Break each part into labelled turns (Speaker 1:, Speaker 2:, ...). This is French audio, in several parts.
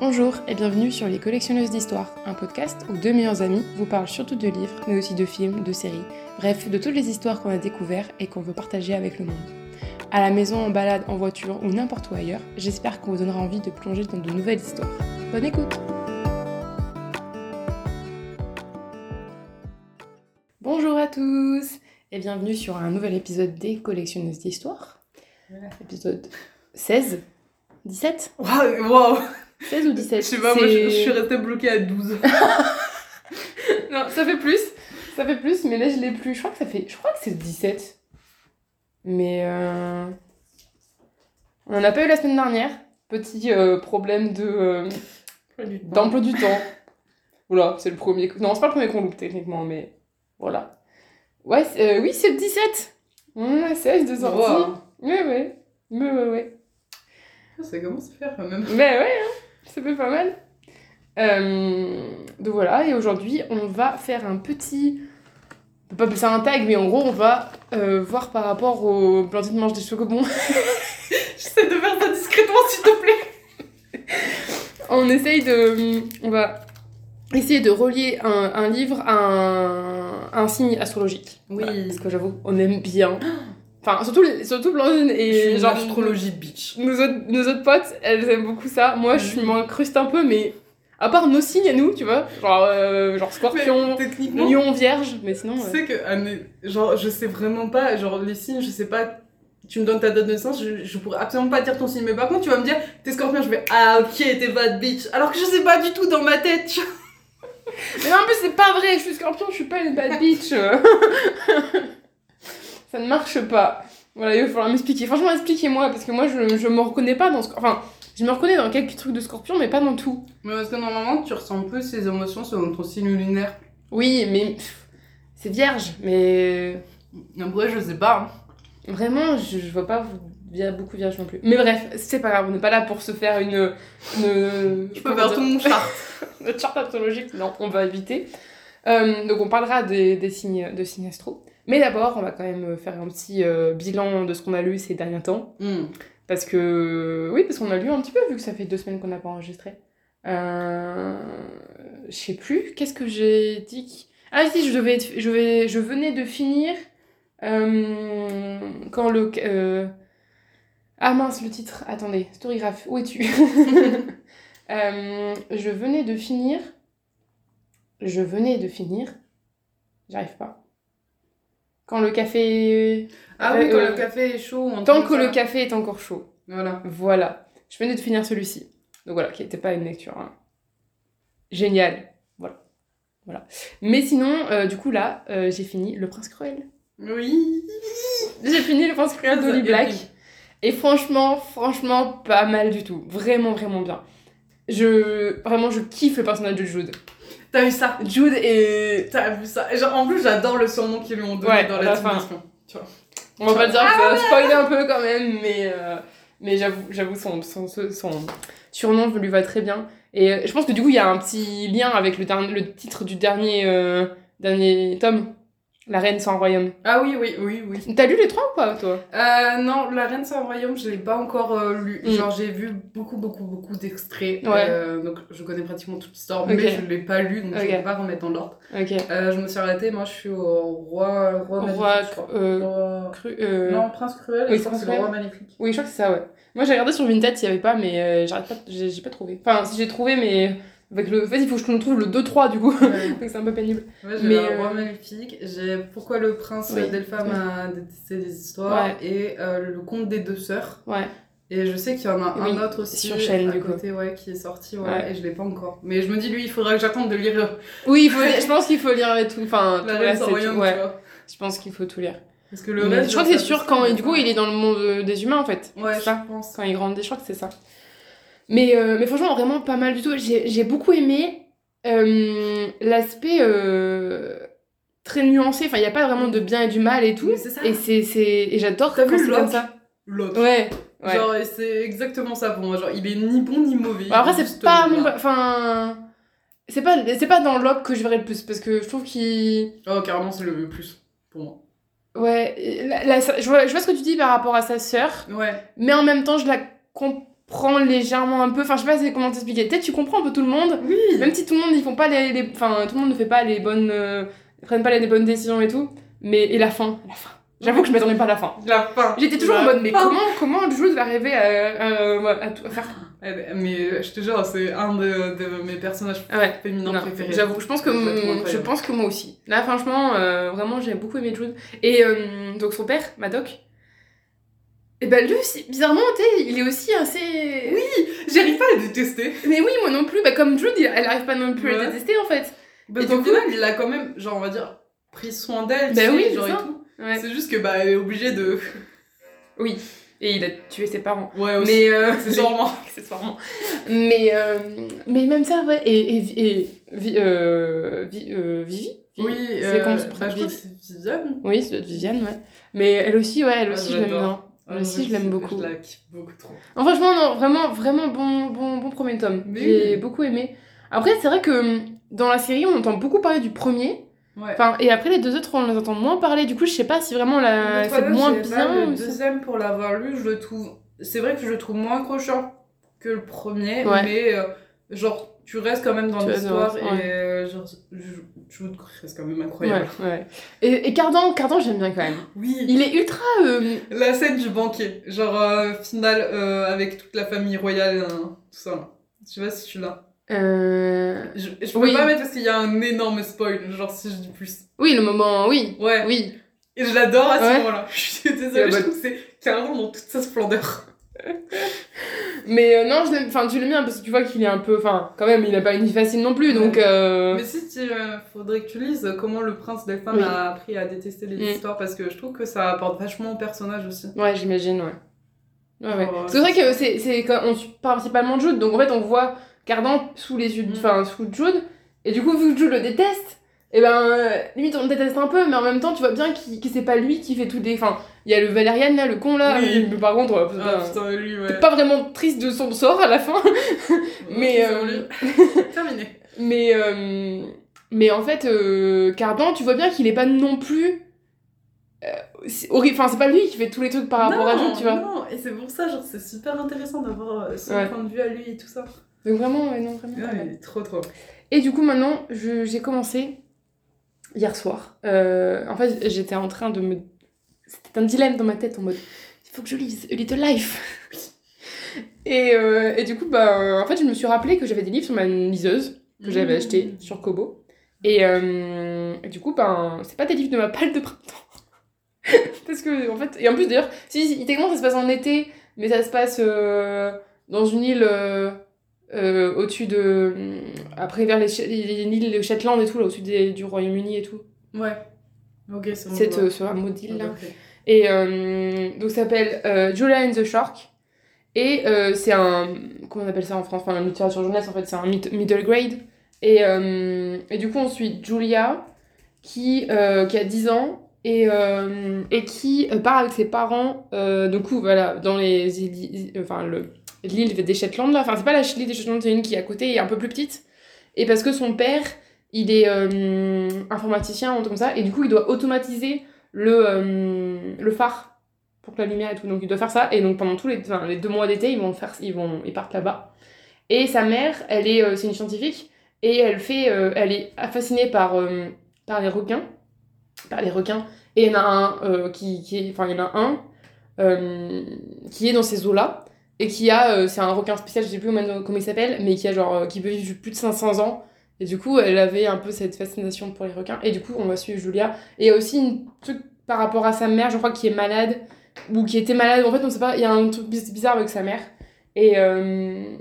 Speaker 1: Bonjour et bienvenue sur Les Collectionneuses d'Histoire, un podcast où deux meilleurs amis vous parlent surtout de livres, mais aussi de films, de séries, bref, de toutes les histoires qu'on a découvertes et qu'on veut partager avec le monde. À la maison, en balade, en voiture ou n'importe où ailleurs, j'espère qu'on vous donnera envie de plonger dans de nouvelles histoires. Bonne écoute Bonjour à tous et bienvenue sur un nouvel épisode des Collectionneuses d'Histoire. Épisode 16 17
Speaker 2: Waouh, waouh
Speaker 1: 16 ou 17
Speaker 2: Je sais pas, moi je, suis restée bloquée à 12.
Speaker 1: Non, ça fait plus. Ça fait plus, mais là je l'ai plus. Je crois que ça fait. Je crois que c'est 17. Mais euh... on en a pas eu la semaine dernière. Petit euh, problème de euh, d'emploi du temps. Voilà, c'est le premier. Non, c'est pas le premier qu'on loupe techniquement, mais voilà. Ouais, euh, oui, c'est le 17. On a 16 de sortie.
Speaker 2: Wow.
Speaker 1: Ouais, ouais. Ouais, ouais, ouais.
Speaker 2: Ça commence à faire quand même.
Speaker 1: Mais ouais, hein, ça fait pas mal. Euh, donc voilà, et aujourd'hui, on va faire un petit. On peut pas appeler ça un tag, mais en gros, on va euh, voir par rapport aux plantes de mange des chocobons.
Speaker 2: J'essaie de faire ça discrètement s'il te plaît.
Speaker 1: on essaye de. On va essayer de relier un, un livre à un, un signe astrologique.
Speaker 2: Oui.
Speaker 1: Voilà, parce que j'avoue, on aime bien. Enfin, surtout, surtout Blandine et
Speaker 2: une
Speaker 1: genre.
Speaker 2: astrologie bitch.
Speaker 1: Nos autres, nos autres potes, elles aiment beaucoup ça. Moi, je m'incruste un peu, mais à part nos signes à nous, tu vois, genre, euh, genre scorpion, lion, vierge, mais sinon.
Speaker 2: tu sais que, genre, je sais vraiment pas, genre, les signes, je sais pas. Tu me donnes ta date de naissance, je, je pourrais absolument pas dire ton signe. Mais par contre, tu vas me dire, t'es scorpion, je vais, ah ok, t'es bad bitch. Alors que je sais pas du tout dans ma tête, tu vois.
Speaker 1: Mais non, en plus, c'est pas vrai, je suis scorpion, je suis pas une bad bitch. ça ne marche pas. Voilà, il va falloir m'expliquer. Franchement, expliquez-moi, parce que moi, je, je me reconnais pas dans ce. Enfin, je me reconnais dans quelques trucs de scorpion, mais pas dans tout.
Speaker 2: Mais parce que normalement, tu ressens peu ces émotions selon ton signe lunaire.
Speaker 1: Oui, mais. C'est vierge, mais.
Speaker 2: Après, je sais pas.
Speaker 1: Vraiment, je, je vois pas via beaucoup vierge non plus. Mais bref, c'est pas grave, on n'est pas là pour se faire une. une
Speaker 2: Je peux faire tout mon chart.
Speaker 1: Notre charte astrologique, non, on va éviter. Euh, donc on parlera des, des signes, de signes astro. Mais d'abord, on va quand même faire un petit euh, bilan de ce qu'on a lu ces derniers temps.
Speaker 2: Hmm.
Speaker 1: Parce que. Oui, parce qu'on a lu un petit peu, vu que ça fait deux semaines qu'on n'a pas enregistré. Euh, je sais plus, qu'est-ce que j'ai dit Ah si, je, devais, être- je, vais, je venais de finir. euh, quand le. euh, Ah mince, le titre, attendez, Storygraph, où es-tu? Euh, Je venais de finir. Je venais de finir. J'arrive pas. Quand le café.
Speaker 2: Ah oui, quand
Speaker 1: Euh,
Speaker 2: le café est chaud. on
Speaker 1: Tant
Speaker 2: entend
Speaker 1: que
Speaker 2: ça.
Speaker 1: le café est encore chaud.
Speaker 2: Voilà.
Speaker 1: Voilà. Je venais de finir celui-ci. Donc voilà, qui n'était pas une lecture. hein. Génial. Voilà. Voilà. Mais sinon, euh, du coup, là, euh, j'ai fini Le Prince Cruel.
Speaker 2: Oui.
Speaker 1: J'ai fini Le Prince Cruel
Speaker 2: Et
Speaker 1: Black. Et franchement, franchement, pas mal du tout. Vraiment, vraiment bien. Je... Vraiment, je kiffe le personnage de Jude.
Speaker 2: T'as vu ça?
Speaker 1: Jude est...
Speaker 2: T'as vu ça? Et genre, En plus, j'adore le surnom qu'ils lui ont donné
Speaker 1: Ouais,
Speaker 2: dans la
Speaker 1: la
Speaker 2: description. Tu vois.
Speaker 1: On va pas dire que ça va spoiler un peu quand même, mais, euh, mais j'avoue, j'avoue son, son, son, son surnom lui va très bien. Et euh, je pense que du coup, il y a un petit lien avec le, dernier- le titre du dernier, euh, dernier tome, La Reine sans royaume.
Speaker 2: Ah oui, oui, oui, oui.
Speaker 1: T'as lu les trois ou pas, toi?
Speaker 2: Euh, non, La Reine sans royaume, je l'ai pas encore euh, lu.
Speaker 1: Mm.
Speaker 2: Genre, j'ai vu beaucoup, beaucoup, beaucoup d'extraits.
Speaker 1: Ouais.
Speaker 2: Euh, donc, je connais pratiquement toute l'histoire,
Speaker 1: Ok.
Speaker 2: mais je l'ai pas lu, donc je
Speaker 1: Ok.
Speaker 2: vais pas remettre dans l'ordre.
Speaker 1: Ok.
Speaker 2: Euh, je me suis arrêtée, moi, je suis au roi. Roi,
Speaker 1: Roi,
Speaker 2: je crois.
Speaker 1: euh,
Speaker 2: Roi-
Speaker 1: Cru,
Speaker 2: Non, Prince Cruel,
Speaker 1: oui,
Speaker 2: je c'est le roi maléfique.
Speaker 1: Oui, je crois que c'est ça, ouais. Moi, j'ai regardé sur Vinted s'il y avait pas, mais j'arrête pas, j'ai j'ai pas trouvé. Enfin, si j'ai trouvé, mais avec le... En fait, il faut que je trouve le 2-3 du coup.
Speaker 2: Ouais.
Speaker 1: donc c'est un peu pénible.
Speaker 2: Ouais, j'ai
Speaker 1: euh,
Speaker 2: roi maléfique, j'ai Pourquoi le prince
Speaker 1: Oui.
Speaker 2: d'Elpham a détesté des histoires,
Speaker 1: Ouais.
Speaker 2: et euh, le conte des deux sœurs.
Speaker 1: Ouais.
Speaker 2: Et je sais qu'il y en a
Speaker 1: Oui,
Speaker 2: un autre aussi
Speaker 1: sur chaîne,
Speaker 2: à
Speaker 1: du coup.
Speaker 2: côté, ouais, qui est sorti, ouais,
Speaker 1: Ouais.
Speaker 2: et je l'ai pas encore. Mais je me dis, lui, il faudra que j'attende de lire euh,
Speaker 1: Oui, il faut je pense qu'il faut lire avec tout. Enfin, tout reste, tout- ouais.
Speaker 2: tu vois.
Speaker 1: Je pense qu'il faut tout lire.
Speaker 2: Parce que le reste,
Speaker 1: je crois que c'est sûr quand du coup il est dans le monde euh, des humains en fait.
Speaker 2: Ouais,
Speaker 1: c'est
Speaker 2: je
Speaker 1: ça.
Speaker 2: pense.
Speaker 1: Quand il grandit, je crois que c'est ça. Mais, euh, mais franchement, vraiment pas mal du tout. J'ai j'ai beaucoup aimé euh, l'aspect euh, très nuancé. Enfin, il n'y a pas vraiment de bien et du mal et tout.
Speaker 2: Mais c'est ça.
Speaker 1: Et, c'est, et j'adore quand c'est comme
Speaker 2: Locke
Speaker 1: ça.
Speaker 2: L'autre.
Speaker 1: Ouais. ouais.
Speaker 2: Genre, c'est exactement ça pour moi. Genre, il est ni bon ni mauvais.
Speaker 1: Bon, après, c'est pas mon. Enfin. C'est pas, pas dans Locke que je verrais le plus parce que je trouve qu'il.
Speaker 2: Oh, carrément, c'est le plus pour moi.
Speaker 1: Ouais, la- la- je, vois, je vois ce que tu dis par rapport à sa sœur,
Speaker 2: Ouais.
Speaker 1: mais en même temps, je la, com- prend légèrement un peu. Enfin, je sais pas comment t'expliquer. Peut-être tu comprends un peu tout le monde,
Speaker 2: Oui.
Speaker 1: même si tout le monde ils font pas les, les- enfin tout le monde ne fait pas les bonnes, euh, prennent pas les bonnes décisions et tout. Mais et la fin, la fin. J'avoue que je m'attendais pas à la fin.
Speaker 2: La fin.
Speaker 1: J'étais toujours
Speaker 2: La
Speaker 1: en mode mais
Speaker 2: fin.
Speaker 1: comment comment Jules va arriver à, à, à faire
Speaker 2: Eh ben, Mais je te jure, c'est un de, de mes personnages
Speaker 1: Ah ouais.
Speaker 2: féminins
Speaker 1: Non,
Speaker 2: préférés.
Speaker 1: J'avoue, je pense que je pense que moi aussi. Là, franchement, euh, vraiment, j'ai beaucoup aimé Jude. Et euh, donc son père, Madoc. Et ben lui bizarrement, il est aussi assez.
Speaker 2: Oui, j'arrive pas à le détester.
Speaker 1: Mais oui, moi non plus. Bah comme Jude, elle arrive pas non plus à le détester en fait.
Speaker 2: Parce
Speaker 1: Et du coup-
Speaker 2: final, il a quand même, genre, on va dire, pris soin d'elle,
Speaker 1: Bah
Speaker 2: tu sais,
Speaker 1: oui,
Speaker 2: genre et tout.
Speaker 1: Ouais.
Speaker 2: C'est juste que, bah, elle est obligée de.
Speaker 1: Oui. Et il a tué ses parents.
Speaker 2: Ouais, aussi.
Speaker 1: Mais euh,
Speaker 2: Accessoirement.
Speaker 1: accessoirement. Mais euh, mais même ça, ouais. Et et, et Vi- euh, Vi- euh, Vivi?
Speaker 2: Oui,
Speaker 1: c'est
Speaker 2: euh, bah, c'est Viviane.
Speaker 1: Oui, c'est Viviane, ouais. Mais elle aussi, ouais, elle
Speaker 2: Ah,
Speaker 1: aussi,
Speaker 2: je
Speaker 1: je l'aime bien. Moi aussi, je l'aime beaucoup.
Speaker 2: Je la kiffe beaucoup trop.
Speaker 1: Non, franchement, non, vraiment, vraiment bon, bon, bon premier tome.
Speaker 2: Mais
Speaker 1: J'ai beaucoup aimé. Après, c'est vrai que hum, dans la série, on entend beaucoup parler du premier.
Speaker 2: Ouais.
Speaker 1: Enfin, et après, les deux autres, on les entend moins parler. Du coup, je sais pas si vraiment la... C'est moins
Speaker 2: pas,
Speaker 1: bien.
Speaker 2: Le deuxième, pour l'avoir lu, je le trouve. C'est vrai que je le trouve moins accrocheur que le premier,
Speaker 1: Ouais.
Speaker 2: mais euh, genre, tu restes quand même dans l'histoire et
Speaker 1: ouais.
Speaker 2: euh, genre, reste quand même
Speaker 1: Ouais,
Speaker 2: incroyable.
Speaker 1: ouais. Et, et Cardan, Cardan j'aime bien quand même.
Speaker 2: Oui,
Speaker 1: Il est ultra. euh,
Speaker 2: la scène du banquet, genre euh, finale euh, avec toute la famille royale, hein, tout ça. Je sais pas si tu l'as.
Speaker 1: euh,
Speaker 2: Je, je peux
Speaker 1: Oui.
Speaker 2: pas mettre parce qu'il y a un énorme spoil, genre si je dis plus.
Speaker 1: Oui, le moment, oui.
Speaker 2: Ouais,
Speaker 1: Oui.
Speaker 2: et je l'adore à ce
Speaker 1: Ouais.
Speaker 2: moment-là. Je suis désolée,
Speaker 1: Ouais,
Speaker 2: je trouve que c'est carrément dans toute sa splendeur.
Speaker 1: Mais euh, non, je l'aime. Enfin, tu l'aimes bien parce que tu vois qu'il est un peu. Enfin, quand même, il a pas une vie facile non plus. Donc. euh,
Speaker 2: Mais si tu euh, faudrait que tu lises comment le prince des femmes
Speaker 1: Oui.
Speaker 2: a appris à détester les
Speaker 1: Mm.
Speaker 2: histoires parce que je trouve que ça apporte vachement au personnage aussi.
Speaker 1: Ouais, j'imagine, ouais. Ouais.
Speaker 2: Oh,
Speaker 1: c'est vrai que c'est, c'est quand on suit principalement Jude, donc en fait on voit Cardan sous les yeux,
Speaker 2: Mm.
Speaker 1: enfin sous Jude, et du coup vu que Jude le déteste, et ben euh, limite on le déteste un peu, mais en même temps tu vois bien que c'est pas lui qui fait tout des. Enfin, il y a le Valérian là, le con là,
Speaker 2: Oui.
Speaker 1: mais par contre, euh, c'est
Speaker 2: Ah
Speaker 1: pas-
Speaker 2: ouais.
Speaker 1: t'es pas vraiment triste de son sort à la fin, mais,
Speaker 2: Ok, c'est
Speaker 1: euh.
Speaker 2: Terminé.
Speaker 1: mais, euh, mais en fait, euh, Cardan, tu vois bien qu'il est pas non plus. euh, enfin c'est pas lui qui fait tous les trucs par rapport à Jude, tu vois.
Speaker 2: Non, et c'est pour ça, genre, c'est super intéressant d'avoir euh, son
Speaker 1: Ouais.
Speaker 2: point de vue à lui et tout ça.
Speaker 1: Donc vraiment, ouais, non, vraiment.
Speaker 2: Ouais, trop trop.
Speaker 1: Et du coup, maintenant, j'ai commencé hier soir. Euh, en fait, j'étais en train de me. C'était un dilemme dans ma tête en mode il faut que je lise A Little Life. et, euh, et du coup, bah, en fait, je me suis rappelé que j'avais des livres sur ma liseuse que j'avais
Speaker 2: Mmh.
Speaker 1: acheté sur Kobo. Et, euh, et du coup, ben, c'est pas des livres de ma palle de printemps. Parce que, en fait, et en plus d'ailleurs, si, si, techniquement ça se passe en été, mais ça se passe euh, dans une île euh, euh, au-dessus de. Après, vers les, les, les îles de Shetland et tout, là, au-dessus des- du Royaume-Uni et tout.
Speaker 2: Ouais. Ok, c'est bon.
Speaker 1: Cette,
Speaker 2: je vois.
Speaker 1: euh, sur un maudit île là. Et euh, donc ça s'appelle euh, Julia and the Shark. Et euh, c'est un. Comment on appelle ça en France? Enfin, la littérature jeunesse, en fait, c'est un mid- middle grade. Et, et du coup, on suit Julia, qui, qui a 10 ans, et, et qui part avec ses parents, du coup, voilà, dans les îles. Enfin, le- l'île des Shetland, là. Enfin, c'est pas la l'île des Shetland, c'est une qui est à côté et un peu plus petite. Et parce que son père, il est informaticien, un truc comme ça, et du coup, il doit automatiser le, euh, le phare pour que la lumière et tout. Donc il doit faire ça. Et donc pendant tous les, enfin, les deux mois d'été, ils vont faire, ils vont, ils partent là-bas. Et sa mère, elle est, euh, c'est une scientifique et elle fait, euh, elle est fascinée par, par les requins, par les requins. Et il y en a un qui, qui est, enfin il y en a un qui est dans ces eaux-là et qui a, c'est un requin spécial, je sais plus comment, il s'appelle, mais qui a genre, qui peut vivre plus de 500 ans. Et du coup, elle avait un peu cette fascination pour les requins. Et du coup, on va suivre Julia. Et il y a aussi un truc par rapport à sa mère, je crois, qui est malade, ou qui était malade. En fait, on sait pas, il y a un truc biz- bizarre avec sa mère. Et, euh,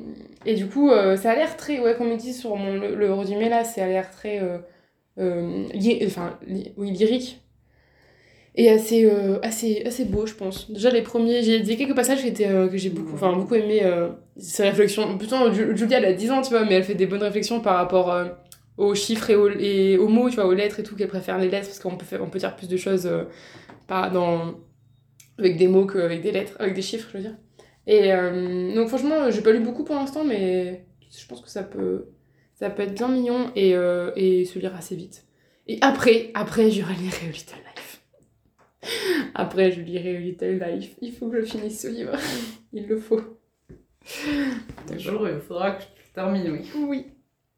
Speaker 1: et du coup, euh, ça a l'air très, ouais, comme il dit sur mon, le, le résumé là, ça a l'air très, euh, euh, li- enfin, li- oui, lyrique. Et assez, assez, assez beau, je pense. Déjà, les premiers, j'ai dit quelques passages qui étaient, que j'ai beaucoup, enfin, beaucoup aimé, ses réflexions. Ju- Julia, elle a 10 ans, tu vois, mais elle fait des bonnes réflexions par rapport euh, aux chiffres et aux, mots, tu vois, aux lettres et tout, qu'elle préfère les lettres parce qu'on peut, faire, on peut dire plus de choses euh, dans, avec des mots qu'avec des lettres, avec des chiffres, je veux dire. Et euh, donc, franchement, j'ai pas lu beaucoup pour l'instant, mais je pense que ça peut, ça peut être bien mignon et, euh, et se lire assez vite. Et après, après, relirai A Little Life. Après, je lirai Little Life. Il faut que je finisse ce livre. Il le faut.
Speaker 2: Un jour, il faudra que je termine, oui.
Speaker 1: Oui.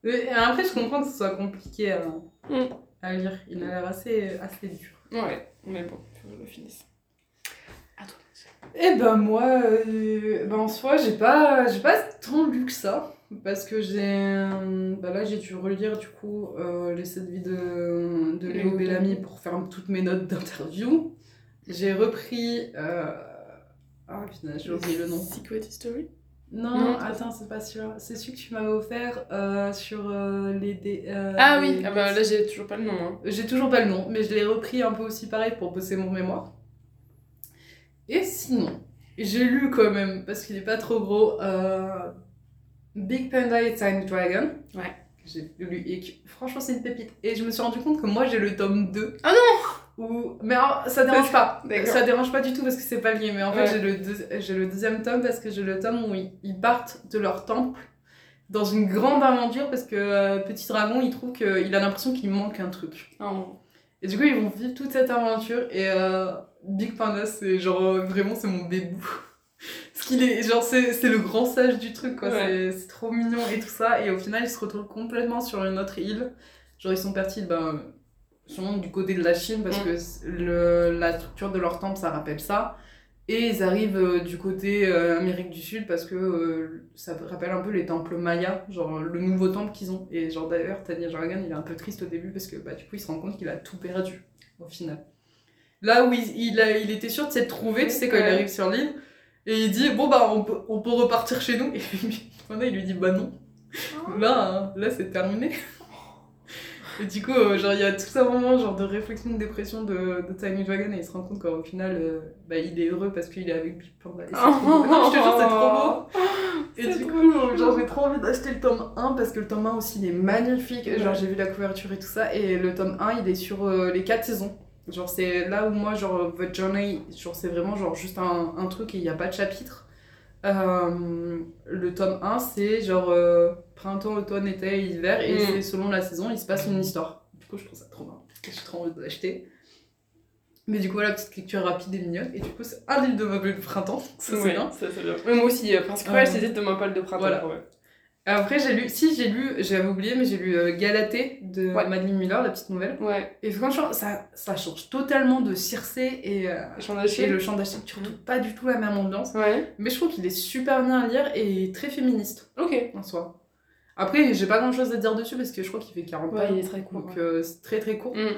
Speaker 2: Et après, je comprends que ce soit compliqué à,
Speaker 1: Mm.
Speaker 2: à lire. Il a l'air assez, assez dur.
Speaker 1: Ouais, mais bon, faut que je le finisse. À toi.
Speaker 2: Eh ben moi, euh, ben en soi, j'ai pas, j'ai pas tant lu que ça. Parce que j'ai... euh, Bah là, j'ai dû relire du coup euh, les 7 vies de, de Léo Bellamy. pour faire toutes mes notes d'interview. J'ai repris... Euh... Ah putain, j'ai oublié le nom.
Speaker 1: Secret History
Speaker 2: Non, attends, c'est pas sûr. C'est celui que tu m'avais offert euh, sur euh, les... dé- euh,
Speaker 1: Ah oui,
Speaker 2: les-
Speaker 1: ah bah là j'ai toujours pas le nom. Hein.
Speaker 2: j'ai toujours pas le nom, mais je l'ai repris un peu aussi pareil pour bosser mon mémoire. Et sinon, j'ai lu quand même, parce qu'il est pas trop gros, Big Panda et Tiny Dragon.
Speaker 1: Ouais.
Speaker 2: J'ai lu et que, franchement, c'est une pépite. Et je me suis rendu compte que moi, j'ai le tome 2.
Speaker 1: Ah
Speaker 2: non Où... Mais alors, ça dérange pas. Ça dérange pas du tout parce que c'est pas lié. Mais en fait,
Speaker 1: Ouais.
Speaker 2: j'ai le, deux- j'ai le deuxième tome parce que j'ai le tome où ils, ils partent de leur temple dans une grande aventure parce que euh, Petit Dragon, il trouve qu'il a l'impression qu'il manque un truc.
Speaker 1: Oh.
Speaker 2: Et du coup, ils vont vivre toute cette aventure. Et euh, Big Panda, c'est genre euh, vraiment, c'est mon bébou. Parce qu'il est, genre, c'est c'est le grand sage du truc, quoi.
Speaker 1: Ouais.
Speaker 2: C'est- C'est trop mignon et tout ça. Et au final, ils se retrouvent complètement sur une autre île. Genre, ils sont partis, ben, sûrement du côté de la Chine, parce
Speaker 1: Mm.
Speaker 2: que le, la structure de leur temple, ça rappelle ça. Et ils arrivent euh, du côté euh, Amérique du Sud parce que euh, ça rappelle un peu les temples mayas, genre le nouveau temple qu'ils ont. Et genre d'ailleurs, Tanya Dragon, il est un peu triste au début parce que bah, du coup, il se rend compte qu'il a tout perdu au final. Là où il, il, a, il était sûr de s'être trouvé, tu sais, quand il arrive sur l'île, et il dit Bon, bah, on peut, on peut repartir chez nous. Et puis, il lui dit Bah non, là, hein, là c'est terminé. Et du coup, euh, genre, il y a tout un moment genre, de réflexion, de dépression de, de Tiny Dragon, et il se rend compte qu'au final, euh, bah, il est heureux parce qu'il est avec Big Panda. Et trop. Non, je te jure, c'est trop beau. Et du coup, genre, j'ai trop envie d'acheter le tome 1 parce que le tome 1 aussi, il est magnifique.
Speaker 1: Ouais.
Speaker 2: Genre, j'ai vu la couverture et tout ça. Et le tome 1, il est sur euh, les 4 saisons. Genre, c'est là où moi, genre, The Journey, genre, c'est vraiment genre juste un, un truc et il n'y a pas de chapitre. Euh, le tome 1, c'est genre euh, printemps, automne, été, hiver. Et
Speaker 1: Mm.
Speaker 2: c'est selon la saison, il se passe une histoire. Du coup, je trouve ça trop bien. J'ai trop envie de l'acheter. Mais du coup, voilà, petite lecture rapide et mignonne. Et du coup, c'est un livre de meubles de printemps. Ça, c'est
Speaker 1: Ouais,
Speaker 2: bien.
Speaker 1: Ça, c'est bien. Mais moi aussi, euh, Prince Cruel,
Speaker 2: Euh,
Speaker 1: c'était de ma palle de printemps.
Speaker 2: voilà. Après, j'ai lu, si j'ai lu, j'avais oublié, mais j'ai lu euh, Galatée de
Speaker 1: Ouais.
Speaker 2: Madeleine Miller, la petite nouvelle.
Speaker 1: Ouais,
Speaker 2: Et franchement, ça, ça change totalement de Circé et, euh, et le chant d'Achille. Tu retrouves pas du tout la même ambiance.
Speaker 1: Ouais,
Speaker 2: Mais je trouve qu'il est super bien à lire et très féministe
Speaker 1: ok.
Speaker 2: en soi. Après, j'ai pas grand chose à dire dessus parce que je crois qu'il fait 40
Speaker 1: Ouais,
Speaker 2: pages.
Speaker 1: il est très court.
Speaker 2: Donc euh, c'est très très court.
Speaker 1: Mm.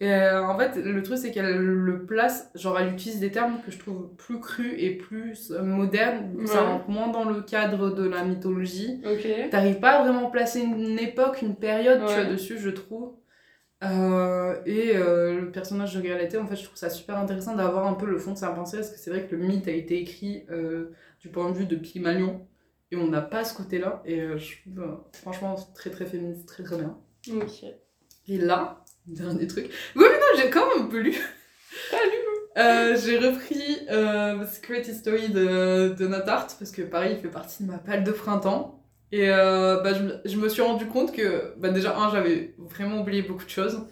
Speaker 2: Et euh, en fait, le truc, c'est qu'elle le place, genre, elle utilise des termes que je trouve plus crus et plus euh, modernes. Donc Ça
Speaker 1: Ouais.
Speaker 2: rentre moins dans le cadre de la mythologie.
Speaker 1: Ok.
Speaker 2: T'arrives pas à vraiment placer une époque, une période, tu
Speaker 1: Ouais.
Speaker 2: vois, dessus, je trouve. Euh, et euh, le personnage de Galatée, en fait, je trouve ça super intéressant d'avoir un peu le fond de sa pensée, parce que c'est vrai que le mythe a été écrit euh, du point de vue de Pygmalion, et on n'a pas ce côté-là, et je trouve, franchement, très très féministe, très très bien.
Speaker 1: Ok.
Speaker 2: Et là, dernier truc. Ouais, mais non, j'ai quand même lu.
Speaker 1: Lu
Speaker 2: Euh, j'ai repris euh, The Secret History de, de Natart, parce que pareil, il fait partie de ma palle de printemps. Et euh, bah, je, me- je me suis rendu compte que, bah, déjà, un, j'avais vraiment oublié beaucoup de choses.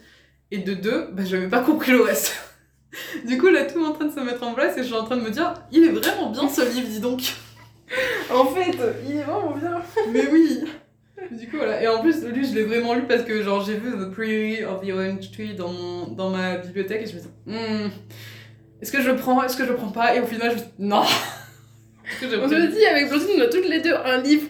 Speaker 2: Et de deux, bah, j'avais pas compris le reste. du coup, là, tout est en train de se mettre en place et je suis en train de me dire, il est vraiment bien ce livre, dis donc.
Speaker 1: En fait, il est vraiment bien.
Speaker 2: Mais oui Du coup, voilà. Et en plus, lui, je l'ai vraiment lu parce que, genre, j'ai vu The Prairie of the Orange Tree dans, mon- dans ma bibliothèque et je me suis dit, Hmm, est-ce que je le prends Est-ce que je le prends pas? Et au final, je me suis dit, non Est-ce que j'ai
Speaker 1: On se dit, avec Blondine, on a toutes les deux un livre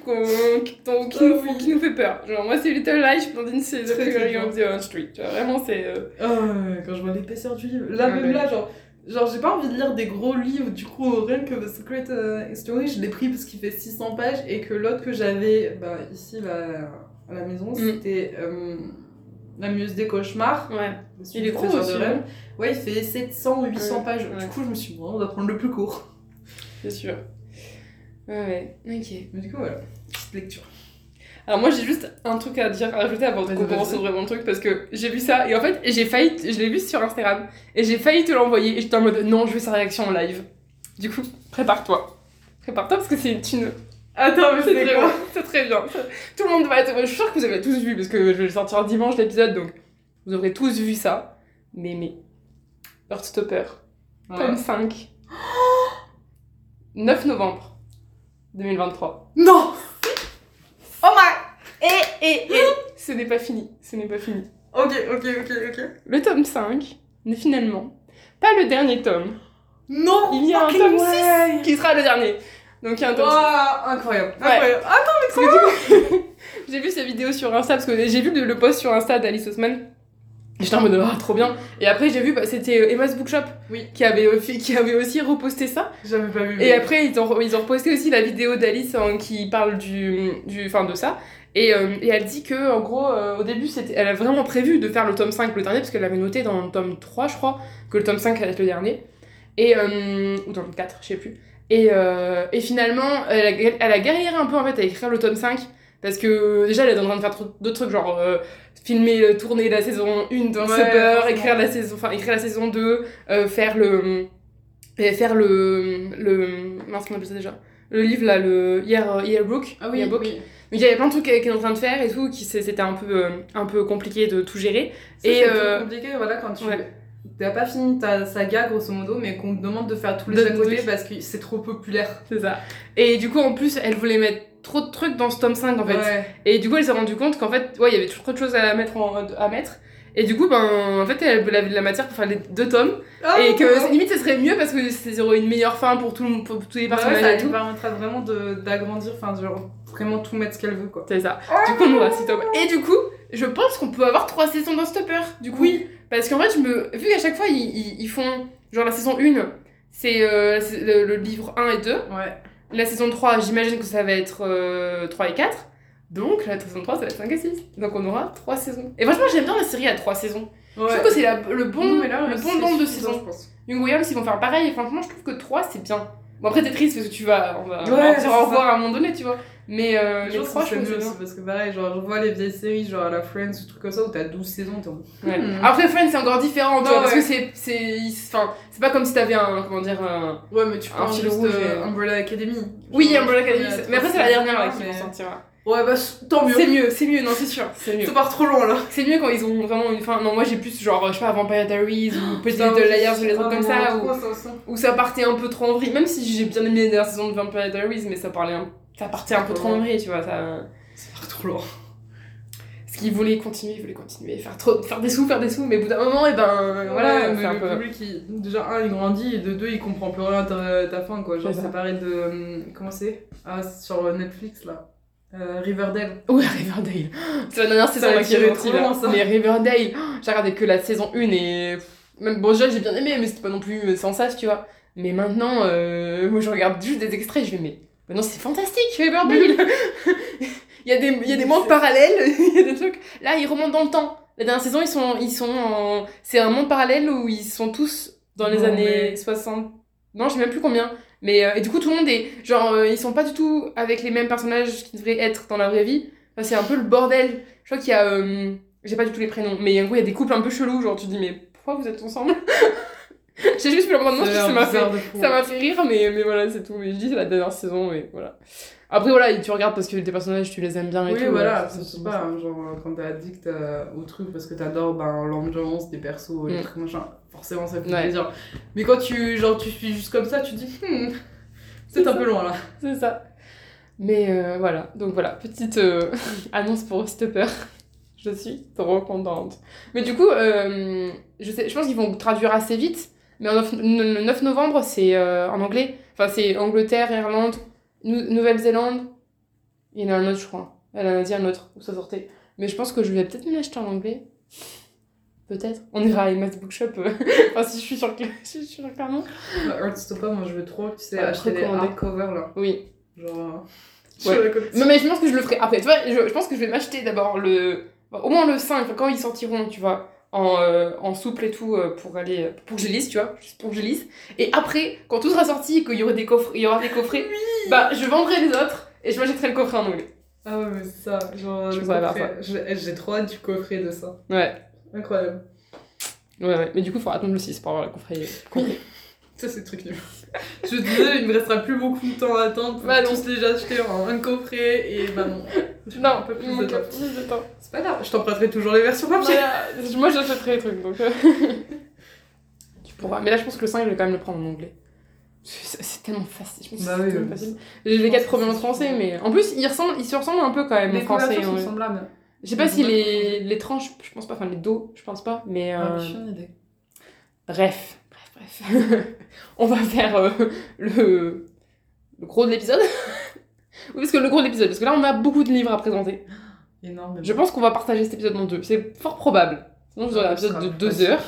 Speaker 1: qui, dont- qui
Speaker 2: Ah
Speaker 1: nous,
Speaker 2: oui.
Speaker 1: qui nous fait peur. Genre, moi, c'est Little Lies, Blondine, c'est The
Speaker 2: bien.
Speaker 1: of the Orange Street. Tu vois, vraiment, c'est. euh,
Speaker 2: Ah ouais, quand je vois l'épaisseur du livre. Là,
Speaker 1: Ouais,
Speaker 2: même
Speaker 1: ouais.
Speaker 2: là, genre, genre j'ai pas envie de lire des gros livres. Du coup, rien que The Secret euh, History, je l'ai pris parce qu'il fait 600 pages et que l'autre que j'avais bah, ici là, à la maison, c'était euh, La Muse des Cauchemars.
Speaker 1: Ouais. Il est gros
Speaker 2: Trésor
Speaker 1: aussi,
Speaker 2: de. Ouais, il fait 700 ou 800
Speaker 1: Ouais,
Speaker 2: pages.
Speaker 1: ouais.
Speaker 2: Du coup, je me suis dit, bon, on va prendre le plus court.
Speaker 1: C'est sûr. Ouais, ouais. Ok.
Speaker 2: Mais du coup, voilà, petite lecture.
Speaker 1: Alors moi j'ai juste un truc à dire, à rajouter avant de qu'on commence
Speaker 2: vas-y.
Speaker 1: vraiment le truc parce que j'ai vu ça et en fait j'ai failli, je l'ai vu sur Instagram et j'ai failli te l'envoyer et j'étais en mode non je veux sa réaction en live. Du coup prépare-toi. Prépare-toi parce que c'est une...
Speaker 2: Attends, mais
Speaker 1: C'est très bien, c'est très bien. Tout le monde va être... Je suis sûre que vous avez tous vu parce que je vais le sortir dimanche l'épisode donc vous aurez tous vu ça. Mais mais... Heartstopper, tome 5. 9 novembre 2023.
Speaker 2: Non
Speaker 1: Et, et, et, ce n'est pas fini, ce n'est pas fini.
Speaker 2: Ok, ok, ok, ok.
Speaker 1: Le tome 5 n'est finalement pas le dernier tome.
Speaker 2: Non
Speaker 1: Il y a un tome
Speaker 2: way.
Speaker 1: 6 qui sera le dernier. Donc il y a un tome
Speaker 2: Waouh, incroyable,
Speaker 1: Ouais.
Speaker 2: incroyable.
Speaker 1: Parce que du coup, j'ai vu ces vidéos sur Insta, parce que j'ai vu le, le post sur Insta d'Alice Osman. Et J'étais en mode, ah, trop bien. Et après, j'ai vu, bah, c'était euh, Emma's Bookshop
Speaker 2: Oui.
Speaker 1: qui, avait, qui avait aussi reposté ça.
Speaker 2: j'avais pas vu.
Speaker 1: Et après, ils ont, ils ont reposté aussi la vidéo d'Alice hein, qui parle du, du, fin, de ça. Et, euh, et elle dit que, en gros, euh, au début, c'était, elle a vraiment prévu de faire le tome 5 le dernier, parce qu'elle avait noté dans le tome 3, je crois, que le tome 5 allait être le dernier. Et, euh, ou dans le 4, je sais plus. Et, et finalement, elle a, elle a galéré un peu en fait à écrire le tome 5, parce que déjà, elle est en train de faire d'autres trucs, genre euh, filmer, euh, tourner la saison 1 dans
Speaker 2: Ouais, franchement.
Speaker 1: écrire la saison, enfin, écrire la saison 2, euh, faire le. et faire le. le. mince, comment on appelle ça déjà? Le livre là, le Year, Yearbook.
Speaker 2: Ah oui,
Speaker 1: Yearbook.
Speaker 2: oui.
Speaker 1: Donc il y avait plein de trucs qu'elle est en train de faire et tout, qui c'était un peu, euh, un peu compliqué de tout gérer.
Speaker 2: Ça,
Speaker 1: Et,
Speaker 2: c'est compliqué, voilà, quand tu
Speaker 1: ouais.
Speaker 2: t'as pas fini ta saga, grosso modo, mais qu'on te demande de faire tous les à côté parce que c'est trop populaire.
Speaker 1: C'est ça. Et du coup, en plus, elle voulait mettre trop de trucs dans ce tome 5 en fait.
Speaker 2: Ouais.
Speaker 1: Et du coup, elle s'est rendu compte qu'en fait, ouais, il y avait trop de choses à mettre. En, à mettre. Et du coup, ben, en fait, elle avait de la matière pour faire les deux tomes.
Speaker 2: Ah,
Speaker 1: et que limite, ce serait mieux parce que ça aurait une meilleure fin pour, tout, le- pour tous les
Speaker 2: Bah ouais,
Speaker 1: personnages
Speaker 2: ça
Speaker 1: et
Speaker 2: lui permettra vraiment de- d'agrandir, enfin, genre, vraiment tout mettre ce qu'elle veut, quoi.
Speaker 1: C'est ça. Du coup, on aura six tomes. Et du coup, je pense qu'on peut avoir trois saisons dans Stopper. Du coup,
Speaker 2: Oui.
Speaker 1: Parce qu'en fait, je me... vu qu'à chaque fois, ils, ils, ils font. Genre, la saison 1, c'est euh, c'est le, le livre 1 et 2.
Speaker 2: Ouais.
Speaker 1: La saison 3, j'imagine que ça va être euh, 3 et 4. Donc, la saison 3, ça va être 5 et 6. Donc, on aura 3 saisons. Et franchement, j'aime bien la série à 3 saisons. Je trouve que c'est la- le bon,
Speaker 2: Non, mais là,
Speaker 1: le
Speaker 2: c'est
Speaker 1: bon nombre de saisons.
Speaker 2: je pense.
Speaker 1: Young Williams, ils vont faire pareil. Et franchement, je trouve que 3, c'est bien. Bon, après, t'es triste parce que tu vas. On va, on va
Speaker 2: Ouais,
Speaker 1: dire
Speaker 2: c'est
Speaker 1: au revoir à un moment donné, tu vois. Mais, euh,
Speaker 2: Je
Speaker 1: mais 3,
Speaker 2: que
Speaker 1: je
Speaker 2: c'est
Speaker 1: que
Speaker 2: mieux
Speaker 1: c'est
Speaker 2: parce que pareil, genre, je vois les vieilles séries, genre à la Friends ou trucs comme ça, où t'as 12 saisons, t'es en
Speaker 1: Ouais.
Speaker 2: Hmm.
Speaker 1: Après Friends c'est encore différent, tu parce que c'est c'est il- enfin c'est pas comme si t'avais un comment dire un
Speaker 2: Ouais, mais tu
Speaker 1: Un
Speaker 2: prends juste
Speaker 1: rouge
Speaker 2: euh, Umbrella Academy.
Speaker 1: Oui,
Speaker 2: Genre,
Speaker 1: Umbrella Academy, mais après c'est la dernière là qui
Speaker 2: mais-
Speaker 1: vont sortir.
Speaker 2: Ouais, bah tant mieux.
Speaker 1: C'est mieux, c'est mieux, non c'est sûr, c'est mieux.
Speaker 2: Ça part trop loin là.
Speaker 1: C'est mieux quand ils ont vraiment une fin. Non, moi j'ai plus genre je sais pas Vampire Diaries ou Petit Little Liars ou les trucs comme ça
Speaker 2: trop,
Speaker 1: où,
Speaker 2: ça
Speaker 1: partait un peu trop en vrille, même si j'ai bien aimé les dernières saisons de Vampire Diaries, mais ça parlait un... ça partait un peu trop en vrille, tu vois, ça
Speaker 2: Ça part trop loin.
Speaker 1: parce qu'ils voulaient continuer, ils voulaient continuer, faire trop faire des sous, faire des sous, mais au bout d'un moment et ben voilà,
Speaker 2: Ouais,
Speaker 1: c'est
Speaker 2: mais
Speaker 1: un
Speaker 2: le
Speaker 1: peu
Speaker 2: public, il- déjà, un, il grandit, et de deux, il comprend plus rien à ta, ta fin, quoi. Genre,
Speaker 1: C'est
Speaker 2: pareil de. hum, Comment c'est? Ah, sur Netflix, là. Euh, Riverdale.
Speaker 1: Ouais, Riverdale. C'est la dernière saison qui est
Speaker 2: trop loin, ça.
Speaker 1: Mais Riverdale, j'ai regardé que la saison 1 et. Même, bon, déjà j'ai bien aimé, mais c'était pas non plus sans sas, tu vois. Mais maintenant, euh, moi je regarde juste des extraits, je vais, mais. Maintenant c'est fantastique, Riverdale il, y a des, il y a des mondes parallèles, il y a des trucs. Là, ils remontent dans le temps. La dernière saison, ils sont, ils sont en. C'est un monde parallèle où ils sont tous dans les
Speaker 2: Non,
Speaker 1: années
Speaker 2: mais-
Speaker 1: 60. Non, je sais même plus combien. Mais euh, et du coup, tout le monde est. Genre, euh, ils sont pas du tout avec les mêmes personnages qui devraient être dans la vraie vie. Enfin, c'est un peu le bordel. Je crois qu'il y a. euh, J'ai pas du tout les prénoms, mais en gros, il y a des couples un peu chelous. Genre, tu te dis, mais pourquoi vous êtes ensemble? J'ai juste vu le moment,
Speaker 2: Ça
Speaker 1: m'a fait,
Speaker 2: de
Speaker 1: ça m'a fait rire, mais, mais voilà, c'est tout. Mais je dis, c'est la dernière saison, et voilà. Après, voilà, tu regardes parce que tes personnages, tu les aimes bien et
Speaker 2: Oui,
Speaker 1: tout.
Speaker 2: voilà,
Speaker 1: ouais,
Speaker 2: c'est
Speaker 1: c'est-
Speaker 2: pas, hein, genre, euh, quand t'es addict euh, au truc parce que t'adores ben, l'ambiance des persos, les
Speaker 1: Mm.
Speaker 2: trucs machin, forcément ça fait
Speaker 1: Ouais.
Speaker 2: plaisir. Mais quand tu, genre, tu suis juste comme ça, tu dis, hmm, c'est un
Speaker 1: ça.
Speaker 2: peu loin là.
Speaker 1: C'est ça. Mais euh, voilà, donc voilà, petite euh, annonce pour Stopper. Je suis trop contente. Mais du coup, je, sais, je pense qu'ils vont traduire assez vite. Mais en 9, le 9 novembre, c'est euh, en anglais. Enfin, c'est Angleterre, Irlande, Nou- Nouvelle-Zélande. Il y en a un autre, je crois. Elle en a dit un autre où ça sortait. Mais je pense que je vais peut-être me l'acheter en anglais. Peut-être. On ira à Emma's Bookshop. euh, enfin, si je suis sur, si je suis sur Clermont.
Speaker 2: Bah, Heartstopper, moi je veux trop, tu sais,
Speaker 1: Ouais,
Speaker 2: acheter des hardcovers là.
Speaker 1: Oui.
Speaker 2: Genre. euh,
Speaker 1: Ouais. Non, mais je pense que je le ferai après. Tu vois, je, je pense que je vais m'acheter d'abord le. Au moins le 5, quand ils sortiront, tu vois, en, euh, en souple et tout, euh, pour aller. Pour que je lise, tu vois, juste pour que je lise. Et après, quand tout sera sorti et qu'il y aura des coffres, il y aura des coffrets, bah je vendrai les autres et je m'achèterai le coffret en anglais.
Speaker 2: Ah ouais, mais c'est ça, genre, coffret. J'ai trop hâte du coffret de ça.
Speaker 1: Ouais.
Speaker 2: Incroyable.
Speaker 1: Ouais, ouais. Mais du coup, il faudra attendre le 6 pour avoir le coffret. complet.
Speaker 2: Ça, c'est le truc nul. Je disais, il me restera plus beaucoup de temps à attendre pour
Speaker 1: Bah non.
Speaker 2: tous déjà acheter en un coffret et bah non.
Speaker 1: Non,
Speaker 2: un peu plus de temps.
Speaker 1: plus de temps.
Speaker 2: C'est pas grave, je t'emprunterai toujours les versions papier.
Speaker 1: Voilà. Moi, j'achèterai les trucs donc. euh, tu pourras. Mais là, je pense que le 5, je vais quand même le prendre en anglais. C'est tellement facile. Je
Speaker 2: Bah oui,
Speaker 1: tellement
Speaker 2: oui.
Speaker 1: facile. J'ai les
Speaker 2: pense
Speaker 1: quatre
Speaker 2: que
Speaker 1: premiers en français, mais en plus, ils, ressemblent, ils se ressemblent un peu quand même
Speaker 2: Les
Speaker 1: en français. ouais.
Speaker 2: sont semblables.
Speaker 1: Je sais pas
Speaker 2: Ils
Speaker 1: si les, les tranches, je pense pas, enfin les dos, je pense pas, mais.
Speaker 2: Ah,
Speaker 1: euh. Bref, bref. On va faire euh, le, le gros de l'épisode. oui, parce que le gros de l'épisode, parce que là on a beaucoup de livres à présenter.
Speaker 2: Énorme.
Speaker 1: Je pense qu'on va partager cet épisode en deux, c'est fort probable. Sinon vous aurez un épisode de deux
Speaker 2: facile.
Speaker 1: heures.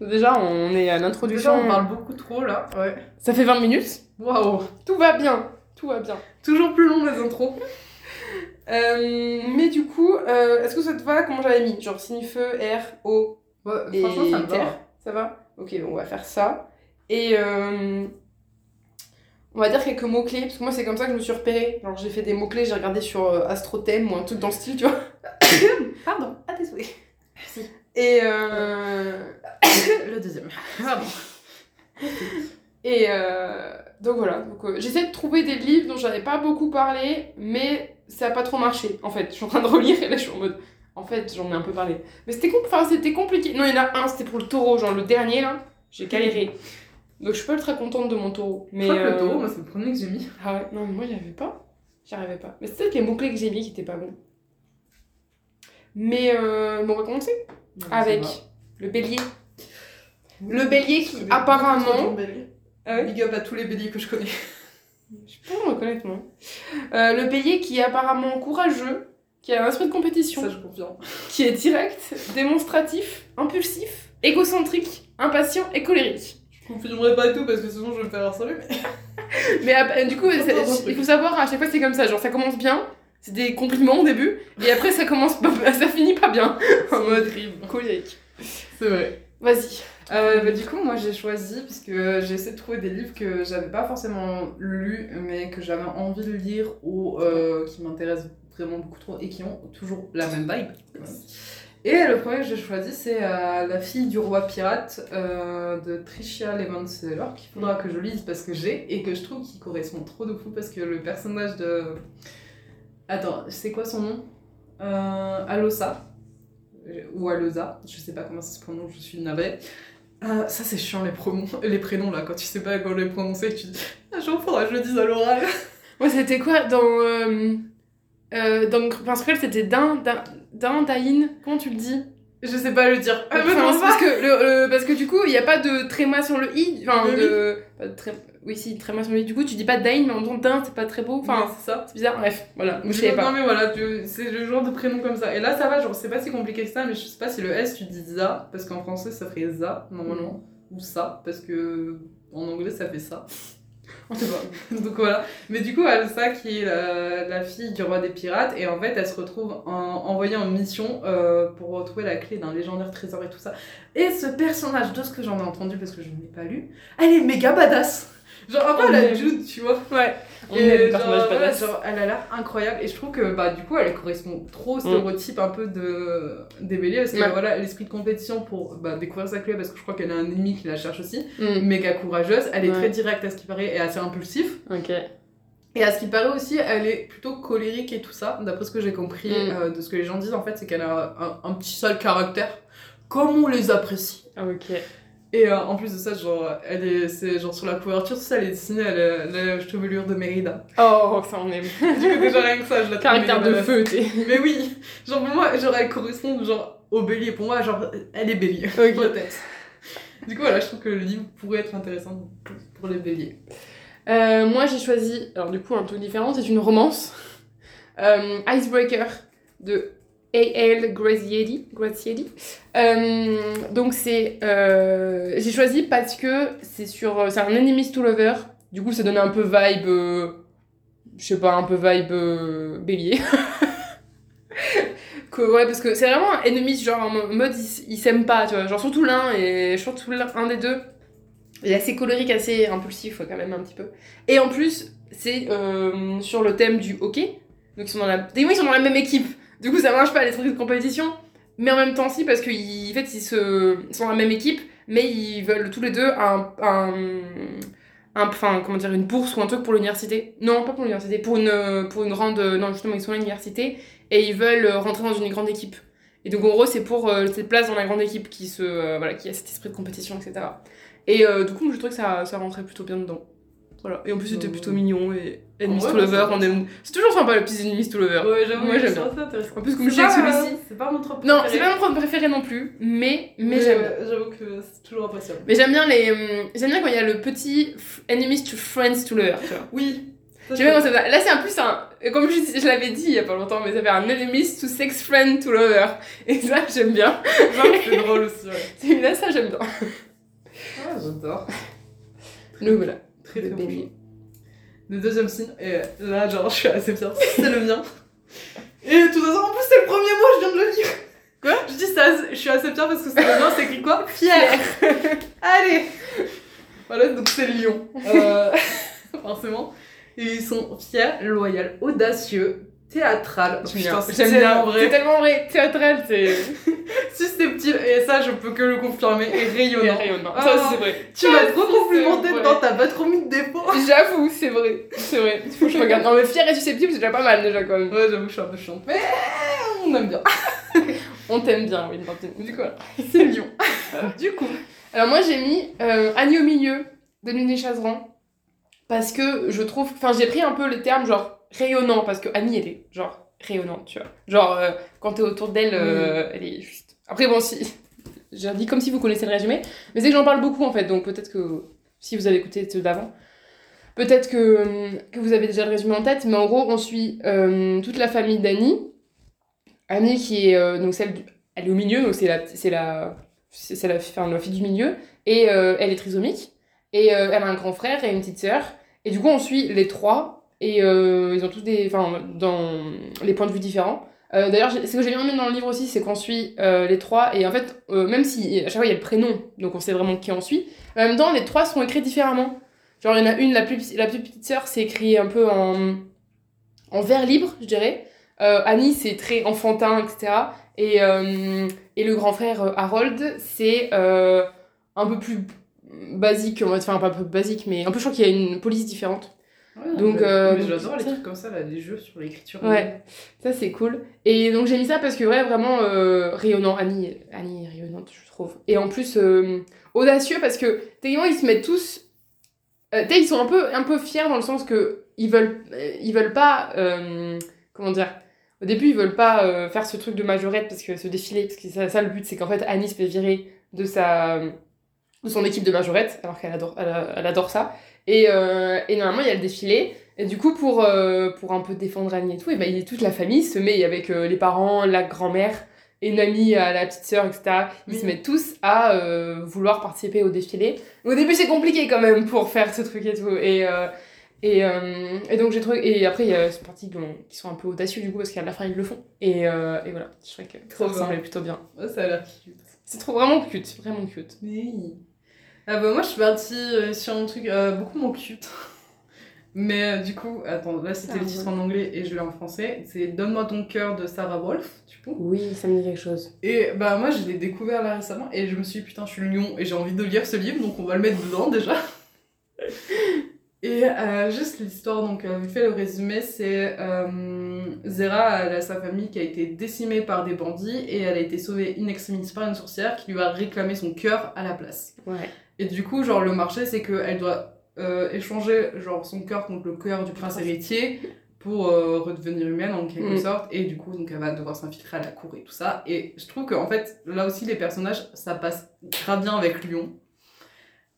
Speaker 1: Déjà, on est à
Speaker 2: Déjà,
Speaker 1: l'introduction.
Speaker 2: on parle beaucoup trop là. Ouais.
Speaker 1: Ça fait 20 minutes.
Speaker 2: Waouh.
Speaker 1: Tout va bien. Tout va bien.
Speaker 2: Toujours plus long les intros.
Speaker 1: Euh, mais du coup, euh, est-ce que ça te va? Comment j'avais mis? Genre signe feu, R, O
Speaker 2: Ouais,
Speaker 1: et
Speaker 2: franchement, ça me
Speaker 1: terre. Ça va? Ok, bon, on va faire ça. Et euh, on va dire quelques mots-clés, parce que moi c'est comme ça que je me suis repérée. Genre j'ai fait des mots-clés, j'ai regardé sur euh, Astrothème ou un truc dans le style, tu vois. Pardon, ah désolé.
Speaker 2: Merci.
Speaker 1: Et euh,
Speaker 2: Le deuxième. Pardon.
Speaker 1: Et euh, donc voilà, donc, euh, j'essaie de trouver des livres dont j'avais pas beaucoup parlé, mais ça a pas trop marché. En fait, je suis en train de relire et là je suis en mode. En fait, j'en ai un peu parlé. Mais c'était compl- enfin, compliqué. Non, il y en a un, c'était pour le taureau, genre le dernier là. J'ai galéré. Donc je suis pas très contente de mon taureau. Mais
Speaker 2: Je crois que le
Speaker 1: euh,
Speaker 2: taureau, moi, c'est le premier que j'ai mis.
Speaker 1: Ah ouais, non, mais moi j'y arrivais pas. J'y arrivais pas. Mais c'est peut-être les mots-clés que j'ai mis qui étaient pas bons. Mais euh, on va commencer avec le bélier. Le bélier qui apparemment. Ah ouais
Speaker 2: Big up à tous les béliers que je connais.
Speaker 1: Je pas me reconnaître moi. Euh, le bélier qui est apparemment courageux, qui a un esprit de compétition,
Speaker 2: Ça, je confirme.
Speaker 1: qui est direct, démonstratif, impulsif, égocentrique, impatient et colérique.
Speaker 2: Je confirmerai pas tout parce que sinon je vais me faire harceler. Mais...
Speaker 1: Mais euh, du coup, il faut savoir, à chaque fois c'est comme ça, genre ça commence bien, c'est des compliments au début, et après ça commence pas, ça finit pas bien. En mode colérique.
Speaker 2: C'est vrai.
Speaker 1: Vas-y.
Speaker 2: Euh, bah, du coup, moi j'ai choisi, puisque j'ai essayé de trouver des livres que j'avais pas forcément lus, mais que j'avais envie de lire ou euh, qui m'intéressent vraiment beaucoup trop et qui ont toujours la même vibe. Et le premier que j'ai choisi, c'est euh, La fille du roi pirate euh, de Tricia Levenseller, qu'il faudra que je lise parce que j'ai et que je trouve qu'il correspond trop de fou parce que le personnage de. Attends, c'est quoi son nom? Euh, Alosa ou Alosa, je sais pas comment ça se prononce, je suis navrée. Euh, ça c'est chiant les, pronoms, les prénoms là, quand tu sais pas comment les prononcer, tu dis ah, genre faudra que je le dise à l'oral.
Speaker 1: Moi c'était quoi dans. Euh, Prince Cruel c'était Din, Din, Dain, comment tu le dis
Speaker 2: Je sais pas le dire. Ah,
Speaker 1: Enfin,
Speaker 2: non,
Speaker 1: parce, que le, le- parce que du coup il n'y a pas de tréma sur le i, enfin
Speaker 2: Oui,
Speaker 1: de. pas de tré- Oui, si, tréma sur le i, du coup tu dis pas Dain, mais en disant Din c'est pas très beau, enfin
Speaker 2: c'est ça.
Speaker 1: c'est bizarre, bref, voilà, je
Speaker 2: Je
Speaker 1: savais
Speaker 2: Non
Speaker 1: pas.
Speaker 2: mais voilà, c'est le genre de prénom comme ça. Et là ça va, genre c'est pas si compliqué que ça, mais je sais pas si le S tu dis za, parce qu'en français ça ferait za normalement, ou ça, parce que en anglais ça fait ça.
Speaker 1: On sait pas.
Speaker 2: Donc voilà. Mais du coup, Elsa, qui est la, la fille du roi des pirates, et en fait, elle se retrouve en- envoyée en mission euh, pour retrouver la clé d'un légendaire trésor et tout ça. Et ce personnage, de ce que j'en ai entendu, parce que je ne l'ai pas lu, elle est méga badass. Genre, un peu la. Jude, tu vois?
Speaker 1: Ouais, on
Speaker 2: Et
Speaker 1: aime le
Speaker 2: genre,
Speaker 1: personnage
Speaker 2: ouais,
Speaker 1: badass.
Speaker 2: genre, elle a l'air incroyable et je trouve que bah du coup elle correspond trop au stéréotype un peu de des béliers parce que
Speaker 1: Ouais.
Speaker 2: voilà l'esprit de compétition pour bah, découvrir sa clé parce que je crois qu'elle a un ennemi qui la cherche aussi
Speaker 1: Mm.
Speaker 2: méga courageuse elle est
Speaker 1: Ouais.
Speaker 2: très directe à ce qui paraît et assez impulsif
Speaker 1: Ok.
Speaker 2: et à ce qui paraît aussi, elle est plutôt colérique et tout ça. D'après ce que j'ai compris
Speaker 1: Mm.
Speaker 2: euh, de ce que les gens disent, en fait, c'est qu'elle a un, un petit sale caractère, comme on les apprécie.
Speaker 1: Ah, ok.
Speaker 2: Et euh, en plus de ça, genre, elle est, c'est genre sur la couverture, tout ça, elle est dessinée à la, la chevelure de Mérida.
Speaker 1: Oh, ça on aime.
Speaker 2: du coup, déjà rien que ça, je la
Speaker 1: Caractère de feu, t'es.
Speaker 2: Mais oui, genre pour moi, genre elle correspond genre au bélier. Pour moi, genre, elle est bélier.
Speaker 1: Ok.
Speaker 2: Peut-être. Du coup, voilà, je trouve que le livre pourrait être intéressant pour les béliers.
Speaker 1: Euh, moi j'ai choisi, alors du coup un truc différent, c'est une romance. Euh, Icebreaker de A.L. Grazielli. Euh, donc c'est. euh, j'ai choisi parce que c'est sur. C'est un enemies to lover. Du coup ça donne un peu vibe. euh, je sais pas, un peu vibe euh, bélier. ouais, parce que c'est vraiment un enemies, genre en mode ils s'aiment pas, tu vois. Genre surtout l'un et surtout l'un un des deux. Il est assez colérique, assez impulsif quand même un petit peu. Et en plus, c'est euh, sur le thème du hockey. Donc ils sont dans la... Ils sont dans la même équipe. Du coup, ça marche pas l'esprit de compétition. Mais en même temps, si, parce qu'en fait, ils, sont la même équipe, mais ils veulent tous les deux un... un... Enfin, comment dire, une bourse ou un truc pour l'université. Non, pas pour l'université, pour une, pour une grande... Non, justement, ils sont à l'université et ils veulent rentrer dans une grande équipe. Et donc, en gros, c'est pour euh, cette place dans la grande équipe qui, se, euh, voilà, qui a cet esprit de compétition, etc. Et euh, du coup, je trouvais que ça, ça rentrait plutôt bien dedans. Voilà. Et en plus, c'était plutôt mignon et Enemies to
Speaker 2: bah,
Speaker 1: Lover, on aime. C'est toujours sympa le petit Enemies to Lover.
Speaker 2: Ouais, j'avoue,
Speaker 1: Moi, j'aime. En plus, comme je dis avec celui-ci.
Speaker 2: C'est pas mon trop
Speaker 1: Non,
Speaker 2: préféré.
Speaker 1: c'est pas mon produit préféré non plus, mais, mais j'aime.
Speaker 2: J'avoue que c'est toujours appréciable.
Speaker 1: Mais j'aime bien les. hum, J'aime bien quand il y a le petit Enemies to Friends to Lover, tu vois.
Speaker 2: Oui.
Speaker 1: J'aime bien quand ça Là, c'est un plus un. Comme je, je l'avais dit il y a pas longtemps, mais ça fait un Enemies to Sex Friend to Lover. Et ça, j'aime bien.
Speaker 2: C'est drôle aussi, ouais.
Speaker 1: Celui-là, ça, j'aime bien.
Speaker 2: Ah, j'adore.
Speaker 1: Donc voilà.
Speaker 2: Très
Speaker 1: Le
Speaker 2: très bon
Speaker 1: baby.
Speaker 2: choix. Le deuxième signe, et là, genre, je suis assez fière, c'est le mien. Et tout ça, en plus, c'est le premier mot, je viens de le lire.
Speaker 1: Quoi?
Speaker 2: Je dis ça, je suis assez fière parce que c'est le mien, c'est écrit quoi? Fier. Allez Voilà, donc c'est Lyon. Euh, forcément. Et ils sont fiers, loyaux, audacieux, théâtral.
Speaker 1: J'aime
Speaker 2: Putain, c'est tellement vrai.
Speaker 1: C'est tellement vrai. Théâtral, c'est.
Speaker 2: Susceptible, et ça, je peux que le confirmer, et rayonnant.
Speaker 1: rayonnant.
Speaker 2: Ah.
Speaker 1: Ça aussi, c'est vrai.
Speaker 2: Tu m'as trop complimenté dedans, t'as pas trop mis de défauts.
Speaker 1: J'avoue, c'est vrai. C'est vrai. Il faut que je regarde. Non, mais fier et susceptible, c'est déjà pas mal, déjà, quand même.
Speaker 2: Ouais, j'avoue, je suis un peu chiante. Mais on aime bien.
Speaker 1: On t'aime bien, oui. Du coup, voilà.
Speaker 2: C'est Lyon.
Speaker 1: Du coup. Alors, moi, j'ai mis euh, Annie au milieu de Nuné Chazeran. Parce que je trouve. Enfin, j'ai pris un peu le terme genre rayonnant. Parce que Annie, elle est genre rayonnante, tu vois. Genre, euh, quand t'es autour d'elle, euh, elle est juste. Après, bon, si. J'ai dit comme si vous connaissez le résumé. Mais c'est que j'en parle beaucoup, en fait. Donc, peut-être que si vous avez écouté ceux d'avant. Peut-être que, euh, que vous avez déjà le résumé en tête, mais en gros, on suit euh, toute la famille d'Annie. Annie qui est donc celle du... elle est au milieu, donc c'est la c'est la c'est la, enfin, la fille du milieu et elle est trisomique et elle a un grand frère et une petite sœur et du coup on suit les trois et euh, ils ont tous des enfin dans les points de vue différents. Euh, D'ailleurs, ce que j'ai bien aimé dans le livre aussi, c'est qu'on suit euh, les trois et en fait, euh, même si à chaque fois il y a le prénom, donc on sait vraiment qui on suit, en même temps les trois sont écrits différemment. Genre, il y en a une, la plus, la plus petite sœur, c'est écrit un peu en, en vers libre, je dirais. Annie, c'est très enfantin, etc. Et, et le grand frère Harold, c'est un peu plus basique, enfin pas un peu basique, mais un peu, je crois qu'il y a une police différente. Donc,
Speaker 2: mais,
Speaker 1: euh, donc,
Speaker 2: j'adore les trucs comme ça, là, les jeux sur l'écriture.
Speaker 1: Ouais. Ça, c'est cool. Et donc, j'ai mis ça parce que, ouais, vraiment euh, rayonnant. Annie, Annie est rayonnante, je trouve. Et en plus, euh, audacieux parce que, techniquement, ils se mettent tous. Euh, tu sais, ils sont un peu, un peu fiers dans le sens que ils veulent, ils veulent pas. comment dire Au début, ils veulent pas faire ce truc de majorette parce que ce défilé, parce que ça, ça le but, c'est qu'en fait, Annie se fait virer de sa de son équipe de majorette, alors qu'elle adore, elle, elle adore ça. Et, euh, et normalement, il y a le défilé. Et du coup, pour, euh, pour un peu défendre Annie et tout, et ben, il y a toute la famille se met avec euh, les parents, la grand-mère, et une amie à la petite sœur, etc. Ils
Speaker 2: Oui.
Speaker 1: se mettent tous à euh, vouloir participer au défilé. Au début, c'est compliqué quand même pour faire ce truc et tout. Et, et, et donc, j'ai trouvé. Et après, il y a ce parti qui, ont- qui sont un peu audacieux du coup, parce qu'à la fin, ils le font. Et, et voilà, je trouvais que
Speaker 2: Trop
Speaker 1: ça ressemblait plutôt bien.
Speaker 2: Ça a l'air cute.
Speaker 1: C'est trop vraiment cute, vraiment cute.
Speaker 2: Oui. Ah bah moi je suis partie euh, sur un truc euh, beaucoup moins cute. Mais euh, du coup, attends, là c'était
Speaker 1: Ah,
Speaker 2: le titre en anglais et je l'ai en français. C'est Donne-moi ton cœur de Sarah Wolf, du coup.
Speaker 1: Oui, ça me dit quelque chose.
Speaker 2: Et bah moi je l'ai découvert là récemment et je me suis dit putain je suis lion et j'ai envie de lire ce livre donc on va le mettre dedans déjà. Et euh, juste l'histoire, donc vite fait le résumé, c'est Zera, elle a sa famille qui a été décimée par des bandits et elle a été sauvée in extremis par une sorcière qui lui a réclamé son cœur à la place.
Speaker 1: Ouais.
Speaker 2: Et du coup, genre le marché, c'est qu'elle doit euh, échanger genre son cœur contre le cœur du prince héritier pour euh, redevenir humaine en quelque
Speaker 1: Mm.
Speaker 2: sorte. Et du coup, donc elle va devoir s'infiltrer à la cour et tout ça. Et je trouve qu'en fait, là aussi, les personnages, ça passe grave bien avec Lyon.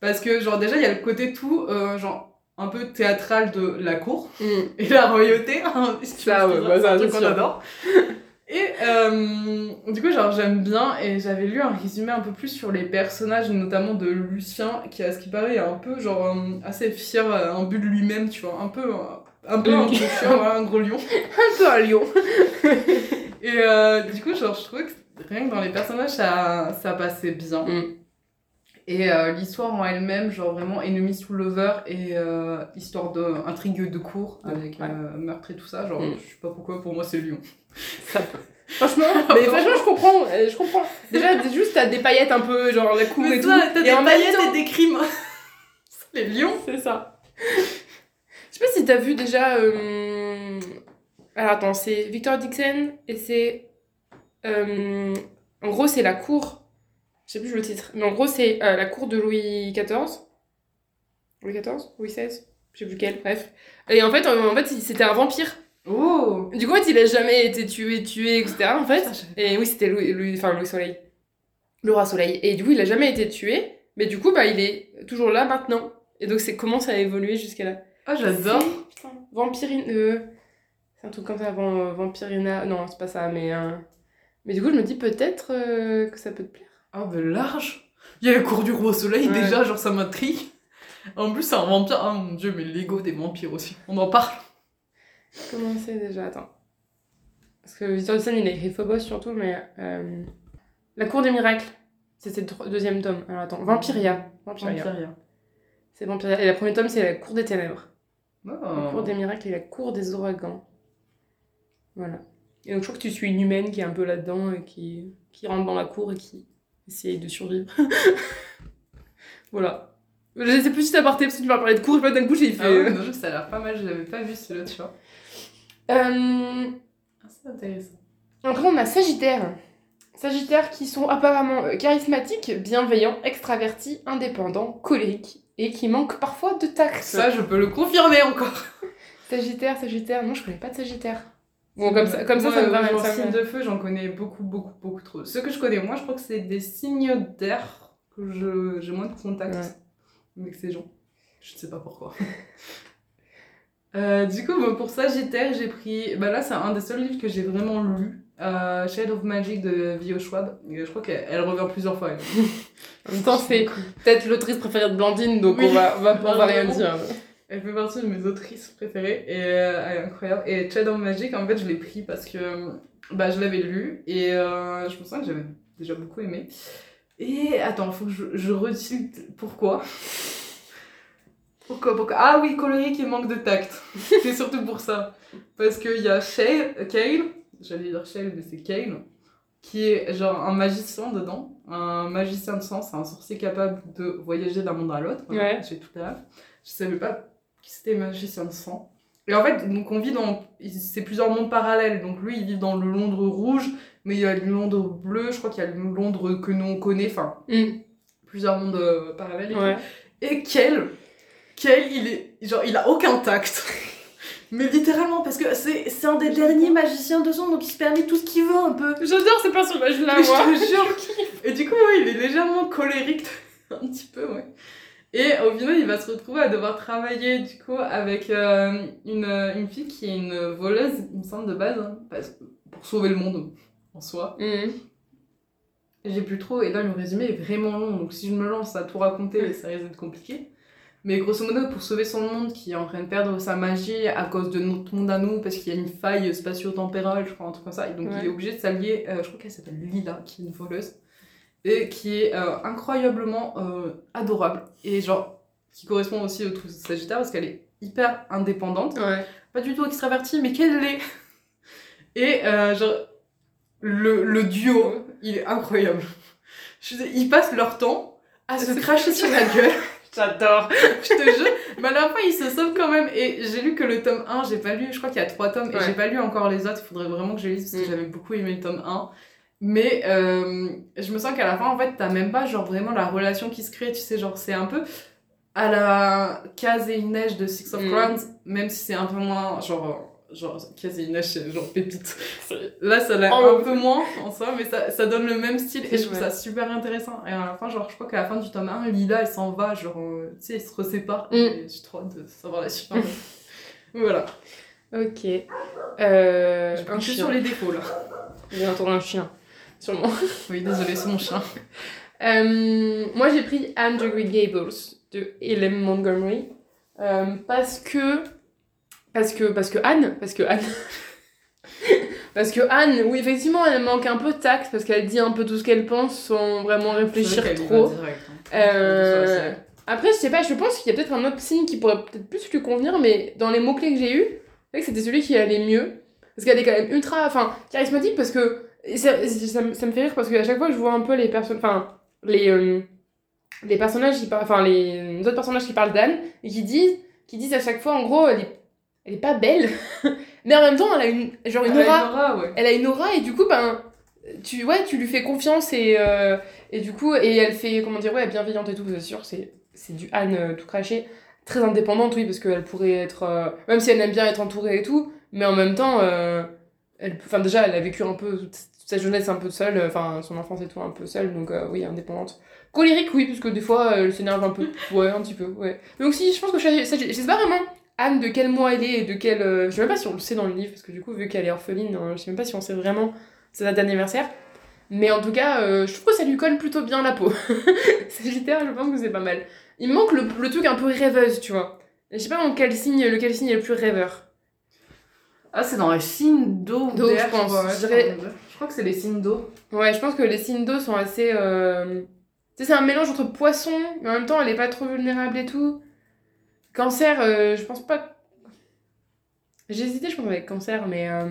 Speaker 2: Parce que genre déjà, il y a le côté tout, euh, genre un peu théâtral de la cour et la royauté. hein,
Speaker 1: Ça, ouais,
Speaker 2: c'est
Speaker 1: bah,
Speaker 2: un truc
Speaker 1: c'est
Speaker 2: qu'on adore. Et euh, du coup, genre, j'aime bien, et j'avais lu un résumé un peu plus sur les personnages, notamment de Lucien, qui, à ce qui paraît, est un peu, genre, euh, assez fier, euh, un but de lui-même, tu vois, un peu, euh, un peu un gros chien, voilà, un gros lion.
Speaker 1: Un peu à Lyon.
Speaker 2: Et euh, du coup, genre, je trouvais que rien que dans les personnages, ça, ça passait bien.
Speaker 1: Mm.
Speaker 2: Et euh, l'histoire en elle-même, genre vraiment Enemy to Lover et euh, histoire d'intrigue de cour avec
Speaker 1: Ouais.
Speaker 2: euh, meurtre et tout ça, genre,
Speaker 1: Mm.
Speaker 2: je sais pas pourquoi, pour moi, c'est Lyon.
Speaker 1: Ça peut. Franchement, mais franchement, je comprends. Je comprends. Déjà, juste, t'as des paillettes un peu, genre la cour et tout.
Speaker 2: t'as
Speaker 1: et
Speaker 2: des
Speaker 1: en
Speaker 2: paillettes
Speaker 1: temps-
Speaker 2: et des crimes. c'est les lions.
Speaker 1: C'est ça. Je sais pas si t'as vu déjà. euh, Alors attends, c'est Victor Dixon et c'est. euh, En gros, c'est la cour Je sais plus le titre. Mais en gros, c'est euh, la cour de Louis XIV. Louis XIV Louis XVI Je sais plus quel, bref. Et en fait, en, en fait, c'était un vampire.
Speaker 2: Oh
Speaker 1: Du coup, en fait, il a jamais été tué, tué, etc. En fait.
Speaker 2: Putain,
Speaker 1: Et oui, c'était Louis, Louis- enfin, Louis Soleil. Le roi Soleil. Et du coup, il a jamais été tué. Mais du coup, bah, il est toujours là maintenant. Et donc, c'est comment ça a évolué jusqu'à là?
Speaker 2: Ah, j'adore
Speaker 1: Vampirine. euh, C'est un truc comme ça avant euh, Vampirina. Non, c'est pas ça, mais. euh, Mais du coup, je me dis peut-être que ça peut te plaire.
Speaker 2: Ah, mais large Il y a la cour du roi soleil,
Speaker 1: Ouais.
Speaker 2: déjà, genre ça m'intrigue. En plus, c'est un vampire. Ah mon dieu, mais l'ego des vampires aussi. On en parle.
Speaker 1: Comment c'est déjà? Attends. Parce que Victor Hudson, il a écrit Phobos surtout, mais. euh, La cour des miracles. C'était le deuxième tome. Alors attends, Vampiria. Vampiria.
Speaker 2: Vampiria.
Speaker 1: C'est Vampiria. Et le premier tome, c'est la cour des ténèbres. La
Speaker 2: Oh.
Speaker 1: cour des miracles et la cour des ouragans. Voilà. Et donc je crois que tu suis une humaine qui est un peu là-dedans et qui, qui rentre dans la cour et qui essaye de survivre. voilà. Plus si t'as parté parce que tu m'as parlé de cours, je pas d'un coup j'ai fait.
Speaker 2: Ah ouais,
Speaker 1: euh,
Speaker 2: non, ça a l'air pas mal, je l'avais pas vu celui-là, tu vois.
Speaker 1: Euh,
Speaker 2: Ah, c'est intéressant.
Speaker 1: Après, on a Sagittaire. Sagittaires qui sont apparemment euh, charismatiques, bienveillants, extravertis, indépendants, colériques et qui manquent parfois de tact.
Speaker 2: Ça, je peux le confirmer encore.
Speaker 1: Sagittaire, Sagittaire, non, je connais pas de Sagittaire. Bon, comme ça, comme ça, me
Speaker 2: genre,
Speaker 1: ça me
Speaker 2: signes
Speaker 1: va.
Speaker 2: de feu, j'en connais beaucoup, beaucoup, beaucoup trop. Ceux que je connais, moi, je crois que c'est des signes d'air que je- j'ai moins de contact
Speaker 1: Ouais.
Speaker 2: avec ces gens. Je ne sais pas pourquoi. Euh, du coup, bon, pour Sagittaire, j'ai pris. Bah là, c'est un des seuls livres que j'ai vraiment lu. Euh, Shade of Magic de Vio Schwab. Et Je crois qu'elle elle revient plusieurs fois.
Speaker 1: En même temps, c'est peut-être l'autrice préférée de Blandine, donc
Speaker 2: Oui.
Speaker 1: on, va, on, va, on va rien dire.
Speaker 2: Elle fait partie de mes autrices préférées et euh, elle est incroyable. Et of Magic, en fait, je l'ai pris parce que bah, je l'avais lu et euh, je me sens que j'avais déjà beaucoup aimé. Et attends, faut que je, je recite pourquoi. Pourquoi, pourquoi? Ah oui, colérique et manque de tact. c'est surtout pour ça. Parce qu'il y a Shale, Kale, j'allais dire Shale, mais c'est Kale, qui est genre un magicien dedans. Un magicien de sang, c'est un sorcier capable de voyager d'un monde à l'autre.
Speaker 1: Ouais.
Speaker 2: J'ai tout à l'heure. Je savais pas qui c'était magicien de sang. Et en fait, donc on vit dans. C'est plusieurs mondes parallèles. Donc lui, il vit dans le Londres rouge, mais il y a le Londres bleu, je crois qu'il y a le Londres que nous on connaît, enfin,
Speaker 1: Mm.
Speaker 2: plusieurs mondes euh, parallèles. et.
Speaker 1: Ouais.
Speaker 2: Et Kel, Kel, il est. Genre, il a aucun tact. Mais littéralement, parce que c'est c'est un des derniers magiciens de sang, donc il se permet tout ce qu'il veut un peu.
Speaker 1: J'adore ces personnages-là,
Speaker 2: Mais
Speaker 1: moi.
Speaker 2: je te jure. Et du coup, ouais, il est légèrement colérique, un petit peu, ouais. Et au final, il va se retrouver à devoir travailler, du coup, avec euh, une, une fille qui est une voleuse, il me semble, de base, hein, parce- pour sauver le monde, en soi.
Speaker 1: Mm.
Speaker 2: J'ai plus trop, et là, le résumé est vraiment long, donc si je me lance à tout raconter, ça risque d'être compliqué. Mais grosso modo, pour sauver son monde qui est en train de perdre sa magie à cause de notre monde à nous, parce qu'il y a une faille spatio-temporelle, je crois, un truc comme ça, et donc
Speaker 1: Ouais.
Speaker 2: il est obligé de s'allier, euh, je crois qu'elle s'appelle Lila, qui est une voleuse, et qui est euh, incroyablement euh, adorable, et genre, qui correspond aussi au de Sagittaire, parce qu'elle est hyper indépendante,
Speaker 1: Ouais.
Speaker 2: pas du tout extravertie, mais qu'elle l'est. Et euh, genre, le, le duo, il est incroyable. Je ils passent leur temps à se cracher sur la gueule,
Speaker 1: J'adore.
Speaker 2: je te jure. Mais à la fin, ils se sauvent quand même. Et j'ai lu que le tome 1, j'ai pas lu, je crois qu'il y a trois tomes, et j'ai pas lu encore les autres. Il faudrait vraiment que je les lise parce que
Speaker 1: Mm.
Speaker 2: j'avais beaucoup aimé le tome 1. Mais euh, je me sens qu'à la fin, en fait, t'as même pas genre vraiment la relation qui se crée, tu sais, genre c'est un peu à la case et neige de Six of
Speaker 1: Mm.
Speaker 2: Crowns, même si c'est un peu moins genre. Genre, case et neige, c'est genre pépite. Là, ça l'a
Speaker 1: Oh.
Speaker 2: un peu moins en soi, mais ça, ça donne le même style et je trouve ça super intéressant. Et à la fin, genre, je crois qu'à la fin du tome 1, Lila, elle s'en va, genre, euh, tu sais, ils se séparent.
Speaker 1: Mm.
Speaker 2: Et j'ai trop hâte de savoir la suite. voilà.
Speaker 1: Ok. Euh,
Speaker 2: Je
Speaker 1: un chien.
Speaker 2: sur les défauts, là.
Speaker 1: J'ai entendu un chien. Sûrement.
Speaker 2: Oui, désolé, c'est mon chien.
Speaker 1: Euh, moi, j'ai pris Anne de Green Gables de Ellen Montgomery. Euh, parce que. Parce que. Parce que Anne. Parce que Anne. parce que Anne, oui, effectivement, elle manque un peu de tact parce qu'elle dit un peu tout ce qu'elle pense sans vraiment réfléchir trop.
Speaker 2: direct, hein.
Speaker 1: Euh. Après, je sais pas, je pense qu'il y a peut-être un autre signe qui pourrait peut-être plus lui convenir, mais dans les mots-clés que j'ai eus, c'est vrai que c'était celui qui allait mieux. Parce qu'elle est quand même ultra, enfin, charismatique parce que. Et Ça, ça, me- ça me fait rire parce qu'à chaque fois, je vois un peu les personnes. Enfin, les. euh, les personnages qui. Enfin, les autres personnages qui parlent d'Anne et qui disent, qui disent à chaque fois, en gros, elle est, elle est pas belle, mais en même temps, elle a une, genre une
Speaker 2: Elle a
Speaker 1: aura
Speaker 2: une aura, ouais.
Speaker 1: elle a une aura et du coup ben tu, ouais, tu lui fais confiance et, euh, et du coup, et elle fait, comment dire, ouais, bienveillante et tout, c'est sûr, c'est, c'est du Anne euh, tout craché. Très indépendante, oui, parce qu'elle pourrait être, euh, même si elle aime bien être entourée et tout, mais en même temps, euh, elle, enfin déjà, elle a vécu un peu toute sa jeunesse un peu seule, enfin son enfance et tout un peu seule, donc euh, oui, indépendante. Colérique, oui, parce que des fois, elle s'énerve un peu, ouais, un petit peu, ouais. Mais aussi, je pense que je, ça, je, je sais pas vraiment Anne de quel mois elle est et de quel, euh, je sais même pas si on le sait dans le livre, parce que du coup, vu qu'elle est orpheline, euh, je sais même pas si on sait vraiment sa date d'anniversaire. Mais en tout cas, euh, je trouve que ça lui colle plutôt bien la peau. Sagittaire, je pense que c'est pas mal. Il me manque le, le truc un peu rêveuse, tu vois. Je sais pas dans quel signe, lequel signe est le plus rêveur.
Speaker 2: Ah, c'est dans les signes d'eau.
Speaker 1: D'eau, je pense. Je dirais-
Speaker 2: Je crois que c'est les signes d'eau.
Speaker 1: Ouais, je pense que les signes d'eau sont assez. euh, Tu sais, c'est un mélange entre poisson, mais en même temps, elle est pas trop vulnérable et tout. Cancer, euh, je pense pas. J'ai hésité, je pense, avec cancer, mais. euh,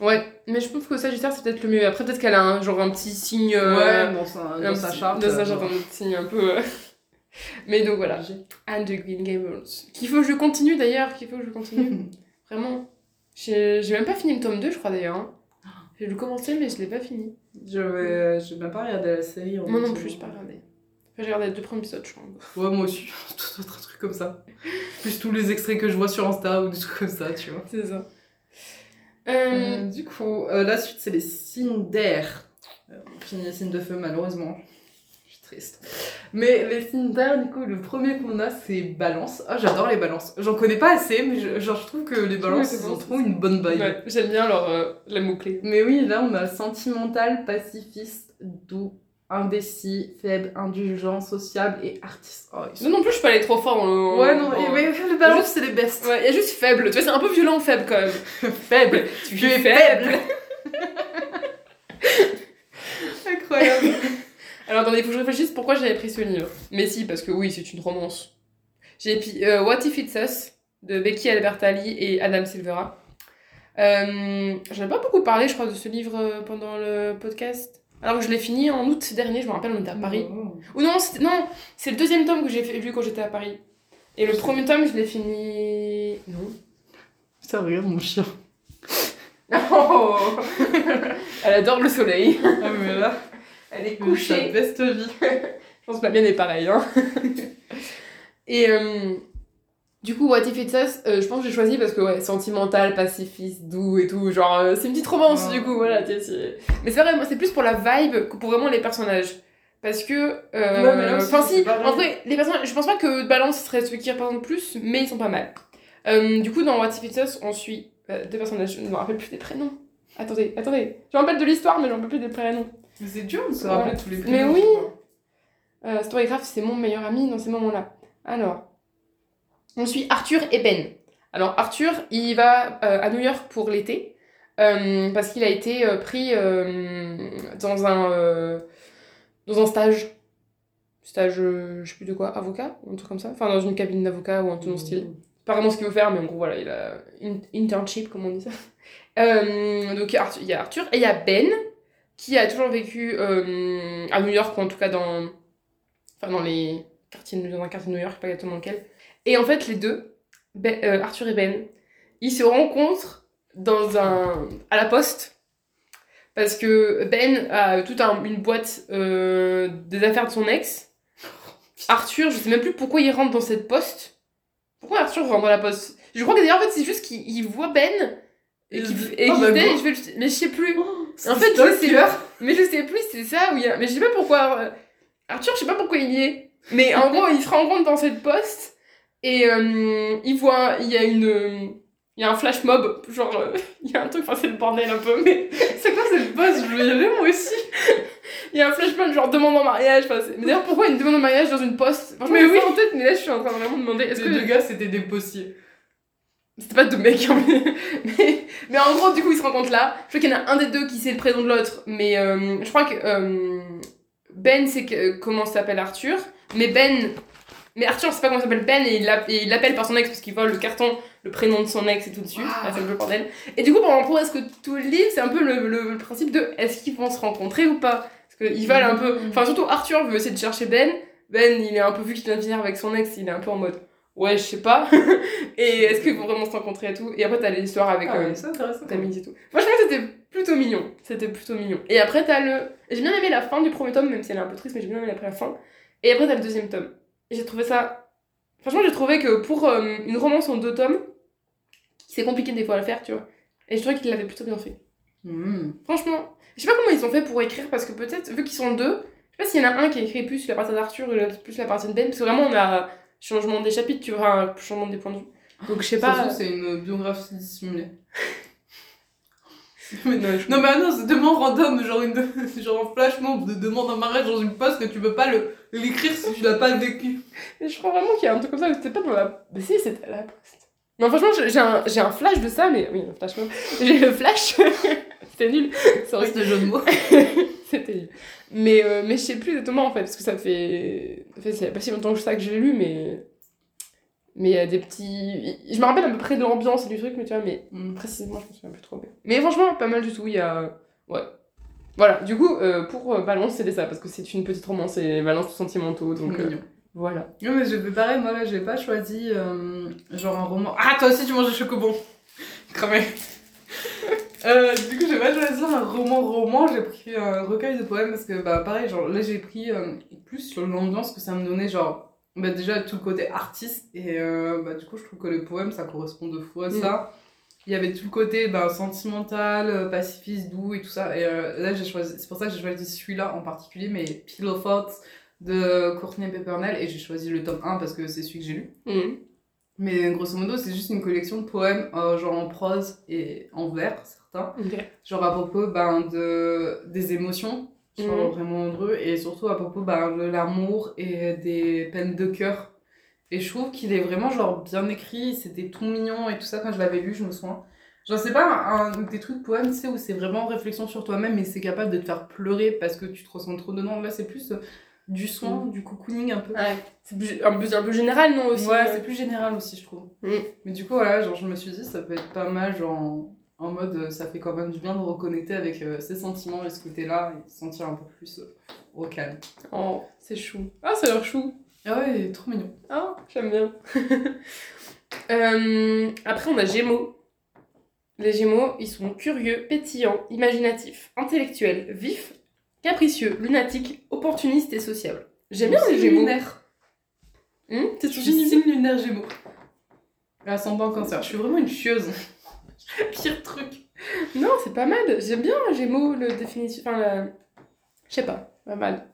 Speaker 1: Ouais, mais je pense que Sagittaire, c'est peut-être le mieux. Après, peut-être qu'elle a un, genre un petit signe. euh,
Speaker 2: ouais, sa,
Speaker 1: un
Speaker 2: dans sa charte.
Speaker 1: Dans sa charte, un petit signe un peu. Mais donc voilà. Anne de Green Gables. Qu'il faut que je continue d'ailleurs, qu'il faut que je continue. Vraiment. J'ai même pas fini le tome 2, je crois d'ailleurs. hein. J'ai dû commencer, mais je l'ai pas fini.
Speaker 2: Je vais, je vais pas regarder la série. en
Speaker 1: Moi non plus, j'ai pas regardé. Enfin, j'ai regardé les deux premiers épisodes, je crois.
Speaker 2: Ouais, moi aussi. Tout autre truc comme ça. Plus tous les extraits que je vois sur Insta ou des trucs comme ça, tu vois.
Speaker 1: C'est ça.
Speaker 2: Euh,
Speaker 1: Euh,
Speaker 2: du coup, euh, la suite, c'est les signes d'air. On finit les signes de feu, malheureusement. Triste. Mais les signes d'air, du coup, le premier qu'on a, c'est balance. Ah, j'adore les balances. J'en connais pas assez, mais je, genre, je trouve que les balances, ils
Speaker 1: bon,
Speaker 2: trop une bonne vibe.
Speaker 1: ouais, J'aime bien leur, euh, les mots-clés.
Speaker 2: Mais oui, là, on a sentimental, pacifiste, doux, indécis, faible, indulgent, sociable et artiste. Oh, sont-
Speaker 1: Non, non plus, je pas allée trop fort. en-
Speaker 2: Ouais, non,
Speaker 1: en-
Speaker 2: et- mais les balances, c'est les best.
Speaker 1: Ouais, il y a juste faible. Tu vois, c'est un peu violent, faible quand même.
Speaker 2: Faible.
Speaker 1: tu
Speaker 2: Tu es faible. Incroyable.
Speaker 1: Alors attendez, il faut que je réfléchisse pourquoi j'avais pris ce livre. Mais si, parce que oui, c'est une romance. J'ai pris euh, What If It's Us de Becky Albertalli et Adam Silvera. Euh, J'en ai pas beaucoup parlé, je crois, de ce livre euh, pendant le podcast. Alors que je l'ai fini en août dernier, je me rappelle, on était à Paris.
Speaker 2: Oh.
Speaker 1: Ou non, non, c'est le deuxième tome que j'ai lu quand j'étais à Paris. Et le premier tome, je l'ai fini. Non.
Speaker 2: Ça regarde mon chien.
Speaker 1: Oh Elle adore le soleil.
Speaker 2: Ah, mais là,
Speaker 1: Elle est couchée.
Speaker 2: best vie.
Speaker 1: Je pense que la mienne est pareille. Hein. Et euh, du coup, What If It's Us, euh, je pense que j'ai choisi parce que, ouais, sentimental, pacifiste, doux et tout. Genre, euh, c'est une petite romance, du coup, voilà. Mais c'est vrai, c'est plus pour la vibe que pour vraiment les personnages. Parce que.
Speaker 2: Ouais,
Speaker 1: Enfin, si, en vrai, les personnages, je pense pas que Balance serait ceux qui représentent le plus, mais ils sont pas mal. Du coup, dans What If It's Us, on suit deux personnages. Je ne me rappelle plus des prénoms. Attendez, attendez. Je me rappelle de l'histoire, mais je me rappelle plus des prénoms.
Speaker 2: Mais c'est dur de se
Speaker 1: Ouais.
Speaker 2: rappeler tous les
Speaker 1: Mais
Speaker 2: prénoms,
Speaker 1: oui.
Speaker 2: je crois.
Speaker 1: Euh, Storycraft, c'est mon meilleur ami dans ces moments-là. Alors, on suit Arthur et Ben. Alors, Arthur, il va euh, à New York pour l'été, euh, parce qu'il a été euh, pris dans, un, dans un stage. Stage, je sais plus de quoi, avocat ou un truc comme ça. Enfin, dans une cabine d'avocat ou un dans le style. C'est pas vraiment ce qu'il veut faire, mais en gros, voilà, il a une internship, comme on dit ça. Donc, il y a Arthur et il y a Ben, qui a toujours vécu euh, à New York, ou en tout cas dans, enfin, dans les quartiers, dans un quartier de New York, pas exactement lequel. Et en fait, les deux, Ben- euh, Arthur et Ben, ils se rencontrent dans un, à la poste. Parce que Ben a toute un- une boîte euh, des affaires de son ex. Arthur, je sais même plus pourquoi il rentre dans cette poste. Pourquoi Arthur rentre dans la poste? Je crois que d'ailleurs, en fait, c'est juste qu'il il voit Ben et qu'il
Speaker 2: Oh, bah, go.
Speaker 1: je vais mais je sais plus.
Speaker 2: C'est
Speaker 1: En fait, je sais-. Mais je sais plus, c'est ça où il y a. Mais je sais pas pourquoi. euh, Arthur, je sais pas pourquoi il y est. Mais en gros, il se rencontre dans cette poste et euh, il voit. Il y a une. Il y a un flash mob, genre, euh, il y a un truc, enfin c'est le bordel un peu, mais
Speaker 2: C'est quoi cette bosse Je veux y aller moi aussi.
Speaker 1: il y a un flash mob, genre demande en mariage, enfin, mais d'ailleurs pourquoi une demande en mariage dans une poste? Franchement,
Speaker 2: Mais oui.
Speaker 1: en tête, mais là je suis en train de vraiment demander, est-ce
Speaker 2: Les
Speaker 1: que
Speaker 2: deux gars, c'était des postiers.
Speaker 1: C'était pas deux mecs, hein, mais... mais... mais en gros, du coup, ils se rencontrent là. Je crois qu'il y en a un des deux qui sait le prénom de l'autre, mais euh, je crois que euh, Ben sait que, comment s'appelle Arthur, mais Ben... Mais Arthur sait pas comment s'appelle Ben et il l'appelle par son ex parce qu'il voit le carton, le prénom de son ex et tout dessus.
Speaker 2: Wow.
Speaker 1: Ah, c'est un peu le bordel. Et du coup, pendant pour est-ce que tout le livre, c'est un peu le, le- le principe de est-ce qu'ils vont se rencontrer ou pas? Parce qu'ils veulent un peu...
Speaker 2: Mhm.
Speaker 1: Enfin, surtout Arthur veut essayer de chercher Ben. Ben, il est un peu vu qu'il vient de finir avec son ex, il est un peu en mode ouais, je sais pas. et est-ce qu'ils vont vraiment se rencontrer et tout? Et après, t'as l'histoire avec
Speaker 2: Ah
Speaker 1: euh,
Speaker 2: ouais.
Speaker 1: Camille et tout. Franchement, c'était plutôt mignon. C'était plutôt mignon. Et après, t'as le. J'ai bien aimé la fin du premier tome, même si elle est un peu triste, mais j'ai bien aimé la fin. Et après, t'as le deuxième tome. J'ai trouvé ça. Franchement, j'ai trouvé que pour euh, une romance en deux tomes, c'est compliqué des fois à le faire, tu vois. Et je trouvais qu'il l'avait plutôt bien fait.
Speaker 2: Hmm.
Speaker 1: Franchement, je sais pas comment ils ont fait pour écrire, parce que peut-être, vu qu'ils sont deux, je sais pas s'il y en a un qui a écrit plus la partie d'Arthur et plus la partie de Ben, parce que vraiment, on a changement des chapitres, tu vois, un changement des points de vue. Donc, je sais
Speaker 2: Ça
Speaker 1: pas.
Speaker 2: c'est une biographie dissimulée.
Speaker 1: Non, je-
Speaker 2: Non mais ah non, c'est demande random, genre une genre un flash mob de demande en mariage dans une poste que tu peux pas le l'écrire si tu l'as pas vécu.
Speaker 1: Mais je crois vraiment qu'il y a un truc comme ça, c'était pas dans la. Mais si, c'était à la poste. Non, franchement, j'ai un, j'ai un flash de ça, mais. Oui, un flash. J'ai le flash. c'était nul. Sorry.
Speaker 2: C'était jeu de mots.
Speaker 1: C'était. Mais, euh, mais je sais plus exactement en fait, parce que ça fait. En fait, c'est pas si longtemps que ça que j'ai lu, mais. Mais il y a des petits. Je me rappelle à peu près de l'ambiance et du truc, mais tu vois, mais
Speaker 2: Hmm.
Speaker 1: précisément, je me souviens plus trop. Mais, mais franchement, pas mal du tout. Il y a. Ouais. Voilà, du coup, euh, pour euh, Balance, c'était ça, parce que c'est une petite romance et Balance sentimentaux, donc euh, voilà.
Speaker 2: Non mais je fais pareil, moi là j'ai pas choisi euh, genre un roman. Ah toi aussi tu manges des chocobons Cramé euh, Du coup j'ai pas choisi un roman roman, j'ai pris un recueil de poèmes parce que bah pareil, genre là j'ai pris euh, plus sur l'ambiance que ça me donnait, genre bah déjà tout le côté artiste et euh, bah du coup je trouve que le poème ça correspond de fou à ça. Il y avait tout le côté bah, sentimental, pacifiste, doux et tout ça. Et là j'ai choisi, c'est pour ça que j'ai choisi celui-là en particulier, mais Pillow Thoughts de Courtney Peppernell et j'ai choisi le tome 1 parce que c'est celui que j'ai lu.
Speaker 1: Mhm.
Speaker 2: Mais grosso modo, c'est juste une collection de poèmes, genre en prose et en vers, certains. Genre à propos ben, de, des émotions, genre
Speaker 1: Mhm.
Speaker 2: vraiment heureux, et surtout à propos ben, de l'amour et des peines de cœur. Et je trouve qu'il est vraiment genre bien écrit, c'était tout mignon et tout ça quand je l'avais lu, je me souviens. Genre c'est pas un, des trucs poèmes, tu sais, où c'est vraiment réflexion sur toi-même, mais c'est capable de te faire pleurer parce que tu te ressens trop dedans. Là, c'est plus euh, du soin, du cocooning un peu.
Speaker 1: Ouais. C'est plus- un, peu, un peu général, non aussi
Speaker 2: Ouais,
Speaker 1: euh.
Speaker 2: c'est plus général aussi, je trouve.
Speaker 1: Mm.
Speaker 2: Mais du coup, voilà, genre, je me suis dit, ça peut être pas mal, genre, en, mode, euh, ça fait quand même du bien de reconnecter avec euh, ses sentiments et ce côté-là, et se sentir un peu plus euh, au calme.
Speaker 1: Oh, c'est chou. Ah, ça a l'air chou.
Speaker 2: Ah ouais, il est trop mignon.
Speaker 1: Ah, j'aime bien. Euh, après, on a Gémeaux. Les Gémeaux, ils sont curieux, pétillants, imaginatifs, intellectuels, vifs, capricieux, lunatiques, opportunistes et sociables. J'aime bien les
Speaker 2: Signe
Speaker 1: Gémeaux.
Speaker 2: lunaire.
Speaker 1: Hum, ton
Speaker 2: suis
Speaker 1: signe
Speaker 2: signe lunaire Gémeaux. Ascendant cancer. Je suis vraiment une chieuse. Pire truc.
Speaker 1: Non, c'est pas mal. J'aime bien Gémeaux, le définition. Enfin, la... je sais pas, pas mal.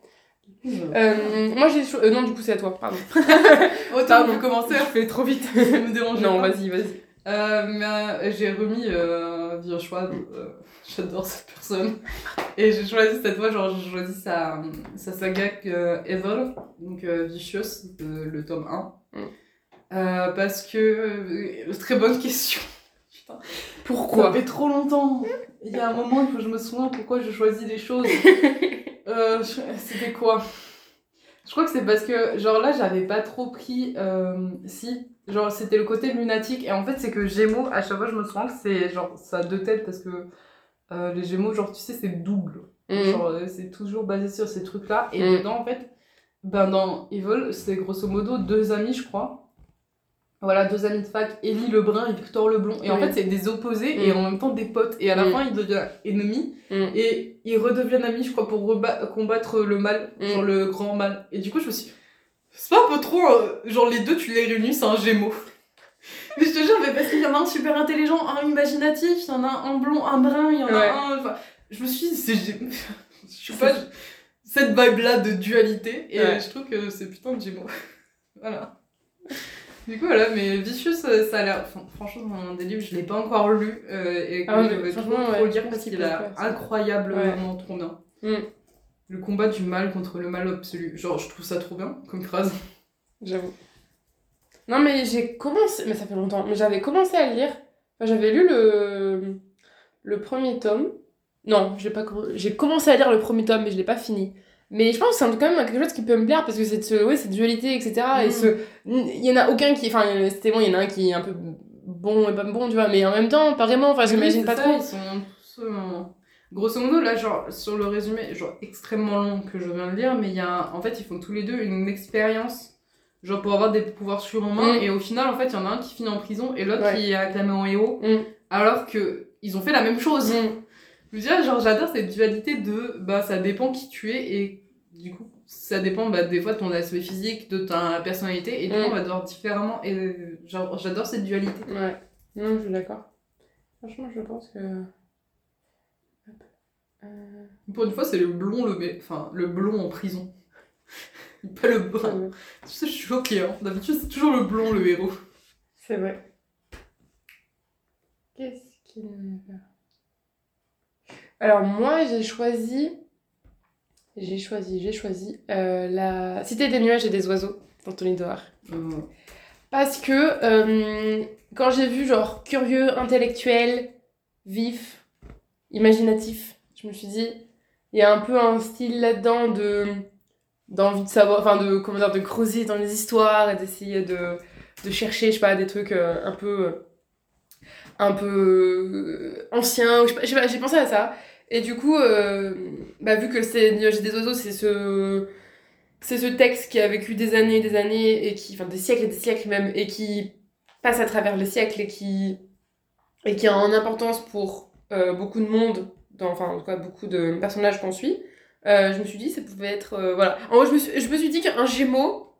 Speaker 1: Euh, moi, j'ai. euh, non, du coup, c'est à toi, pardon.
Speaker 2: Autant peut commencer,
Speaker 1: Je fais trop vite.
Speaker 2: ça me dérange
Speaker 1: non, vas-y, vas-y.
Speaker 2: Euh, euh, j'ai remis euh, Schwab, euh, j'adore cette personne. Et j'ai choisi cette fois, genre j'ai choisi sa, sa saga euh, Evil, donc euh, Vicious, de- le tome 1.
Speaker 1: Mm.
Speaker 2: Euh, parce que. euh, très bonne question. Putain. Ça
Speaker 1: Pourquoi
Speaker 2: fait trop longtemps. Il y a un moment, il faut que je me souvienne pourquoi je choisis les choses. Euh, C'était quoi? Je crois que c'est parce que, genre là, j'avais pas trop pris. euh, si, genre c'était le côté lunatique. Et en fait, c'est que Gémeaux, à chaque fois, je me souviens que c'est genre ça a deux têtes parce que euh, les Gémeaux, genre tu sais, c'est double.
Speaker 1: Hum.
Speaker 2: Genre c'est toujours basé sur ces trucs-là. Et
Speaker 1: Mm.
Speaker 2: dedans, en fait, ben dans Evil, c'est grosso modo deux amis, je crois. Voilà, deux amis de fac, Ellie Lebrun et Victor Leblond. Et en fait, c'est des opposés et
Speaker 1: Mm.
Speaker 2: en même temps des potes. Et à la
Speaker 1: Mm.
Speaker 2: fin, ils deviennent ennemis.
Speaker 1: Hum.
Speaker 2: Et ils redeviennent amis, je crois, pour combattre le mal,
Speaker 1: Mm.
Speaker 2: genre le grand mal. Et du coup, je me suis c'est pas un peu trop, euh, genre les deux, tu les réunis, c'est un gémeau. mais je te jure, mais parce qu'il y en a un super intelligent, un imaginatif, il y en a un blond, un brun, il y en
Speaker 1: Ouais.
Speaker 2: a un. enfin, je me suis dit, c'est. je sais pas, cette vibe-là de dualité. Et
Speaker 1: Ouais.
Speaker 2: je trouve que c'est putain de gémeaux. voilà. Du coup, voilà, mais Vicious, ça a l'air. enfin, franchement, dans des livres, je l'ai pas encore lu. euh, et que
Speaker 1: Ah,
Speaker 2: je vais trop, trop
Speaker 1: ouais,
Speaker 2: lire parce
Speaker 1: qu'il
Speaker 2: a incroyablement trop bien.
Speaker 1: Mm.
Speaker 2: Le combat du mal contre le mal absolu. Genre, je trouve ça trop bien comme phrase.
Speaker 1: J'avoue. Non, mais j'ai commencé. Mais ça fait longtemps. Mais j'avais commencé à lire. Enfin, j'avais lu le. Le premier tome. Non, j'ai pas j'ai commencé à lire le premier tome, mais je l'ai pas fini. Mais je pense que c'est quand même quelque chose qui peut me plaire parce que c'est ce... ouais, cette dualité, etc. Et ce... Il y en a aucun qui. Enfin, c'était bon, il y en a un qui est un peu bon et pas bon, tu vois. Mais en même temps, pas vraiment. Enfin, j'imagine
Speaker 2: Oui,
Speaker 1: pas
Speaker 2: c'est
Speaker 1: trop.
Speaker 2: ça, Ils sont tous, euh, Grosso modo, là, genre, sur le résumé, genre extrêmement long que je viens de lire, mais il y a. En fait, ils font tous les deux une expérience genre pour avoir des pouvoirs surhumains,
Speaker 1: Mm.
Speaker 2: et au final, en fait, il y en a un qui finit en prison et l'autre
Speaker 1: Ouais.
Speaker 2: qui est acclamé en héros,
Speaker 1: Mm.
Speaker 2: alors que ils ont fait la même chose.
Speaker 1: Mm.
Speaker 2: Je veux dire, genre, j'adore cette dualité de, bah, ça dépend qui tu es, et du coup, ça dépend, bah, des fois, de ton aspect physique, de ta personnalité, et du
Speaker 1: Mm.
Speaker 2: coup, on va devoir différemment, et euh, j'adore cette dualité.
Speaker 1: Ouais. Non, je suis d'accord. Franchement, je pense que. Euh,
Speaker 2: Pour une fois, c'est le blond, le, enfin, le blond en prison. Pas le
Speaker 1: c'est
Speaker 2: brun.
Speaker 1: vrai.
Speaker 2: Tu sais, je suis choquée, hein. D'habitude, c'est toujours le blond, le héros.
Speaker 1: C'est vrai. Qu'est-ce qu'il y a Alors, moi, j'ai choisi. J'ai choisi, j'ai choisi euh, la Cité des nuages et des oiseaux d'Anthony Doerr. Parce que euh, quand j'ai vu genre curieux, intellectuel, vif, imaginatif, je me suis dit, il y a un peu un style là-dedans de d'envie de savoir, enfin de comment dire, de creuser dans les histoires et d'essayer de, de chercher, je sais pas, des trucs euh, un peu euh, un peu anciens. je sais pas, J'ai pensé à ça. Et du coup, euh, bah, vu que c'est Nuages des oiseaux, c'est ce texte qui a vécu des années et des années, et qui, enfin des siècles et des siècles même, et qui passe à travers les siècles et qui, et qui a une importance pour euh, beaucoup de monde, dans, enfin en tout cas beaucoup de personnages qu'on suit, euh, je me suis dit ça pouvait être. voilà. En je me je me suis dit qu'un Gémeaux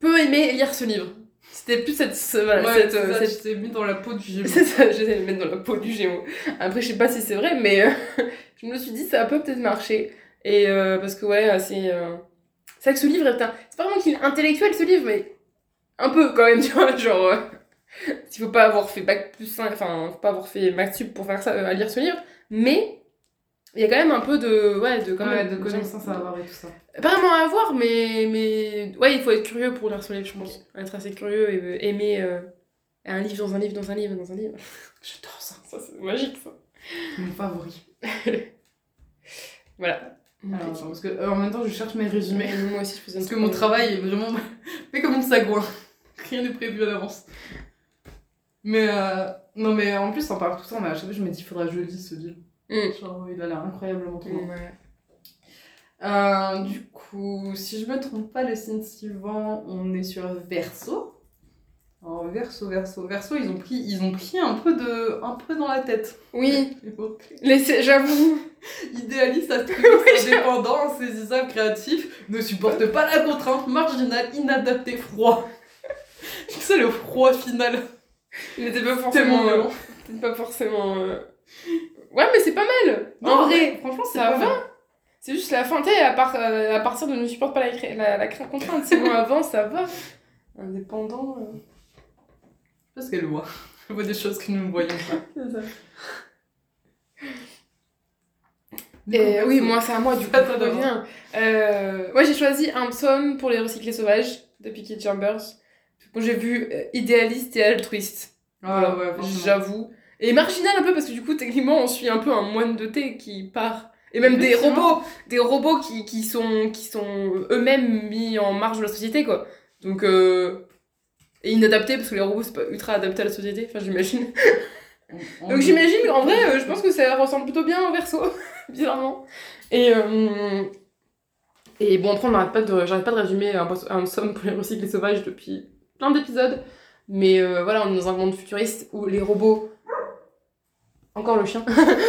Speaker 1: peut aimer lire ce livre. C'était plus cette. ce- voilà,
Speaker 2: Ouais,
Speaker 1: cette,
Speaker 2: ça,
Speaker 1: cette-
Speaker 2: mis dans la peau du gémeaux.
Speaker 1: c'est ça, me mettre dans la peau du Gémeaux. Après, je sais pas si c'est vrai, mais euh, je me suis dit ça peut peut-être marcher. Et euh, parce que, ouais, c'est. euh, C'est vrai que ce livre. C'est pas vraiment qu'il est intellectuel ce livre, mais un peu quand même, tu vois. Genre. euh, Il faut pas avoir fait bac plus 5, enfin, faut pas avoir fait maths sup pour faire ça, à lire ce livre, mais il y a quand même un peu de. Ouais, de, quand
Speaker 2: Ouais,
Speaker 1: même,
Speaker 2: de connaissances à avoir et tout ça.
Speaker 1: pas vraiment à voir, mais, mais ouais, il faut être curieux pour lire ce livre, je pense. Être assez curieux et euh, aimer euh, un livre dans un livre dans un livre dans un livre.
Speaker 2: J'adore ça.
Speaker 1: Ça, c'est magique, ça.
Speaker 2: Mon favori.
Speaker 1: Voilà.
Speaker 2: Alors, attends, parce que euh, en même temps, je cherche mes résumés.
Speaker 1: Moi aussi, je faisais un
Speaker 2: Parce que mon travail est vraiment fait comme une sagouin. Rien n'est prévu à l'avance. Mais euh, non, mais en plus, on parle tout temps, mais à chaque fois, je me dis, il faudra que je lise ce livre.
Speaker 1: Mm.
Speaker 2: Genre, il a l'air incroyablement trop.
Speaker 1: Mm, ouais.
Speaker 2: Euh, du coup, si je me trompe pas, le signe suivant, on est sur Verso. Alors, Verso, Verso, Verso, ils ont pris, ils ont pris un peu de, un peu dans la tête.
Speaker 1: Oui, laissez- j'avoue.
Speaker 2: Idéaliste, astroliste, indépendant, insaisissable, créatif, ne supporte pas la contrainte, marginal, inadapté, froid. C'est le froid final.
Speaker 1: Il n'était pas forcément. euh, pas forcément. euh, Ouais, mais c'est pas mal.
Speaker 2: Non,
Speaker 1: en vrai,
Speaker 2: franchement, c'est
Speaker 1: ça
Speaker 2: pas
Speaker 1: va.
Speaker 2: mal.
Speaker 1: C'est juste la fin, tu sais, à, part, euh, à partir de ne supporte pas la, la, la contrainte. Sinon, avant, ça va. Indépendant. euh,
Speaker 2: Parce qu'elle voit. Elle voit des choses que nous ne voyons pas.
Speaker 1: c'est ça. Et euh, oui, moi, c'est à moi, du coup, je reviens. Euh, ouais, j'ai choisi un psaume pour les recyclés sauvages de Picky Chambers. Bon, j'ai vu euh, idéaliste et altruiste.
Speaker 2: Ah ouais, franchement.
Speaker 1: j'avoue. Et marginal un peu parce que du coup, techniquement, on suit un peu un moine de thé qui part. Et même des robots, des robots qui, qui sont, qui sont eux-mêmes mis en marge de la société, quoi. Donc, euh, et inadaptés parce que les robots, c'est pas ultra adapté à la société, enfin, j'imagine.
Speaker 2: On- on-
Speaker 1: Donc j'imagine qu'en vrai, euh, je pense que ça ressemble plutôt bien au verso, bizarrement. Et, euh, et bon, après, on n'arrête pas de, j'arrête pas de résumer un, un somme pour les recyclés sauvages depuis plein d'épisodes. Mais euh, voilà, on est dans un monde futuriste où les robots. Encore le chien.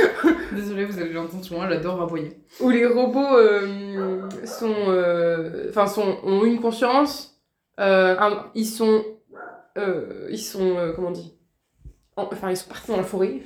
Speaker 2: Désolée, vous avez entendu sur moi, elle adore aboyer.
Speaker 1: où les robots euh, sont, euh, enfin, sont, ont une conscience. euh, un- ils sont. ils sont. comment on dit? En- Enfin, ils sont partis dans la forêt.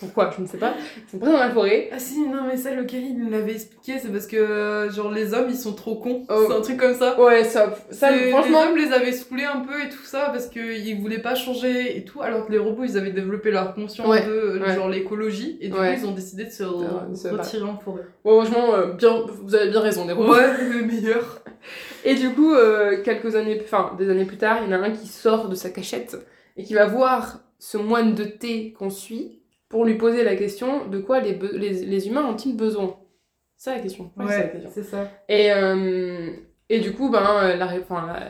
Speaker 1: Pourquoi Je ne sais pas. Ils sont partis dans la forêt.
Speaker 2: Ah si, non mais ça, le Kerry, nous l'avait expliqué, c'est parce que, euh, genre, les hommes, ils sont trop cons.
Speaker 1: Oh.
Speaker 2: C'est un truc comme ça.
Speaker 1: Ouais, ça, ça franchement.
Speaker 2: Les hommes les avaient saoulés un peu et tout ça parce qu'ils voulaient pas changer et tout, alors que les robots ils avaient développé leur conscience
Speaker 1: Ouais,
Speaker 2: de euh,
Speaker 1: ouais.
Speaker 2: genre l'écologie et du
Speaker 1: Ouais.
Speaker 2: coup ils ont décidé de se,
Speaker 1: se
Speaker 2: retirer en forêt.
Speaker 1: Ouais, franchement, euh, bien, vous avez bien raison, les robots.
Speaker 2: Ouais, le meilleur.
Speaker 1: Et du coup, euh, quelques années, enfin, des années plus tard, il y en a un qui sort de sa cachette et qui va voir ce moine de thé qu'on suit pour lui poser la question de quoi les, les, les humains ont-ils besoin? C'est ça la question. Ouais, c'est ça
Speaker 2: c'est.
Speaker 1: Et, euh, et du coup, ben, euh, la,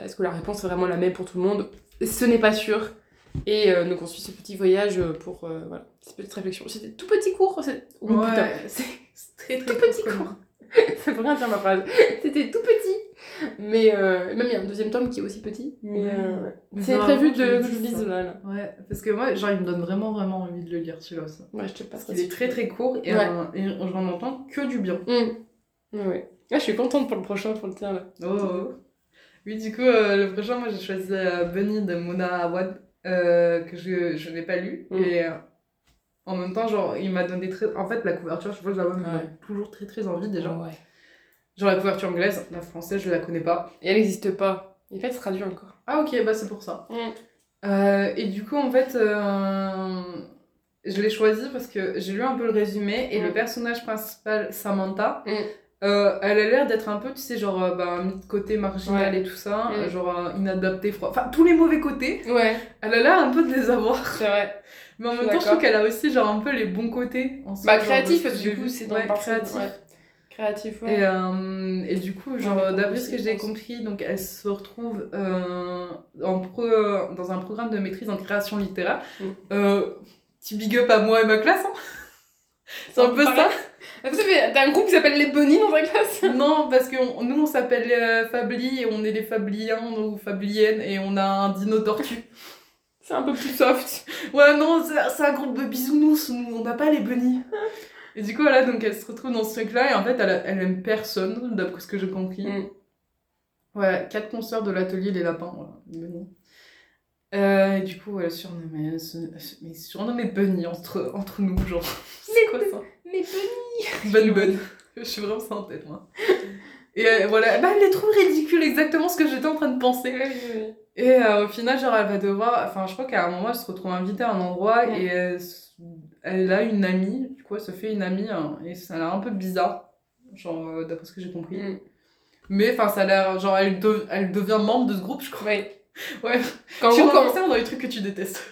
Speaker 1: est-ce que la réponse est vraiment la même pour tout le monde? Ce n'est pas sûr. Et euh, donc on suit ce petit voyage pour euh, voilà, cette petite réflexion. C'était tout petit cours. c'est- Oh,
Speaker 2: Ouais, c'est c'est très très
Speaker 1: tout petit
Speaker 2: cool.
Speaker 1: Ça veut rien dire ma phrase. C'était tout petit. Mais euh, même il y a un deuxième tome qui est aussi petit. Mais euh, c'est prévu
Speaker 2: je
Speaker 1: de
Speaker 2: le
Speaker 1: que je le lise
Speaker 2: ça.
Speaker 1: là. là.
Speaker 2: Ouais, parce que moi, genre, il me donne vraiment, vraiment envie de le lire, celui-là aussi.
Speaker 1: Ouais, je te
Speaker 2: Parce
Speaker 1: passerai.
Speaker 2: qu'il est très, très court et,
Speaker 1: Ouais.
Speaker 2: et j'en entends que du bien.
Speaker 1: Mm. Ouais. Ah, je suis contente pour le prochain, pour le tien là.
Speaker 2: Oh, oh. Oui, du coup, euh, le prochain, moi, j'ai choisi euh, Bunny de Mona Awad, que je, je n'ai pas lu. Et euh, en même temps, genre, il m'a donné très... En fait, la couverture, je vois la vois, me
Speaker 1: Ouais.
Speaker 2: toujours très, très envie, déjà.
Speaker 1: Ouais.
Speaker 2: Genre, la couverture anglaise, la française, je la connais pas.
Speaker 1: Et elle n'existe pas. En fait, c'est traduit encore.
Speaker 2: Ah, ok, bah, c'est pour ça.
Speaker 1: Mm.
Speaker 2: Euh, et du coup, en fait, euh, je l'ai choisi parce que j'ai lu un peu le résumé et
Speaker 1: Mm.
Speaker 2: le personnage principal, Samantha,
Speaker 1: Mm.
Speaker 2: euh, elle a l'air d'être un peu, tu sais, genre, bah, mis de côté marginal
Speaker 1: Ouais.
Speaker 2: et tout ça,
Speaker 1: Mm.
Speaker 2: genre inadaptée, froid. Enfin, tous les mauvais côtés,
Speaker 1: Ouais,
Speaker 2: elle a l'air un peu de les avoir.
Speaker 1: c'est vrai.
Speaker 2: Mais en même temps, je trouve qu'elle a aussi, genre, un peu les bons côtés. En
Speaker 1: Bah, créatif, parce
Speaker 2: ce
Speaker 1: que du coup, c'est dans
Speaker 2: Ouais,
Speaker 1: le
Speaker 2: créatif.
Speaker 1: ouais. Créatif, ouais.
Speaker 2: Et, euh, et du coup, genre, d'après ce que j'ai compris, donc elle se retrouve euh, en pro- dans un programme de maîtrise en création littéraire.
Speaker 1: Mm.
Speaker 2: Euh, petit big up à moi et ma classe. hein. C'est un peu ça.
Speaker 1: Savez, t'as un groupe qui s'appelle les Bonnies dans ta classe
Speaker 2: Non, parce que on- nous, on s'appelle euh, Fabli et on est les Fabliens ou Fabliennes et on a un dino tortue.
Speaker 1: C'est un peu plus soft.
Speaker 2: Ouais, non, c'est un groupe de bisounours, on n'a pas les bunnies. Et du coup, voilà, donc elle se retrouve dans ce truc-là, et en fait, elle, elle aime personne, d'après ce que j'ai compris.
Speaker 1: Mm.
Speaker 2: Ouais, quatre consoeurs de l'atelier Les Lapins, voilà. Euh, et du coup, elle est surnommée, mais surnommée Bunny entre, entre nous, genre. C'est quoi ça
Speaker 1: Les Bonnies
Speaker 2: Bonne bonne. Je suis vraiment ça en tête, moi. Et euh, voilà, bah, elle les trouve ridicules, exactement ce que j'étais en train de penser. Et euh, au final, genre, elle va devoir. Enfin, je crois qu'à un moment, elle se retrouve invitée à un endroit
Speaker 1: Ouais.
Speaker 2: et elle, a une amie. Du coup, elle se fait une amie hein, et ça a l'air un peu bizarre. Genre, euh, d'après ce que j'ai compris.
Speaker 1: Mm.
Speaker 2: Mais enfin, ça a l'air. Genre, elle, de- elle devient membre de ce groupe, je crois.
Speaker 1: Ouais.
Speaker 2: Ouais.
Speaker 1: Quand
Speaker 2: tu
Speaker 1: quand...
Speaker 2: commences dans les trucs que tu détestes.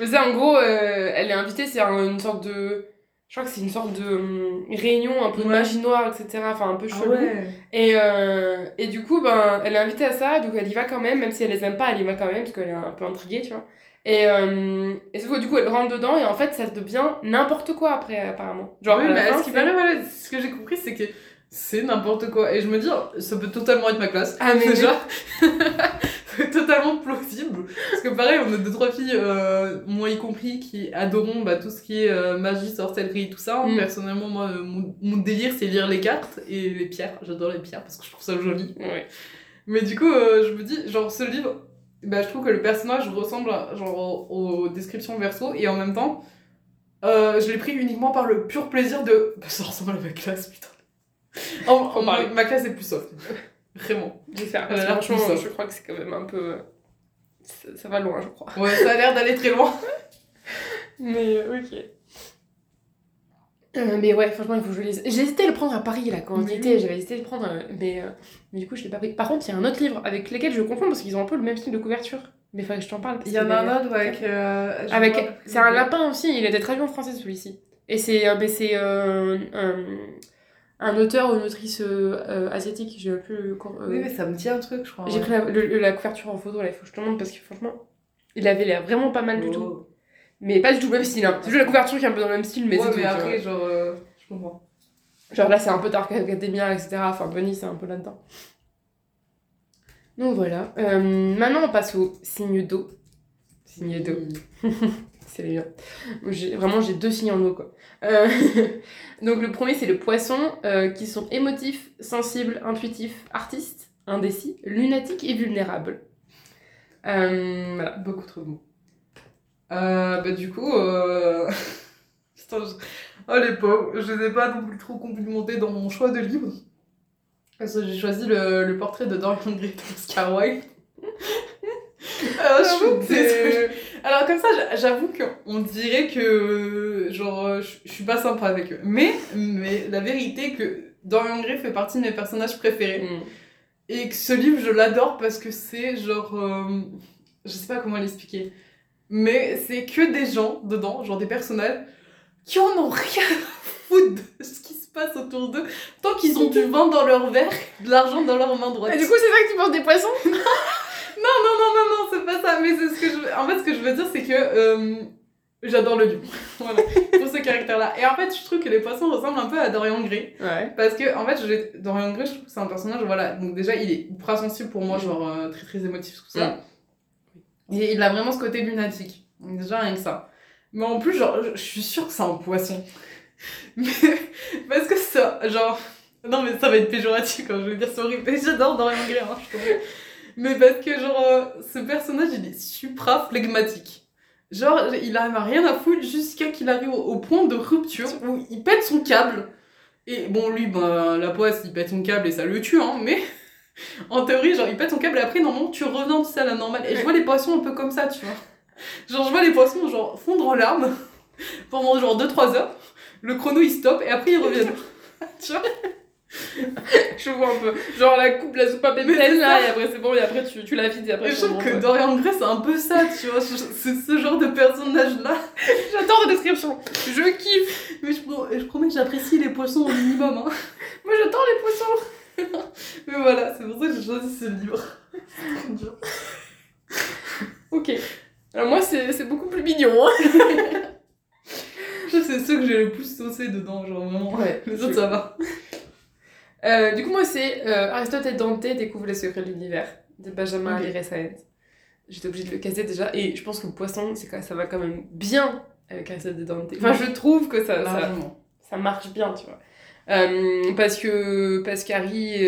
Speaker 1: Mais c'est en gros, euh, elle est invitée, c'est un- une sorte de. Je crois que c'est une sorte de hum, réunion un peu de
Speaker 2: Ouais.
Speaker 1: magie noire, etc. Enfin, un peu chelou.
Speaker 2: ouais.
Speaker 1: Et, euh, et du coup, ben, elle est invitée à ça, donc elle y va quand même, même si elle les aime pas, elle y va quand même, parce qu'elle est un peu intriguée, tu vois. Et, euh, et sauf que du coup, elle rentre dedans, et en fait, ça devient n'importe quoi après, apparemment. Genre,
Speaker 2: oui, mais
Speaker 1: fin,
Speaker 2: ce qui paraît, voilà, ce que j'ai compris, c'est que c'est n'importe quoi. Et je me dis, ça peut totalement être ma classe.
Speaker 1: Ah, mais
Speaker 2: Déjà. c'est totalement plausible. Parce que pareil, on a deux, trois filles, euh, moi y compris, qui adorons bah, tout ce qui est euh, magie, sorcellerie, tout ça.
Speaker 1: Mm.
Speaker 2: Personnellement, moi, euh, mon, mon délire, c'est lire les cartes et les pierres. J'adore les pierres parce que je trouve ça joli.
Speaker 1: Ouais.
Speaker 2: Mais du coup, euh, je me dis, genre, ce livre, bah, je trouve que le personnage ressemble genre, aux, aux descriptions verso et en même temps, je l'ai pris uniquement par le pur plaisir de. Bah, ça ressemble à ma classe, putain. En, en-
Speaker 1: Faut parler.
Speaker 2: ma, ma classe est plus soft. Vraiment.
Speaker 1: J'espère, parce que franchement, je crois que c'est quand même un peu. Ça, ça va loin, je crois.
Speaker 2: Ouais, ça a l'air d'aller très loin.
Speaker 1: Mais euh, ok. Euh, mais ouais, franchement, il faut que je lise. J'ai hésité à le prendre à Paris, là, quand on y était. J'avais hésité de le prendre, euh, mais, euh, mais du coup, je l'ai pas pris. Par contre, il y a un autre livre avec lesquels je confonds parce qu'ils ont un peu le même style de couverture. Mais il faudrait que je t'en parle.
Speaker 2: Il y en a un autre, euh,
Speaker 1: Avec,
Speaker 2: plus
Speaker 1: c'est un lapin aussi, il a été traduit en français celui-ci. Et c'est euh, mais c'est euh, un, auteur ou une autrice euh, euh, asiatique, j'ai plus le euh,
Speaker 2: Oui, mais ça me dit un truc, je crois.
Speaker 1: J'ai
Speaker 2: ouais.
Speaker 1: pris la, le- la couverture en photo là, il faut que je te montre parce que franchement, il avait l'air vraiment pas mal du tout.
Speaker 2: Oh.
Speaker 1: Mais pas du tout le même style, hein. c'est juste la couverture qui est un peu dans le même style, mais
Speaker 2: ouais,
Speaker 1: c'est
Speaker 2: mais après, genre, euh, je comprends.
Speaker 1: Genre là, c'est un peu Dark Academia, etc. Enfin, Bunny, c'est un peu là-dedans. Donc voilà. Euh, maintenant, on passe au signe d'eau. Signe d'eau. C'est les bien. J'ai- Vraiment, j'ai deux signes en eau, quoi. Euh, Donc, le premier, c'est le poisson, euh, qui sont émotifs, sensibles, intuitifs, artistes, indécis, lunatiques et vulnérables. Euh, voilà.
Speaker 2: Beaucoup trop de mots. Bah, du coup. Putain, je... oh les pauvres, je les ai pas non plus trop complimentés dans mon choix de livre. Parce que j'ai choisi le, le portrait de Dorian Gray d'Oscar Wilde. Alors, je suis Alors comme ça, j'a- j'avoue qu'on dirait que genre euh, je suis pas sympa avec eux. Mais, mais la vérité que Dorian Gray fait partie de mes personnages préférés.
Speaker 1: Mm.
Speaker 2: Et que ce livre, je l'adore parce que c'est genre. euh, je sais pas comment l'expliquer. Mais c'est que des gens dedans, genre des personnages, qui en ont rien à foutre de ce qui se passe autour d'eux. Tant qu'ils ont du vin dans leur verre, de l'argent dans leur main droite.
Speaker 1: Et du coup, c'est ça que tu penses des poissons?
Speaker 2: Non, non, non, non, non, c'est pas ça. Mais c'est ce que je. En fait, ce que je veux dire, c'est que. euh, J'adore le lion. voilà, pour ce caractère-là. Et en fait, je trouve que les poissons ressemblent un peu à Dorian Gray.
Speaker 1: Ouais.
Speaker 2: Parce que, en fait, Dorian Gray, je trouve que c'est un personnage, voilà. Donc, déjà, il est ultra sensible pour moi,
Speaker 1: Mm.
Speaker 2: genre euh, très très émotif, tout ça. Et il a vraiment ce côté lunatique. Déjà, rien que ça. Mais en plus, genre, je suis sûre que c'est un poisson. Mais, parce que ça, genre. Non, mais ça va être péjoratif quand je vais dire c'est horrible. J'adore Dorian Gray, hein, je trouve. Mais parce que, genre, euh, ce personnage, il est supra flegmatique. Genre, il à rien à foutre jusqu'à qu'il arrive au, au point de rupture où il pète son câble. Et bon, lui, ben, la poisse, il pète son câble et ça le tue, hein, mais en théorie, genre, il pète son câble et après, normalement, tu reviens, tu sais, à la normale. Et je vois les poissons un peu comme ça, tu vois. Genre, je vois les poissons, genre, fondre en larmes pendant, genre, 2-3 heures. Le chrono, il stoppe et après, ils reviennent. tu vois?
Speaker 1: Je vois un peu. Genre la coupe, la soupe à
Speaker 2: Mais
Speaker 1: pépelle
Speaker 2: c'est
Speaker 1: là, et après c'est bon, et après tu, tu la vides, et après
Speaker 2: je trouve que. Dorian Gray, c'est un peu ça, tu vois. C'est ce genre de personnage-là.
Speaker 1: J'adore la description. Je kiffe.
Speaker 2: Mais je, pro- je promets que j'apprécie les poissons au minimum, hein.
Speaker 1: Moi j'adore les poissons.
Speaker 2: Mais voilà, c'est pour ça que j'ai choisi ce livre. Dur.
Speaker 1: Ok. Alors moi c'est beaucoup plus mignon. Hein.
Speaker 2: C'est ceux que j'ai le plus saucé dedans, genre vraiment.
Speaker 1: Ouais,
Speaker 2: Les autres, ça va.
Speaker 1: Euh, du coup moi c'est euh, Aristote et Dante découvrent les secrets de l'univers de Benjamin
Speaker 2: Ok.
Speaker 1: Alire Saenz. J'étais obligée de le caser déjà, et je pense que le poisson, c'est quand- ça va quand même bien avec Aristote et Dante. Enfin je trouve que ça, ça, marche bien, tu vois. Euh, parce que parce qu'Harry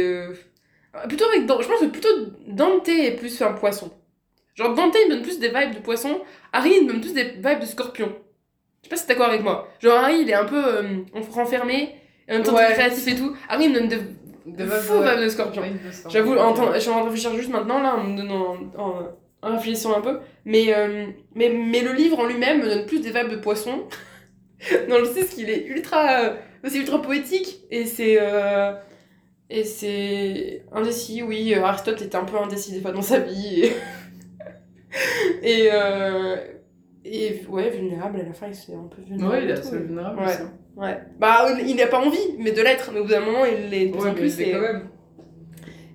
Speaker 1: plutôt avec je pense que plutôt Dante est plus un poisson. Genre Dante il me donne plus des vibes de poisson, Harry il me donne plus des vibes de scorpion. Je sais pas si t'es d'accord avec moi. Genre Harry il est un peu renfermé, et en même temps
Speaker 2: Ouais.
Speaker 1: très créatif et tout. Harry il me donne de, de faux
Speaker 2: ouais.
Speaker 1: vibes de scorpion. J'avoue, je suis en train de réfléchir juste maintenant, là, en me donnant, en, en réfléchissant un peu. Mais, euh, mais, mais le livre en lui-même me donne plus des vibes de poisson. dans le sens qu'il est ultra, euh, c'est ultra poétique. Et c'est, euh, et c'est indécis, oui. Aristote était un peu indécis des fois dans sa vie. Et, et, euh, et ouais, vulnérable à la fin, il s'est un peu vulnérable.
Speaker 2: Ouais, il est assez vulnérable
Speaker 1: Ouais.
Speaker 2: aussi.
Speaker 1: Ouais. Bah, il n'a pas envie, mais de l'être. Mais au bout d'un moment, il l'est de plus
Speaker 2: Ouais,
Speaker 1: en plus. et-
Speaker 2: quand même.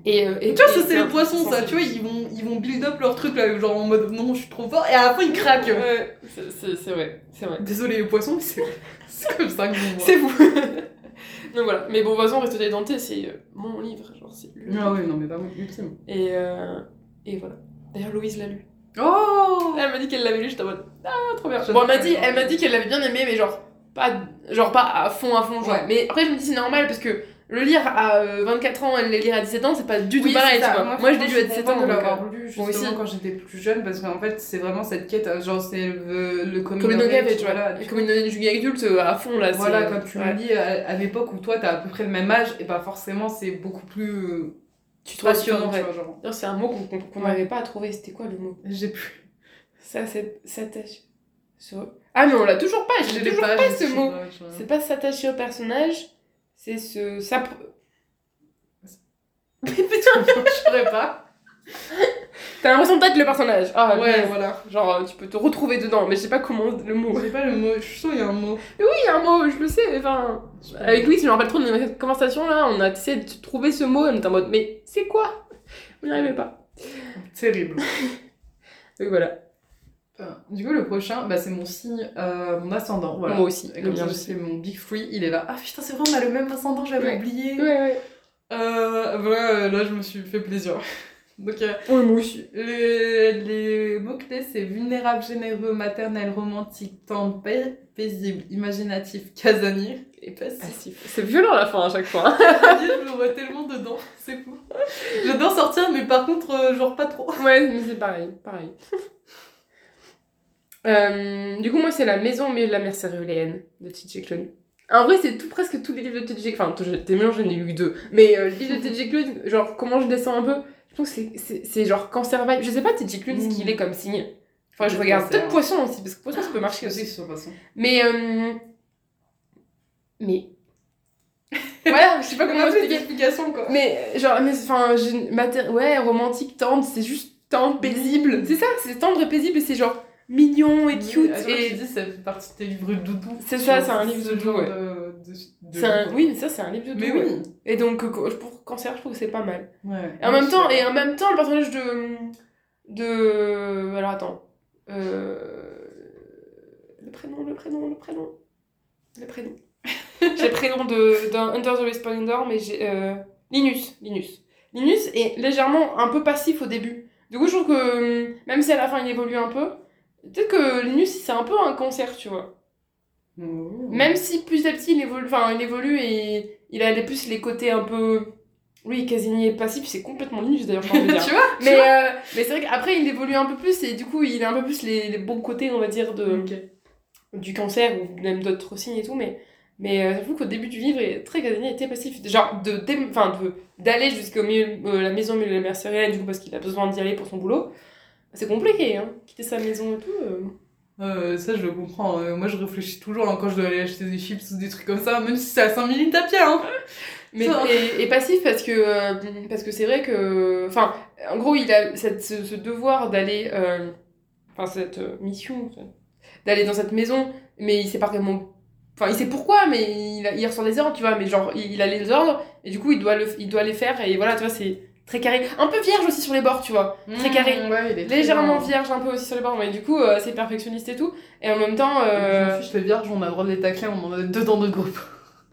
Speaker 1: Et, euh, et-
Speaker 2: tu vois, ça c'est
Speaker 1: un
Speaker 2: les poissons, ça. Tu vois, ils vont, ils vont build up leur truc là, genre en mode non, je suis trop fort, et à la fin ils craquent.
Speaker 1: Ouais, c'est- vrai, c'est vrai.
Speaker 2: Désolé les poissons, mais c'est c'est comme ça que je.
Speaker 1: C'est vous. Donc voilà. Mais bon, de toute façon, Aristote et Dante, c'est euh, mon livre. Genre, c'est le-
Speaker 2: Ah ouais, non, mais vraiment, ultime.
Speaker 1: Et, euh, et voilà. D'ailleurs, Louise l'a lu.
Speaker 2: Oh
Speaker 1: Elle m'a dit qu'elle l'avait lu, j'étais en mode Ah, trop bien. Bon, elle m'a dit, elle m'a dit qu'elle l'avait bien aimé, mais genre pas, genre pas à fond, à fond. Genre.
Speaker 2: Ouais.
Speaker 1: Mais après, je me dis, c'est normal parce que le lire à euh, 24 ans et le lire à 17 ans, c'est pas du tout
Speaker 2: Oui,
Speaker 1: pareil,
Speaker 2: ça.
Speaker 1: tu vois. Moi, je l'ai lu à 17 ans.
Speaker 2: de l'avoir
Speaker 1: euh,
Speaker 2: lu
Speaker 1: moi
Speaker 2: justement
Speaker 1: aussi.
Speaker 2: quand j'étais plus jeune parce qu'en fait c'est vraiment cette quête euh, genre c'est le, le coming
Speaker 1: Comme une
Speaker 2: of age, voilà,
Speaker 1: comme une une adulte euh, à fond, là.
Speaker 2: Voilà, quand tu
Speaker 1: ouais.
Speaker 2: le lis à, à l'époque où toi t'as à peu près le même âge, et bah forcément c'est beaucoup plus euh,
Speaker 1: Tu
Speaker 2: tu vois, genre.
Speaker 1: D'ailleurs, c'est un mot qu'on qu'on- qu'on
Speaker 2: Ouais.
Speaker 1: pas à trouver. C'était quoi le mot?
Speaker 2: J'ai plus.
Speaker 1: Ça, c'est s'attacher. sur- Ah, mais on l'a toujours pas. J'ai
Speaker 2: l'ai
Speaker 1: toujours pas,
Speaker 2: je
Speaker 1: ce
Speaker 2: sais
Speaker 1: mot.
Speaker 2: pas, je-
Speaker 1: C'est pas s'attacher au personnage, c'est se. s'app-
Speaker 2: je pourrais pas.
Speaker 1: T'as l'impression d'être le personnage. Ah,
Speaker 2: Ouais, voilà.
Speaker 1: Genre, euh, tu peux te retrouver dedans, mais je sais pas comment le mot.
Speaker 2: J'ai pas le mot, je suis sûre il y a un mot.
Speaker 1: Oui, il y a un mot, je le sais, mais enfin. Avec Louis, je me rappelle trop de notre conversation là, on a essayé de trouver ce mot, on était en mode, mais c'est quoi? On n'y arrivait pas.
Speaker 2: Terrible.
Speaker 1: Donc voilà,
Speaker 2: Du coup, le prochain, bah, c'est mon signe, euh, mon ascendant. Voilà.
Speaker 1: moi aussi.
Speaker 2: Et comme ça, c'est mon big free, il est là. Ah putain, c'est vrai, on a le même ascendant, j'avais
Speaker 1: Ouais.
Speaker 2: oublié.
Speaker 1: Ouais, ouais.
Speaker 2: Euh, voilà, là, je me suis fait plaisir. Donc, euh,
Speaker 1: Ouais, moi aussi.
Speaker 2: les, les mots-clés, c'est vulnérable, généreux, maternel, romantique, tendre, pa- paisible, imaginatif, casanier et passif.
Speaker 1: Passif. C'est violent à la fin à chaque fois. hein.
Speaker 2: je me vois tellement dedans, c'est fou. J'adore sortir, mais par contre, euh, genre pas trop.
Speaker 1: Ouais, mais c'est pareil, pareil. Euh, du coup, moi, c'est La maison au milieu de la mer céruléenne de T.J. Klune. En vrai, c'est tout, presque tous les livres de T.J. Enfin, t'es mélange, j'en ai lu que deux. Mais euh, les livres de T.J. Klune, genre, comment je descends un peu, je pense que c'est- genre cancer vibe. Je sais pas, T.J. Klune, ce qu'il est comme signe. Enfin, je regarde. Peut-être poisson aussi, parce que poisson, ça peut marcher aussi.
Speaker 2: sur façon.
Speaker 1: Mais, euh... Mais... voilà, je sais pas comment expliquer.
Speaker 2: d'explication quoi.
Speaker 1: Mais genre, mais enfin, mater- ouais, romantique, tendre, c'est juste tendre, paisible. C'est ça, c'est tendre et paisible et c'est genre mignon et cute.
Speaker 2: Et
Speaker 1: et
Speaker 2: tu dis, ça fait partie de tes livres de doudou.
Speaker 1: C'est ça, c'est un livre de doudou, ouais.
Speaker 2: de- de-
Speaker 1: un... Oui, mais ça, c'est un livre de
Speaker 2: Mais
Speaker 1: doudou,
Speaker 2: oui.
Speaker 1: ouais. Et donc, euh, pour cancer, je trouve que c'est pas mal.
Speaker 2: Ouais.
Speaker 1: Et en même temps, et en même temps, le personnage de. de. Alors attends. Euh... le prénom, le prénom, le prénom. Le prénom. j'ai le prénom d'un Under the Resplendor, mais j'ai. euh, Linus. Linus. Linus est légèrement un peu passif au début. Du coup, je trouve que hum, même si à la fin il évolue un peu, peut-être que Linus c'est un peu un cancer, tu vois.
Speaker 2: Mmh.
Speaker 1: Même si petit à petit il évolue, enfin il évolue et il a les plus les côtés un peu. Oui, casinier passif, c'est complètement Linus d'ailleurs, je envie de dire.
Speaker 2: tu vois
Speaker 1: Mais, euh, mais c'est vrai qu'après, il évolue un peu plus et du coup, il a un peu plus les, les bons côtés, on va dire, de, du cancer ou même d'autres signes et tout. Mais, mais euh, j'avoue qu'au début du livre, est très casanier était passif. Genre, de, d'aller jusqu'au milieu, euh, la maison au milieu de la mercerie, du coup, parce qu'il a besoin d'y aller pour son boulot. C'est compliqué, hein. Quitter sa maison et tout. euh.
Speaker 2: Euh, ça, je le comprends. Euh, moi, je réfléchis toujours hein, quand je dois aller acheter des chips ou des trucs comme ça, même si c'est à 5 minutes à pied. Hein.
Speaker 1: Mais, et, et passif parce que euh, parce que c'est vrai que enfin en gros il a cette, ce, ce devoir d'aller enfin cette mission d'aller dans cette maison mais il sait pas vraiment enfin il sait pourquoi mais il, a- il reçoit des ordres tu vois mais genre il, il a les ordres et du coup il doit le il doit les faire et voilà tu vois c'est très carré un peu vierge aussi sur les bords tu vois Très carré.
Speaker 2: Mmh, ouais, il est très
Speaker 1: légèrement vierge un peu aussi sur les bords mais du coup euh, c'est perfectionniste et tout et en même temps
Speaker 2: Je
Speaker 1: euh,
Speaker 2: fiche, les vierges, on a le droit de les tacler, on en a deux dans notre groupe.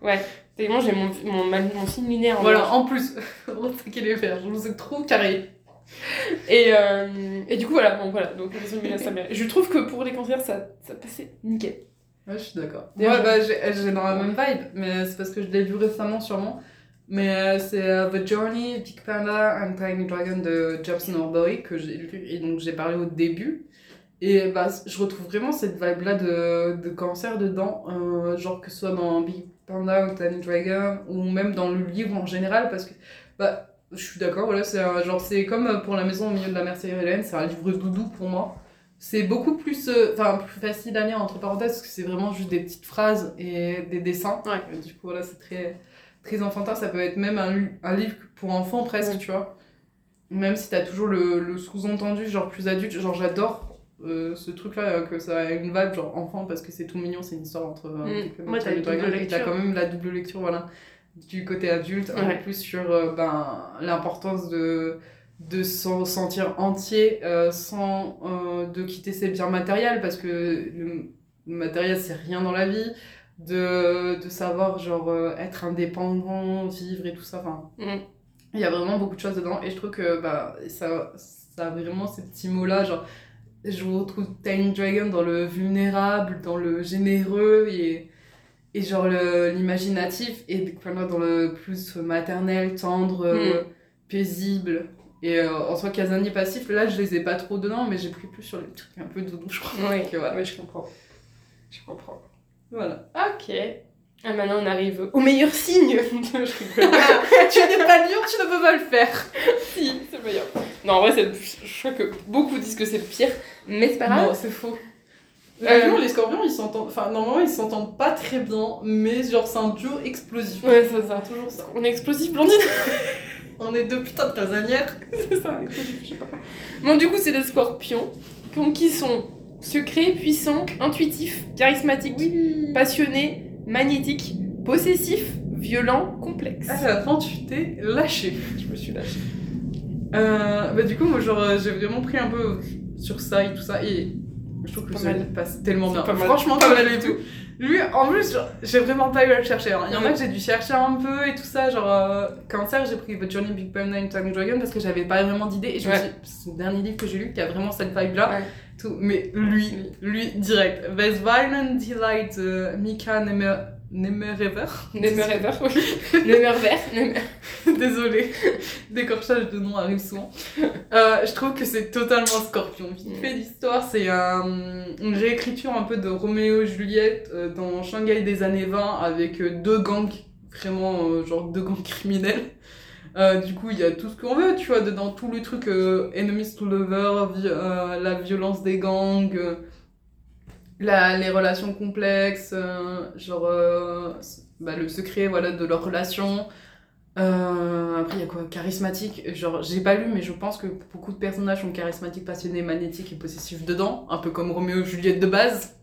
Speaker 1: ouais c'est moi j'ai mon, mon, mon signe lunaire en
Speaker 2: Voilà,
Speaker 1: vierge.
Speaker 2: en plus, on attaquer les vierges, je vous ai trop carré.
Speaker 1: Et, euh, et du coup, voilà, bon, voilà. Donc. Je trouve que pour les cancers, ça, ça passait nickel.
Speaker 2: Ouais, je suis d'accord. Ouais, bah, j'ai j'ai dans la même vibe, mais c'est parce que je l'ai vu récemment, sûrement. Mais euh, c'est euh, The Journey, Big Panda and Tiny Dragon de Jobson Orbury que j'ai lu et donc j'ai parlé au début. Et bah, je retrouve vraiment cette vibe-là de, de cancer dedans, euh, genre que ce soit dans Big Panda ou Tiny Dragon, ou même dans le livre en général, parce que bah, je suis d'accord, voilà, c'est genre c'est comme pour La maison au milieu de la mer Hélène, c'est un livre doudou pour moi. C'est beaucoup plus, euh, plus facile à lire entre parenthèses parce que c'est vraiment juste des petites phrases et des dessins.
Speaker 1: Ouais.
Speaker 2: Et du coup voilà c'est très très enfantin. Ça peut être même un, un livre pour enfants presque,
Speaker 1: Ouais.
Speaker 2: tu vois. Même si t'as toujours le, le sous-entendu genre plus adulte. Genre j'adore euh, ce truc là que ça a une vibe genre enfant parce que c'est tout mignon. C'est une histoire entre. euh,
Speaker 1: Mm. Ouais, t'as lecture.
Speaker 2: quand même la double lecture voilà du côté adulte. Un
Speaker 1: Ouais.
Speaker 2: peu plus sur euh, ben l'importance de de se sentir entier euh, sans euh, de quitter ses biens matériels parce que le, le matériel c'est rien dans la vie de, de savoir genre euh, être indépendant vivre et tout ça enfin
Speaker 1: Mm.
Speaker 2: il y a vraiment beaucoup de choses dedans et je trouve que bah ça ça a vraiment ces petits mots là genre je retrouve Tiny Dragon dans le vulnérable dans le généreux et et genre le- l'imaginatif et Big dans le plus maternel tendre euh, paisible et euh, en soi casanier passif là je les ai pas trop dedans mais j'ai pris plus sur les trucs un peu doudou je crois
Speaker 1: Oui,
Speaker 2: voilà.
Speaker 1: ouais, je comprends. Je comprends.
Speaker 2: Voilà
Speaker 1: Ok. Ah, maintenant, on arrive au meilleur signe. je rigole.
Speaker 2: tu n'es pas lion tu ne peux pas le faire
Speaker 1: si, c'est le meilleur. Non, en vrai, c'est le- je crois que beaucoup disent que c'est le pire, mais c'est pas grave.
Speaker 2: non c'est faux les
Speaker 1: Euh,
Speaker 2: les scorpions ils s'entendent enfin normalement ils s'entendent pas très bien mais genre c'est un duo explosif
Speaker 1: Ouais, c'est ça.
Speaker 2: toujours ça
Speaker 1: On est explosif, Blandine.
Speaker 2: on est deux putains de casanières
Speaker 1: c'est ça, explosif, je sais pas. Bon, du coup, c'est les scorpions qui- qui sont secrets, puissants, intuitifs, charismatiques, passionnés, magnétiques, possessifs, violents, complexes.
Speaker 2: à la fin tu t'es lâché
Speaker 1: Je me suis lâchée.
Speaker 2: Euh, bah du coup moi genre euh, j'ai vraiment pris un peu sur ça et tout ça et je trouve que ça passe tellement bien.
Speaker 1: pas.
Speaker 2: Franchement
Speaker 1: Pas mal du
Speaker 2: tout. Lui en plus j'ai vraiment pas eu à le chercher. hein. Il y en a que j'ai dû chercher un peu et tout ça genre euh, cancer j'ai pris The Journey Big Panda and Tiny Dragon parce que j'avais pas vraiment d'idée et je me suis dit, c'est le dernier livre que j'ai lu qui a vraiment cette vibe là.
Speaker 1: Ouais.
Speaker 2: Tout. Mais lui lui direct. There's violent delight uh, Mika Nemer Nemerever.
Speaker 1: Nemerever, oui. Nemerver, Nemer...
Speaker 2: Désolée, décorchage de nom arrive souvent. Euh, je trouve que c'est totalement Scorpion. Vite fait l'histoire, c'est un- une réécriture un peu de Roméo et Juliette euh, dans Shanghai des années 20 avec euh, deux gangs, vraiment euh, genre deux gangs criminels. Euh, du coup, il y a tout ce qu'on veut, tu vois, dedans tout le truc euh, enemies to lover, vi- euh, la violence des gangs, euh, la, les relations complexes, euh, genre euh, bah, le secret voilà, de leurs relations. Euh, après, il y a quoi? Charismatique. Genre, j'ai pas lu, mais je pense que beaucoup de personnages sont charismatiques, passionnés, magnétiques et possessifs dedans. Un peu comme Roméo et Juliette de base.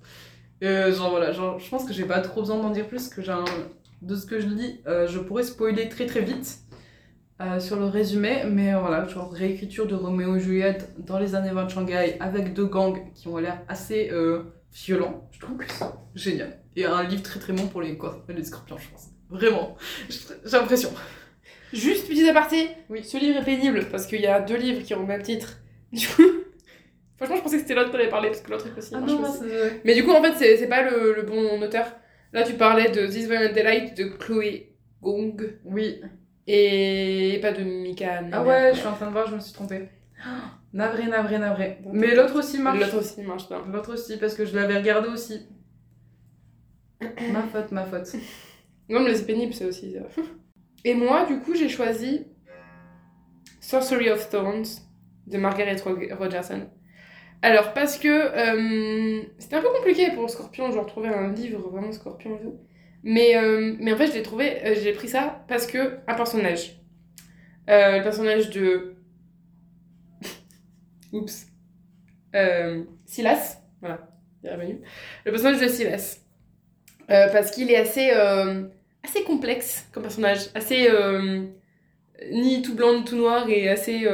Speaker 2: Genre, voilà, genre, je pense que j'ai pas trop besoin d'en dire plus. Que j'ai De ce que je lis, je pourrais spoiler très très vite sur le résumé. Mais voilà, genre, réécriture de Roméo et Juliette dans les années 20 de Shanghai avec deux gangs qui ont l'air assez violent. Je trouve que c'est génial. Et un livre très très bon pour les, quoi, les scorpions, je pense. Vraiment. J'ai l'impression.
Speaker 1: Juste petit aparté,
Speaker 2: Oui.
Speaker 1: ce livre est pénible parce qu'il y a deux livres qui ont le même titre. Du coup, franchement, je pensais que c'était l'autre qui allait parler parce que l'autre est aussi.
Speaker 2: c'est...
Speaker 1: Mais du coup, en fait, c'est pas le, le bon auteur. Là, tu parlais de This Violent Delight de Chloé Gong
Speaker 2: Oui.
Speaker 1: et pas de Mika.
Speaker 2: Ah ouais, je suis en train de voir, je me suis trompée. Navré, navré, navré. Mais l'autre aussi marche.
Speaker 1: L'autre aussi marche bien.
Speaker 2: L'autre aussi, parce que je l'avais regardé aussi. ma faute, ma faute.
Speaker 1: Non, mais c'est pénible, ça aussi. ça. Et moi, du coup, j'ai choisi Sorcery of Thorns de Margaret Ro- Rogerson. Alors, parce que euh, c'était un peu compliqué pour Scorpion, genre trouver un livre vraiment Scorpion et tout. Mais, euh, mais en fait, je l'ai trouvé, euh, j'ai pris ça parce que un personnage. Le personnage de. Oups. Euh, Silas. Voilà, il est revenu. Le personnage de Silas. Euh, parce qu'il est assez, euh, assez complexe comme personnage. Assez. ni tout blanc ni tout noir et assez.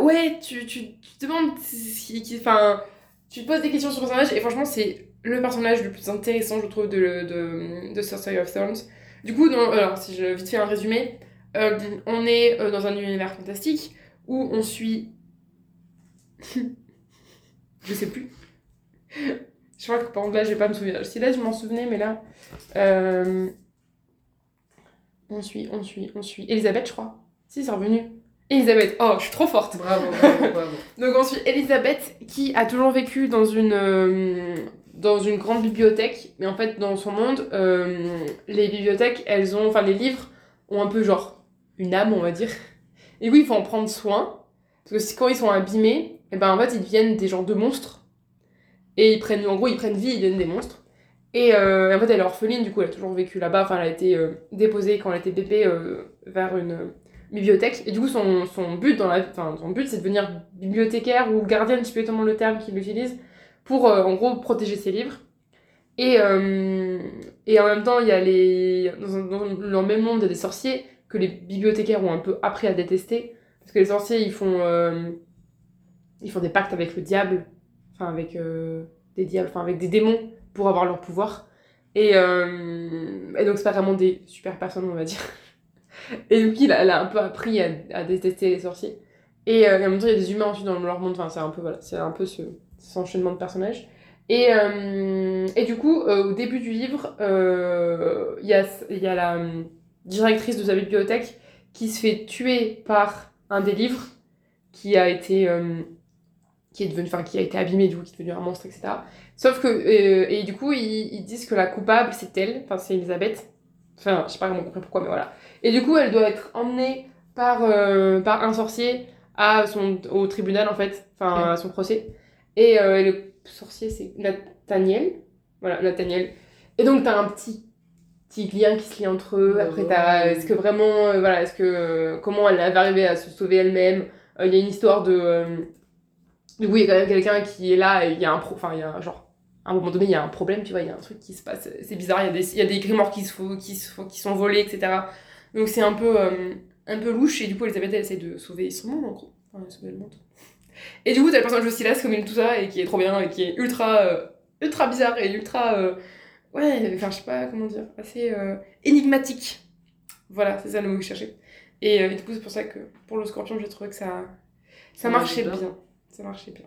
Speaker 1: ouais, tu, tu, te demandes. Enfin, tu te poses des questions sur le personnage et franchement, c'est le personnage le plus intéressant, je trouve, de, de, de of Thorns. Du coup, alors, si je vite fait un résumé, on est dans un univers fantastique où on suit. je sais plus. Je crois que par exemple là, je vais pas me souvenir. Si là, je m'en souvenais, mais là. euh, On suit, on suit, on suit. Elisabeth, je crois. Si, c'est revenu. Elisabeth, oh, je suis trop forte.
Speaker 2: Bravo, bravo, bravo.
Speaker 1: Donc on suit Elisabeth qui a toujours vécu dans une, euh, dans une grande bibliothèque. Mais en fait, dans son monde, euh, les bibliothèques, elles ont, enfin les livres ont un peu genre une âme, on va dire. Et oui, il faut en prendre soin. Parce que quand ils sont abîmés, et ben en fait, ils deviennent des genres de monstres. Et ils prennent, en gros, ils prennent vie, ils deviennent des monstres. Et euh, en fait, elle est orpheline, du coup, elle a toujours vécu là-bas. Enfin, elle a été euh, déposée quand elle était bébé euh, vers une bibliothèque. Et du coup, son, son but, dans la, but, c'est de devenir bibliothécaire ou gardienne, je sais plus exactement le terme qu'il utilise, pour, en gros, protéger ses livres. Et, et en même temps, il y a les... Dans le même monde, il y a des sorciers que les bibliothécaires ont un peu appris à détester. Parce que les sorciers, ils font, euh, ils font des pactes avec le diable, enfin avec euh, des diables, enfin avec des démons pour avoir leur pouvoir. Et, euh, et donc, c'est pas vraiment des super personnes, on va dire. Et donc, il a, elle a un peu appris à, détester les sorciers. Et, en même temps, il y a des humains ensuite dans leur monde. Enfin, c'est un peu, voilà, c'est un peu ce, cet enchaînement de personnages. Et, euh, et du coup, au début du livre, il y, a, y a la directrice de sa bibliothèque qui se fait tuer par un des livres qui a été, euh, qui est devenu, enfin, qui a été abîmé, du coup, qui est devenu un monstre, etc. Sauf que, euh, et du coup, ils, ils disent que la coupable, c'est elle, enfin, c'est Elisabeth. Enfin, je sais pas comment compris pourquoi, mais voilà. Et du coup, elle doit être emmenée par, euh, par un sorcier à son, au tribunal, en fait, enfin, à son procès. Et euh, le sorcier, c'est Nathaniel. Voilà, Nathaniel. Et donc, t'as un petit, petit lien qui se lie entre eux. Après, t'as, est-ce que vraiment, euh, voilà, est-ce que, euh, comment elle va arriver à se sauver elle-même? Euh, Il y a une histoire de. du coup, il y a quand même quelqu'un qui est là et il y a un pro. Enfin, il y a un genre. À un moment donné, il y a un problème, tu vois, il y a un truc qui se passe. C'est bizarre, il y a des, il y a des grimoires qui, se, font- qui, se, font- qui sont volés, etc. Donc, c'est un peu, euh, un peu louche. Et du coup, Elisabeth, elle essaie de sauver son monde, en gros. Enfin, de sauver le monde. Et du coup, t'as le personnage de Silas comme il tout ça et qui est trop bien et qui est ultra, euh, ultra bizarre et ultra. euh, ouais, enfin, je sais pas comment dire, assez euh, énigmatique. Voilà, c'est ça le mot que je cherchais. Et, euh, et du coup, c'est pour ça que pour le scorpion, j'ai trouvé que ça, ça marchait bien. Ça marchait bien.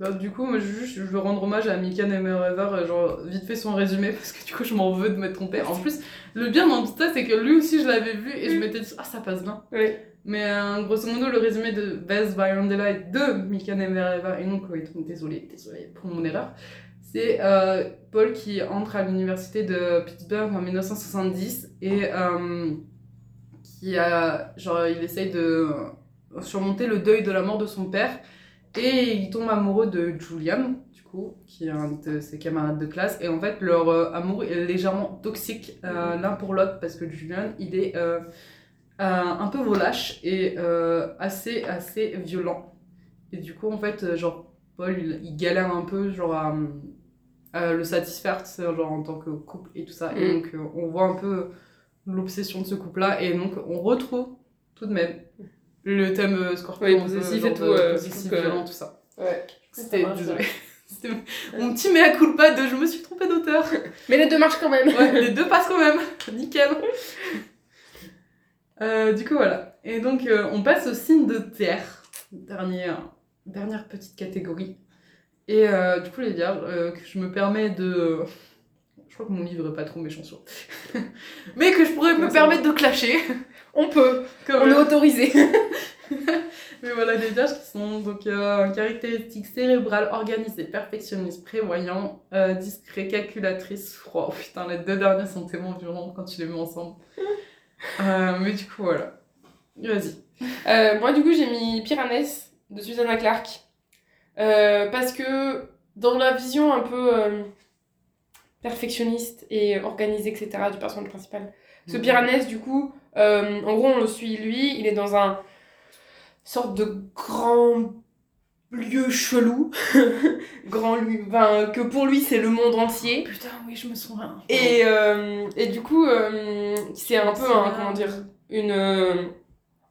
Speaker 2: Bah, du coup, moi, je, juste, je veux rendre hommage à Mika Nemerever, euh, genre, vite fait son résumé, parce que du coup, je m'en veux de m'être trompée. En plus, le bien dans tout ça, c'est que lui aussi, je l'avais vu, et je m'étais dit, ah, ça passe bien. Mais euh, grosso modo, le résumé de Best Violent Delight de Mika Nemerever, et non Chloé Tung, désolé, désolé pour mon erreur, c'est euh, Paul qui entre à l'université de Pittsburgh en 1970, et euh, qui a, genre, il essaye de surmonter le deuil de la mort de son père, et il tombe amoureux de Julian, du coup, qui est un de ses camarades de classe. Et en fait, leur euh, amour est légèrement toxique euh, l'un pour l'autre parce que Julian, il est euh, euh, un peu volache et euh, assez, assez violent. Et du coup, en fait, euh, genre, Paul, il, il galère un peu, genre, à, à le satisfaire, tu sais, genre, en tant que couple et tout ça. Et
Speaker 1: Mm.
Speaker 2: donc, euh, on voit un peu l'obsession de ce couple-là. Et donc, on retrouve tout de même le thème euh, scorpion, peu,
Speaker 1: possessif et tout,
Speaker 2: de
Speaker 1: euh,
Speaker 2: possessif,
Speaker 1: euh,
Speaker 2: violent, tout ça.
Speaker 1: Ouais.
Speaker 2: C'était, désolé, C'était mon petit mea culpa de je me suis trompée d'auteur.
Speaker 1: Mais les deux marchent quand même.
Speaker 2: Ouais, les deux passent quand même. Nickel. Euh, du coup, voilà. Et donc, euh, on passe au signe de terre. Dernière, dernière petite catégorie. Et euh, du coup, les vierges, euh, que je me permets de. Je crois que mon livre est pas trop méchant sur. Mais que je pourrais me permettre de clasher.
Speaker 1: On peut.
Speaker 2: Quand
Speaker 1: On est autorisé.
Speaker 2: Mais voilà, les vierges qui sont donc euh, caractéristiques cérébrales, organisées, perfectionnistes, prévoyants, euh, discrets, calculatrices, froid. Oh, putain, les deux derniers sont tellement violents quand tu les mets ensemble. Euh, mais du coup, voilà. Vas-y.
Speaker 1: Moi, du coup, j'ai mis Piranès de Susanna Clark. Euh, parce que dans la vision un peu euh, perfectionniste et organisée, etc., du personnage principal, ce Piranès, du coup, euh, en gros, on le suit lui, il est dans un sorte de grand lieu chelou. grand lieu, que pour lui, c'est le monde entier.
Speaker 2: Putain, oui, je me souviens.
Speaker 1: Et, euh, et du coup, euh, c'est un peu, un, comment dire, une,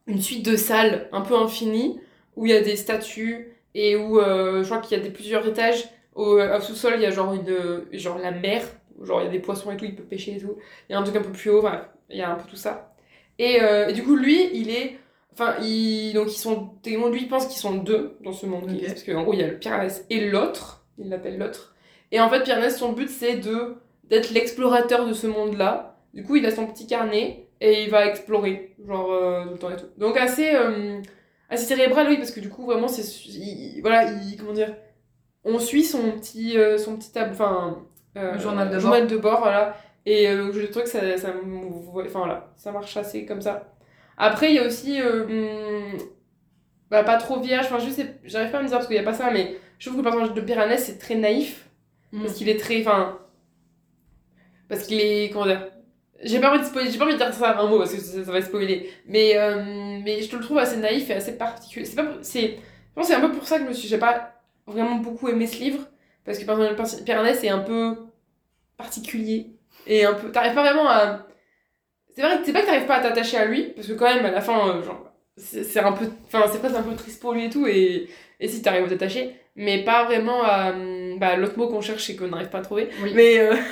Speaker 1: une suite de salles un peu infinies où il y a des statues et où euh, je crois qu'il y a des, plusieurs étages. Au, au sous-sol, il y a genre, une, genre la mer, genre il y a des poissons et tout, il peut pêcher et tout. Il y a un truc un peu plus haut, enfin, il y a un peu tout ça. Et, euh, et du coup, lui, il est. Enfin, il, donc ils sont. Lui, il pense qu'ils sont deux dans ce monde. qui
Speaker 2: Ok.
Speaker 1: existe, Parce qu'en gros, il y a le Piranès et l'autre. Il l'appelle l'autre. Et en fait, Piranès, son but, c'est de d'être l'explorateur de ce monde-là. Du coup, il a son petit carnet et il va explorer, genre, euh, tout le temps et tout. Donc, assez, euh, assez cérébral, oui, parce que du coup, vraiment, c'est. il- voilà, il. Comment dire On suit son petit, euh, son petit tab... Enfin. euh,
Speaker 2: journal de bord.
Speaker 1: journal de bord, voilà. Et euh, je trouve que ça, ça, enfin, voilà, ça marche assez comme ça. Après, il y a aussi. hum, bah, pas trop vierge, enfin, je sais, j'arrive pas à me dire parce qu'il y a pas ça, mais je trouve que le personnage de Piranès, c'est très naïf.
Speaker 2: Mm.
Speaker 1: Parce qu'il est très. Enfin. Parce qu'il est. Comment dire J'ai pas envie de spoiler, j'ai pas envie de dire ça un mot parce que ça, ça va spoiler. Mais, euh, mais je te le trouve assez naïf et assez particulier. C'est pas. C'est, je pense que c'est un peu pour ça que je me suis. J'ai pas vraiment beaucoup aimé ce livre. Parce que par exemple, Piranès est un peu particulier. Et un peu. T'arrives pas vraiment à. C'est vrai que c'est pas que t'arrives pas à t'attacher à lui, parce que quand même, à la fin, euh, genre. C'est c'est un peu. Enfin, c'est presque un peu triste pour lui et tout, et, et si t'arrives à t'attacher, mais pas vraiment à. hum, Bah, l'autre mot qu'on cherche et qu'on n'arrive pas à trouver.
Speaker 2: Oui,
Speaker 1: Mais. euh,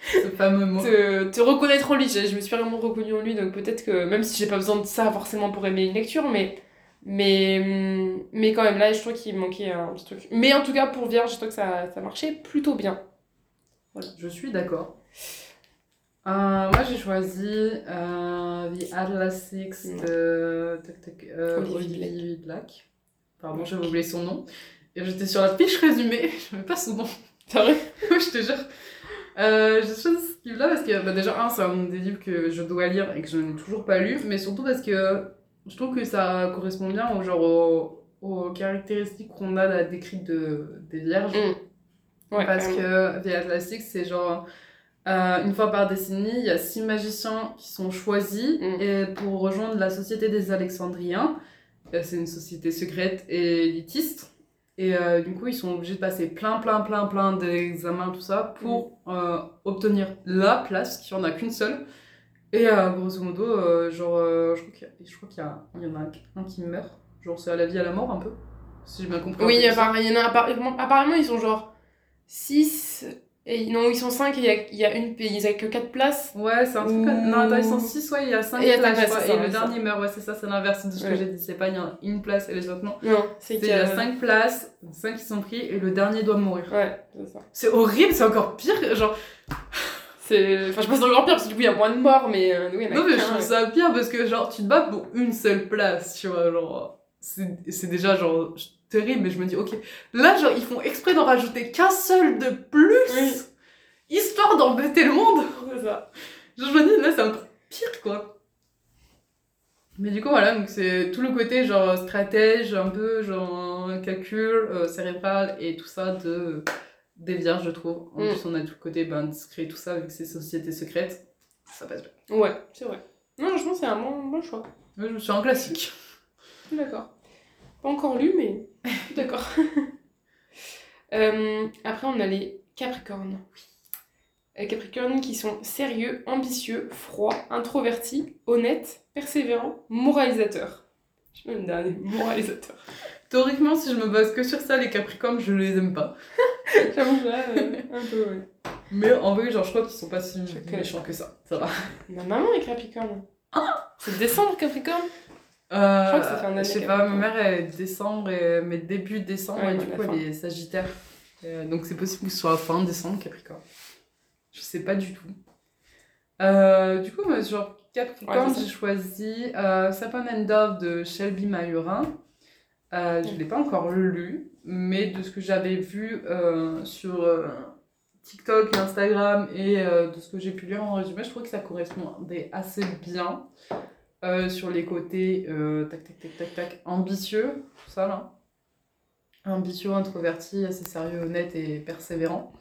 Speaker 2: ce fameux mot.
Speaker 1: te, te reconnaître en lui. Je, je me suis vraiment reconnue en lui, donc peut-être que même si j'ai pas besoin de ça forcément pour aimer une lecture, mais mais hum, mais quand même là, je trouve qu'il manquait un petit truc. Mais en tout cas pour Vierge, je trouve que ça, ça marchait plutôt bien.
Speaker 2: Je suis d'accord. Euh, moi j'ai choisi euh, The Atlas Six de tac, tac, euh,
Speaker 1: Olivier
Speaker 2: Black. Pardon, j'avais oublié son nom. Et j'étais sur la fiche résumée, je ne pas son nom.
Speaker 1: C'est vrai
Speaker 2: je te jure. Euh, j'ai choisi ce livre-là parce que bah, déjà, un, c'est un des livres que je dois lire et que je n'ai toujours pas lu, mais surtout parce que je trouve que ça correspond bien au genre aux, aux caractéristiques qu'on a là, décrites de, des vierges.
Speaker 1: Ouais,
Speaker 2: parce que The Atlantic, c'est genre euh, une fois par décennie, il y a six magiciens qui sont choisis
Speaker 1: Mm.
Speaker 2: et pour rejoindre la société des Alexandriens. Euh, C'est une société secrète et élitiste. Et euh, du coup, ils sont obligés de passer plein, plein, plein, plein d'examens, tout ça, pour euh, obtenir la place, qu'il n'y en a qu'une seule. Et euh, grosso modo, genre, je crois qu'il y, a- il y en a un qui meurt. Genre, c'est à la vie, à la mort, un peu. Si j'ai bien compris.
Speaker 1: Oui, il y en a apparemment, apparemment ils sont genre 6 et non, ils sont 5 et il y a, il y a une il y a que 4 places.
Speaker 2: Ouais, c'est un truc comme... Non, attends, ils sont 6, ouais, il y a 5
Speaker 1: Et il y a
Speaker 2: places,
Speaker 1: c'est
Speaker 2: et le dernier meurt, ouais, c'est ça, c'est l'inverse de ce que j'ai dit. C'est pas, il y a une place et les autres non.
Speaker 1: Non, c'est
Speaker 2: C'est
Speaker 1: qu'il
Speaker 2: il
Speaker 1: y a
Speaker 2: a 5 places, 5 qui sont pris, et le dernier doit mourir.
Speaker 1: Ouais, c'est ça.
Speaker 2: C'est horrible, c'est encore pire, genre...
Speaker 1: C'est enfin je pense encore pire parce que du coup il y a moins de morts mais euh, oui, il y en a
Speaker 2: Non mais je trouve ça pire, parce que genre, tu te bats pour une seule place, tu vois, genre... C'est c'est déjà, genre, terrible, mais je me dis, ok, là, genre, ils font exprès d'en rajouter qu'un seul de plus,
Speaker 1: Oui.
Speaker 2: histoire d'embêter le monde
Speaker 1: C'est ça.
Speaker 2: Genre, je me dis, là, c'est encore pire, quoi. Mais du coup, voilà, donc c'est tout le côté, genre, stratège, un peu, genre, calcul, euh, cérébral et tout ça de, des vierges, je trouve. En
Speaker 1: Mm.
Speaker 2: plus, on a tout le côté, ben, discret, tout ça, vu que c'est société secrète. Ça passe bien.
Speaker 1: Ouais, c'est vrai. Non, je pense que c'est un bon, bon choix.
Speaker 2: Moi, je suis en classique.
Speaker 1: D'accord. Pas encore lu, mais d'accord. Euh, après, on a les Capricornes. Les Capricornes qui sont sérieux, ambitieux, froids, introvertis, honnêtes, persévérants, moralisateurs. Je le dernier, moralisateur.
Speaker 2: Théoriquement, si je me base que sur ça, les Capricornes, je les aime pas.
Speaker 1: J'avoue, là, euh, un peu, ouais.
Speaker 2: Mais en vrai, genre, je crois qu'ils sont pas si méchants que ça. Ça va.
Speaker 1: Ma maman est Capricorne. C'est décembre, Capricorne
Speaker 2: Euh,
Speaker 1: crois que ça fait un année
Speaker 2: Je sais
Speaker 1: qu'elle
Speaker 2: pas, ma mère est décembre, et, mais début décembre,
Speaker 1: Ouais,
Speaker 2: et du coup,
Speaker 1: fin.
Speaker 2: elle est Sagittaire. Euh, donc c'est possible que ce soit fin décembre, Capricorne. Je sais pas du tout. Euh, du coup, moi, genre, Capricorne,
Speaker 1: Ouais,
Speaker 2: j'ai choisi euh, Sapin and Dove de Shelby Mahurin. Euh, je
Speaker 1: Mm.
Speaker 2: l'ai pas encore lu, mais de ce que j'avais vu euh, sur euh, TikTok, Instagram et euh, de ce que j'ai pu lire en résumé, je trouve que ça correspondait assez bien euh, sur les côtés euh, tac tac tac tac tac ambitieux, tout ça là. Ambitieux, introverti, assez sérieux, honnête et persévérant.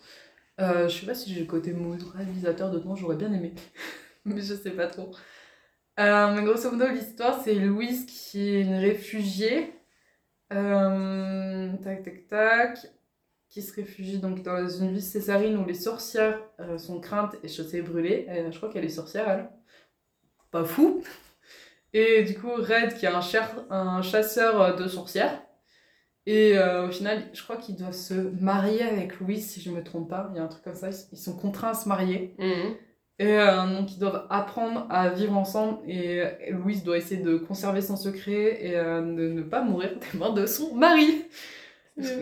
Speaker 2: Euh, je sais pas si j'ai le côté moralisateur dedans, j'aurais bien aimé, mais je sais pas trop. Mais grosso modo, l'histoire, c'est Louise qui est une réfugiée. Tac, tac, tac. Qui se réfugie donc dans une ville césarine où les sorcières sont craintes et chaussées et brûlées. Je crois qu'elle est sorcière, elle. Pas fou. Et du coup, Red, qui est un, cher- un chasseur euh, de sorcières. Et euh, au final, je crois qu'il doit se marier avec Louise, si je me trompe pas. Il y a un truc comme ça. Ils- sont contraints à se marier.
Speaker 1: Mhm.
Speaker 2: Et euh, donc ils doivent apprendre à vivre ensemble et Louise doit essayer de conserver son secret et euh, de ne pas mourir des mains de son mari.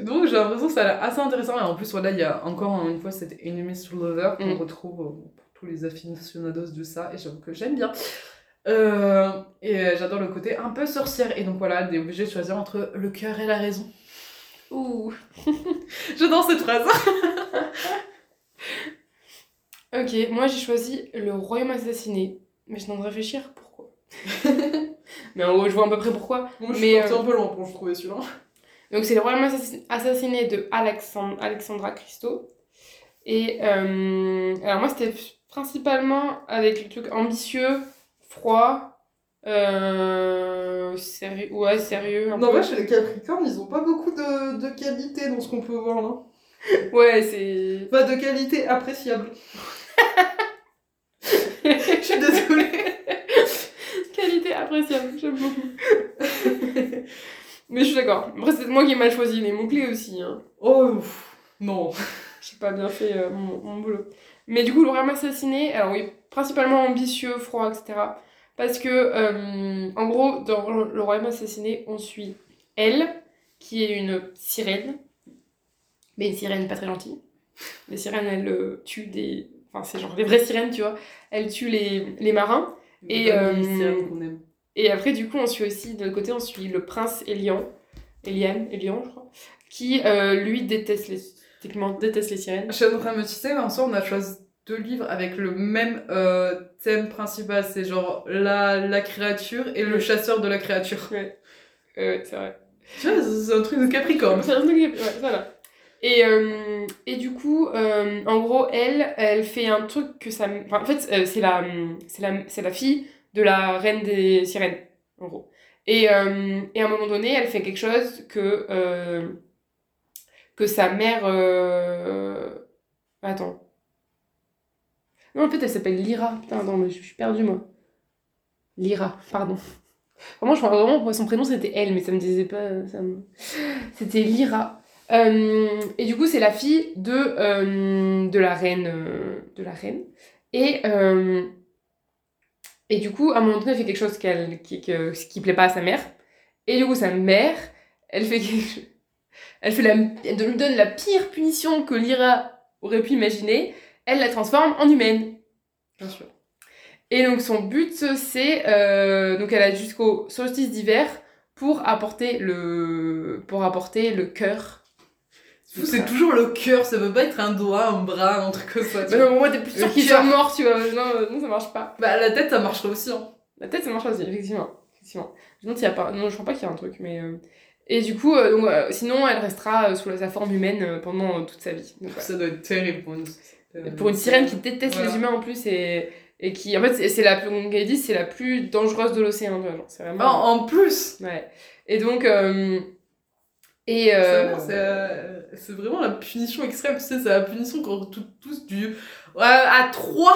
Speaker 2: Donc j'ai l'impression que ça a l'air assez intéressant et en plus voilà il y a encore une fois cette Enemies to Lover qu'on
Speaker 1: Mm.
Speaker 2: retrouve pour tous les aficionados de ça et j'avoue que j'aime bien. Euh, et euh, j'adore le côté un peu sorcière et donc voilà, t'es obligé de choisir entre le cœur et la raison.
Speaker 1: Ouh.
Speaker 2: J'adore cette phrase.
Speaker 1: Ok, moi j'ai choisi le royaume assassiné. Mais je viens de réfléchir pourquoi? mais en gros, je vois à peu près pourquoi.
Speaker 2: Moi je
Speaker 1: Mais,
Speaker 2: suis
Speaker 1: euh,
Speaker 2: un peu loin pour trouver celui-là.
Speaker 1: Donc c'est le royaume assassin- assassiné de Alexand- Alexandra Christo. Et euh, alors moi c'était principalement avec le truc ambitieux, froid, euh, sérieux, ouais sérieux un
Speaker 2: Non,
Speaker 1: peu.
Speaker 2: ouais, chez les Capricornes, ils ont pas beaucoup de, de qualité dans ce qu'on peut voir là.
Speaker 1: Ouais c'est...
Speaker 2: Pas de qualité appréciable. Je suis désolée.
Speaker 1: Qualité appréciable, j'aime beaucoup. Mais je suis d'accord. Après c'est moi qui ai mal choisi les mots-clés aussi. Hein.
Speaker 2: Oh, pff, non.
Speaker 1: J'ai pas bien fait euh, mon, mon boulot. Mais du coup, le royaume assassiné, alors oui, principalement ambitieux, froid, etc. Parce que, euh, en gros, dans le royaume assassiné, on suit elle, qui est une sirène. Mais une sirène pas très gentille. Les sirènes, elles euh, tuent des. Enfin, c'est genre des vraies sirènes, tu vois. Elles tuent les, les marins. Et, euh,
Speaker 2: les aime.
Speaker 1: Et après, du coup, on suit aussi, de l'autre côté, on suit le prince Elian. Elian, Elian, je crois. Qui, lui, déteste les. Déteste les sirènes.
Speaker 2: Je suis en train de me tisser, mais en soi, on a choisi deux livres avec le même euh, thème principal. C'est genre la, la créature et le chasseur de la créature.
Speaker 1: Ouais, ouais, c'est vrai.
Speaker 2: Tu vois, c'est un truc de Capricorne.
Speaker 1: C'est un truc, ouais, voilà. Et, euh, et du coup, euh, en gros, elle, elle fait un truc que ça... Enfin, en fait, c'est la, la, la fille de la reine des sirènes, en gros. Et, et à un moment donné, elle fait quelque chose que, que sa mère... euh, Attends. Non, en fait, elle s'appelle Lyra. Putain, non, mais je suis perdue, moi. Lyra, pardon. Vraiment, je crois vraiment son prénom c'était elle, mais ça me disait pas. me- C'était Lyra. Euh, et du coup, c'est la fille de, euh, de la reine. euh, de la reine. Et, euh, et du coup, à un moment donné, elle fait quelque chose qu'elle, qui, que, qui plaît pas à sa mère. Et du coup, sa mère, elle fait quelque chose. Elle, fait la, elle lui donne la pire punition que Lyra aurait pu imaginer. Elle la transforme en humaine.
Speaker 2: Bien sûr.
Speaker 1: Et donc son but c'est euh, donc elle a jusqu'au solstice d'hiver pour apporter le pour apporter le cœur.
Speaker 2: C'est toujours le cœur, ça peut pas être un doigt, un bras, un truc comme ça. vois.
Speaker 1: non, moi t'es plus sûr qu'il soit mort, tu vois. Non, euh, non, ça marche pas.
Speaker 2: Bah, la tête, ça marcherait aussi. Hein.
Speaker 1: La tête ça marche aussi, effectivement. effectivement. S'il y a pas. Non, je crois pas qu'il y a un truc, mais. euh, Et du coup, euh, donc, euh, sinon elle restera euh, sous sa forme humaine pendant toute sa vie. Donc, voilà.
Speaker 2: Ça doit être terrible pour une,
Speaker 1: Pour une sirène qui déteste
Speaker 2: Voilà.
Speaker 1: les humains en plus et, et qui en fait c'est- la plus dit c'est la plus dangereuse de l'océan c'est
Speaker 2: Ah,
Speaker 1: vraiment
Speaker 2: en plus
Speaker 1: ouais et donc et
Speaker 2: C'est vraiment la punition extrême, tu sais, c'est la punition qu'on retrouve tous du. À 3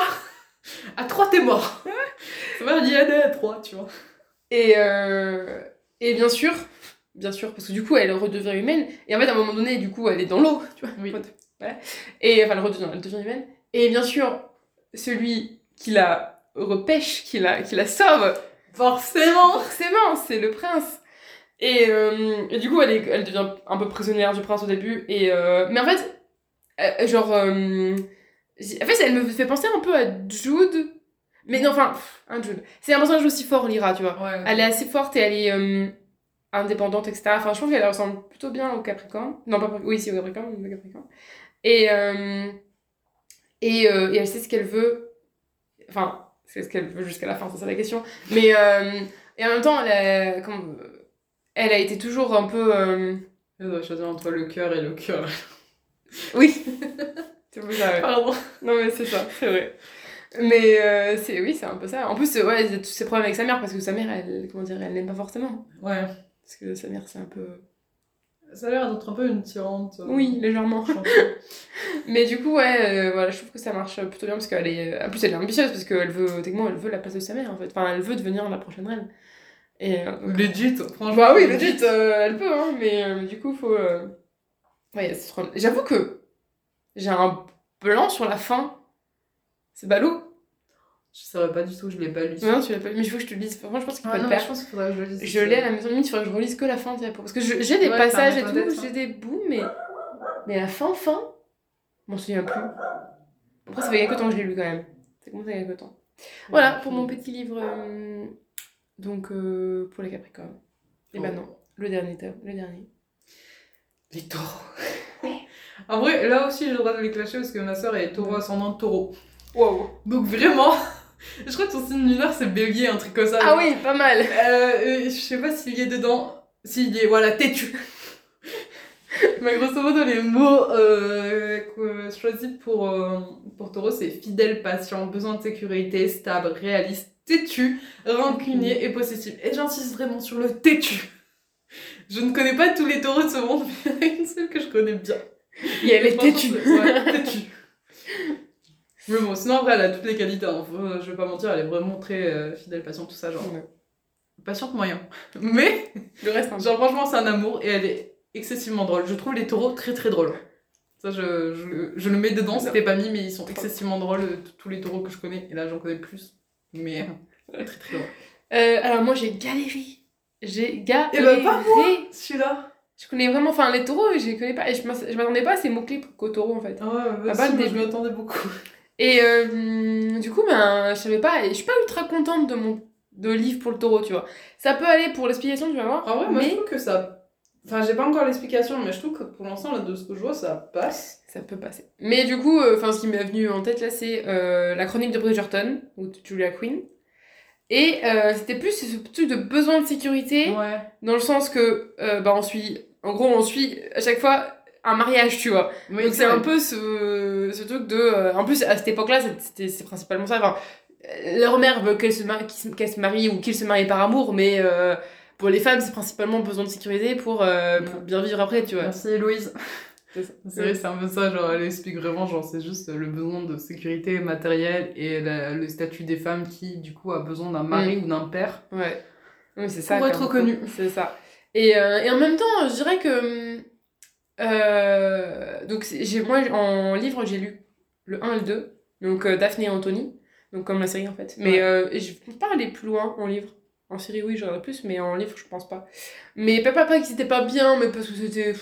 Speaker 2: À 3 t'es mort Ça va, a à 3, tu vois.
Speaker 1: et et bien sûr bien sûr, parce que du coup, elle redevient humaine. Et en fait, à un moment donné, du coup, elle est dans l'eau, tu vois.
Speaker 2: Oui.
Speaker 1: Voilà. Et enfin, elle redevient, elle devient humaine. Et bien sûr, celui qui la repêche, qui la, qui la sauve,
Speaker 2: Forcément
Speaker 1: forcément, c'est le prince. Et, euh, et du coup, elle, est, elle devient un peu prisonnière du prince au début. Et, euh, mais en fait, euh, genre. en fait, elle me fait penser un peu à Jude. Mais non, enfin, un Jude. C'est un personnage aussi fort, Lyra, tu vois.
Speaker 2: Ouais.
Speaker 1: Elle est assez forte et elle est indépendante, etc. Enfin, je trouve qu'elle ressemble plutôt bien au Capricorne. Non, pas oui, si, au Capricorne, au Capricorne. Et, euh, et, euh, et elle sait ce qu'elle veut. Enfin, c'est ce qu'elle veut jusqu'à la fin, c'est ça la question. Mais, euh, et en même temps, elle a, comme, elle a été toujours un peu.
Speaker 2: Elle doit choisir entre le cœur et le cœur.
Speaker 1: Oui! c'est pour ça, ouais.
Speaker 2: Pardon.
Speaker 1: Non, mais c'est ça, c'est vrai. Mais euh, c'est, oui, c'est un peu ça. En plus, ouais, il y a tous ces problèmes avec sa mère parce que sa mère, elle, comment dire, elle l'aime pas forcément.
Speaker 2: Ouais.
Speaker 1: Parce que sa mère, c'est un peu.
Speaker 2: Ça a l'air d'être un peu une tyrante. euh,
Speaker 1: Oui, légèrement. Mais du coup, ouais, euh, voilà, je trouve que ça marche plutôt bien parce qu'elle est. En plus, elle est ambitieuse parce qu'elle veut, techniquement, elle veut la place de sa mère en fait. Enfin, elle veut devenir la prochaine reine. Et. euh, donc-
Speaker 2: Legit, franchement.
Speaker 1: Bah oui, legit, euh, elle peut, hein, mais euh, du coup, faut. euh, Ouais. J'avoue que j'ai un blanc sur la fin. C'est ballot.
Speaker 2: Je savais pas du tout, je l'ai pas lu.
Speaker 1: Non, tu l'as pas lu, mais il faut que je te le lise. Franchement, je pense qu'il faut
Speaker 2: Ah
Speaker 1: le
Speaker 2: non,
Speaker 1: faire.
Speaker 2: je pense qu'il faudrait que je le lise.
Speaker 1: Je l'ai à la maison, limite, il faudrait que je relise que la fin, parce que j'ai des
Speaker 2: Ouais,
Speaker 1: passages et tout, j'ai des bouts, mais, mais la fin, fin, je m'en souviens plus. Après, ça fait quelques temps que je l'ai lu quand même. Ça commence à quelques temps. Voilà, pour mon petit livre, euh, donc euh, pour les Capricornes. Et
Speaker 2: Oh.
Speaker 1: maintenant, le dernier tome, le dernier.
Speaker 2: Les taureaux. en vrai, là aussi, j'ai le droit de les clasher parce que ma soeur est taureau ascendant taureau.
Speaker 1: Wow.
Speaker 2: Donc vraiment, je crois que son signe lunaire c'est bélier, un truc comme ça.
Speaker 1: Ah oui, pas mal.
Speaker 2: Euh, euh, je sais pas s'il y est dedans. S'il y est, voilà, têtu. Mais grosso modo, les mots euh, que- choisis pour, euh, pour taureau, c'est fidèle, patient, besoin de sécurité, stable, réaliste, têtu, rancunier et possessif. Et j'insiste vraiment sur le têtu. Je ne connais pas tous les taureaux de ce monde, mais il y en a une seule que je connais bien.
Speaker 1: Elle est
Speaker 2: Franchement,
Speaker 1: têtue.
Speaker 2: c'est- Ouais, têtue. Mais bon, sinon après, elle a toutes les qualités. hein. Faut- Je vais pas mentir, elle est vraiment très euh, fidèle, patiente, tout ça. Genre,
Speaker 1: Ouais.
Speaker 2: patiente moyen. Mais,
Speaker 1: Le reste, peu.
Speaker 2: genre, franchement, c'est un amour et elle est excessivement drôle. Je trouve les taureaux très très drôles. Ça, je, je, je le mets dedans, c'était pas mis, mais ils sont excessivement drôles, euh, tous les taureaux que je connais. Et là, j'en connais plus. Mais euh, très très drôle.
Speaker 1: Euh, alors moi, j'ai galéré. J'ai galéré.
Speaker 2: Eh ben, pas Celui-là
Speaker 1: Je connais vraiment, enfin les taureaux, je les connais pas. Et je m'attendais pas à ces mots-clés qu'aux taureaux en fait.
Speaker 2: Ah ouais,
Speaker 1: Ah
Speaker 2: bah,
Speaker 1: bah,
Speaker 2: si, moi, je
Speaker 1: début.
Speaker 2: m'y attendais beaucoup.
Speaker 1: Et euh, du coup, ben, je savais pas, et je suis pas ultra contente de mon de livre pour le taureau, tu vois. Ça peut aller pour l'explication, tu vas voir.
Speaker 2: En vrai, moi, je
Speaker 1: mais
Speaker 2: trouve que ça. Enfin, j'ai pas encore l'explication, mais je trouve que pour l'instant, là, de ce que je vois, ça passe.
Speaker 1: ça peut passer. Mais du coup, euh, enfin, ce qui m'est venu en tête là, c'est euh, la chronique de Bridgerton, ou de Julia Quinn. Et c'était plus ce truc de besoin de sécurité,
Speaker 2: Ouais.
Speaker 1: dans le sens que, bah, on suit, en gros, on suit à chaque fois un mariage, tu vois.
Speaker 2: Oui,
Speaker 1: Donc c'est un peu ce, ce truc de... euh, en plus, à cette époque-là, c'est- principalement ça. Enfin, euh, leur mère veut qu'elle se, marie, qu'il se- marie ou qu'il se marie par amour, mais euh, pour les femmes, c'est principalement besoin de sécurité pour, euh, bien vivre après, tu vois.
Speaker 2: Merci Héloïse.
Speaker 1: C'est
Speaker 2: vrai, c'est un peu ça, genre, elle explique vraiment, genre, c'est juste le besoin de sécurité matérielle et la- le statut des femmes qui, du coup, a besoin d'un mari ou d'un père.
Speaker 1: Ouais. Oui, c'est ça.
Speaker 2: Pour être
Speaker 1: clairement.
Speaker 2: reconnu.
Speaker 1: C'est ça. Et, euh, et en même temps, je dirais que... euh, donc, moi, en livre, j'ai lu le 1 et le 2. Donc, euh, Daphné et Anthony. Donc, comme la série, en fait. Mais
Speaker 2: Ouais.
Speaker 1: euh, je ne peux pas aller plus loin en livre. En série, oui, j'aurais plus, mais en livre, je pense pas. Mais pas que c'était pas bien, mais parce que c'était...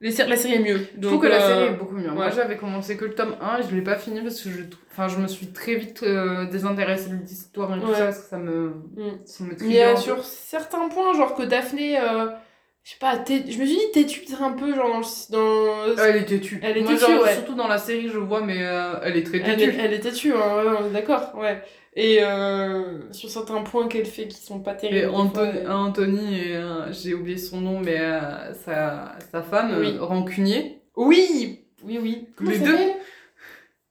Speaker 1: La série est mieux.
Speaker 2: Je trouve que la
Speaker 1: euh,
Speaker 2: série est beaucoup mieux. Moi,
Speaker 1: ouais.
Speaker 2: j'avais commencé que le tome 1 et je l'ai pas fini parce que je, enfin, je me suis très vite euh, désintéressée de l'histoire et tout
Speaker 1: Ouais.
Speaker 2: ça parce que ça me,
Speaker 1: Mm.
Speaker 2: ça me
Speaker 1: Mais sur certains points, genre que Daphné... euh, je sais pas, je me suis dit têtue peut-être un peu, genre dans... dans...
Speaker 2: Elle est têtue.
Speaker 1: Elle est
Speaker 2: Moi,
Speaker 1: têtue,
Speaker 2: genre,
Speaker 1: ouais.
Speaker 2: Surtout dans la série, je vois, mais euh, elle est très
Speaker 1: Elle
Speaker 2: têtue.
Speaker 1: est, elle est têtue, hein, ouais, on est d'accord, ouais. Et euh, sur certains points qu'elle fait qui sont pas terribles.
Speaker 2: Anthony,
Speaker 1: fois, euh,
Speaker 2: Anthony euh, j'ai oublié son nom, mais euh, sa, sa femme,
Speaker 1: Oui.
Speaker 2: euh, rancunier,
Speaker 1: Oui Oui, oui. Comment
Speaker 2: Les
Speaker 1: elle
Speaker 2: deux
Speaker 1: s'appelle?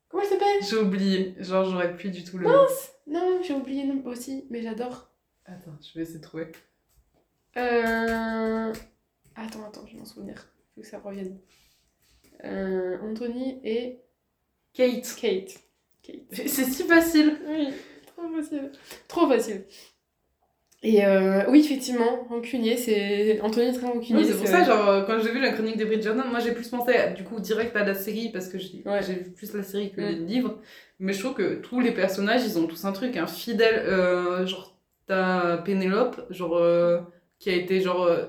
Speaker 1: Comment elle s'appelle?
Speaker 2: J'ai oublié. Genre, j'aurais plus du tout le nom.
Speaker 1: Non, j'ai oublié le nom aussi, mais j'adore.
Speaker 2: Attends, je vais essayer de trouver.
Speaker 1: Euh... Attends, attends, je vais m'en souvenir. Faut que ça revienne. Euh, Anthony et
Speaker 2: Kate.
Speaker 1: Kate. Kate.
Speaker 2: C'est si facile.
Speaker 1: Oui, trop facile. Trop facile. Et euh, oui, effectivement, rancunier, c'est. Anthony est très rancunier.
Speaker 2: Oui, c'est pour ça, genre, quand j'ai vu la chronique des Bridgerton, moi j'ai plus pensé du coup direct à la série parce que j'ai
Speaker 1: Ouais.
Speaker 2: vu plus la série que les livres. Mais je trouve que tous les personnages, ils ont tous un truc, un fidèle. euh, genre, t'as Pénélope, genre, euh, qui a été genre. euh,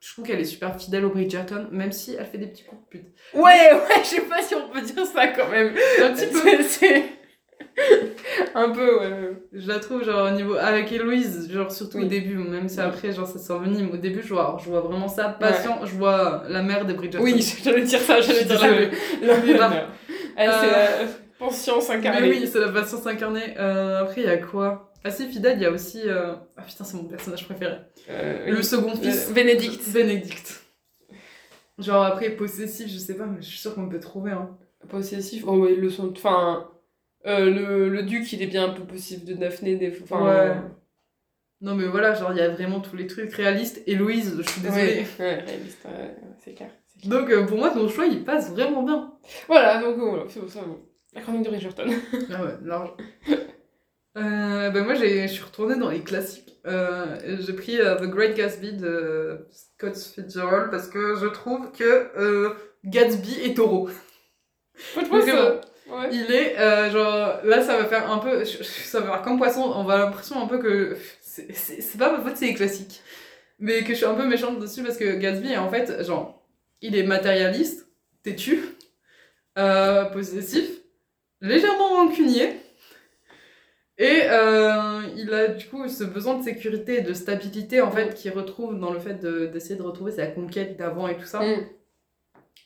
Speaker 2: je trouve qu'elle est super fidèle au Bridgerton, même si elle fait des petits coups de pute.
Speaker 1: Ouais, ouais, je sais pas si on peut dire ça quand même.
Speaker 2: Un petit peu.
Speaker 1: C'est-. Un peu, ouais.
Speaker 2: Je la trouve genre au niveau avec Héloïse, genre surtout au début, même si après genre ça s'envenime. Au début, je vois, je vois vraiment ça patient, je vois la mère des Bridgerton.
Speaker 1: Oui, j'allais dire ça, j'allais dire la la- la- Elle, c'est la conscience incarnée.
Speaker 2: Mais oui, c'est la patience incarnée. Euh, après, il y a quoi? Assez fidèle, il y a aussi. euh, Ah putain, c'est mon personnage préféré.
Speaker 1: Euh,
Speaker 2: Le
Speaker 1: oui.
Speaker 2: second
Speaker 1: Euh,
Speaker 2: fils.
Speaker 1: Bénédicte.
Speaker 2: Bénédicte. Genre après, possessif, je sais pas, mais je suis sûre qu'on peut trouver. Hein.
Speaker 1: Possessif. Oh, ouais, le son. Enfin. euh, le, le duc, il est bien un peu possessif de Daphné. Des... Enfin,
Speaker 2: Ouais. Non, mais voilà, genre il y a vraiment tous les trucs réalistes. Héloïse, je suis désolée.
Speaker 1: Ouais, ouais, réaliste, ouais, c'est clair.
Speaker 2: Donc euh, pour moi, ton choix, il passe vraiment bien.
Speaker 1: Voilà, donc voilà, c'est pour ça. bon. La chronique de Bridgerton.
Speaker 2: Ah ouais, large. Euh, ben moi, j'ai- je suis retournée dans les classiques. Euh, j'ai pris euh, The Great Gatsby de Scott Fitzgerald parce que je trouve que euh, Gatsby est taureau. Vraiment.
Speaker 1: que- Ouais.
Speaker 2: Il est, euh, genre, là, ça va faire un peu, ça va faire comme poisson, on va l'impression un peu que c'est- pas ma faute, c'est les classiques. Mais que je suis un peu méchante dessus parce que Gatsby, en fait, genre, il est matérialiste, têtu, euh, possessif, légèrement rancunier. Et euh, il a du coup ce besoin de sécurité et de stabilité en fait qu'il retrouve dans le fait de- d'essayer de, retrouver sa conquête d'avant et tout ça.
Speaker 1: Mm.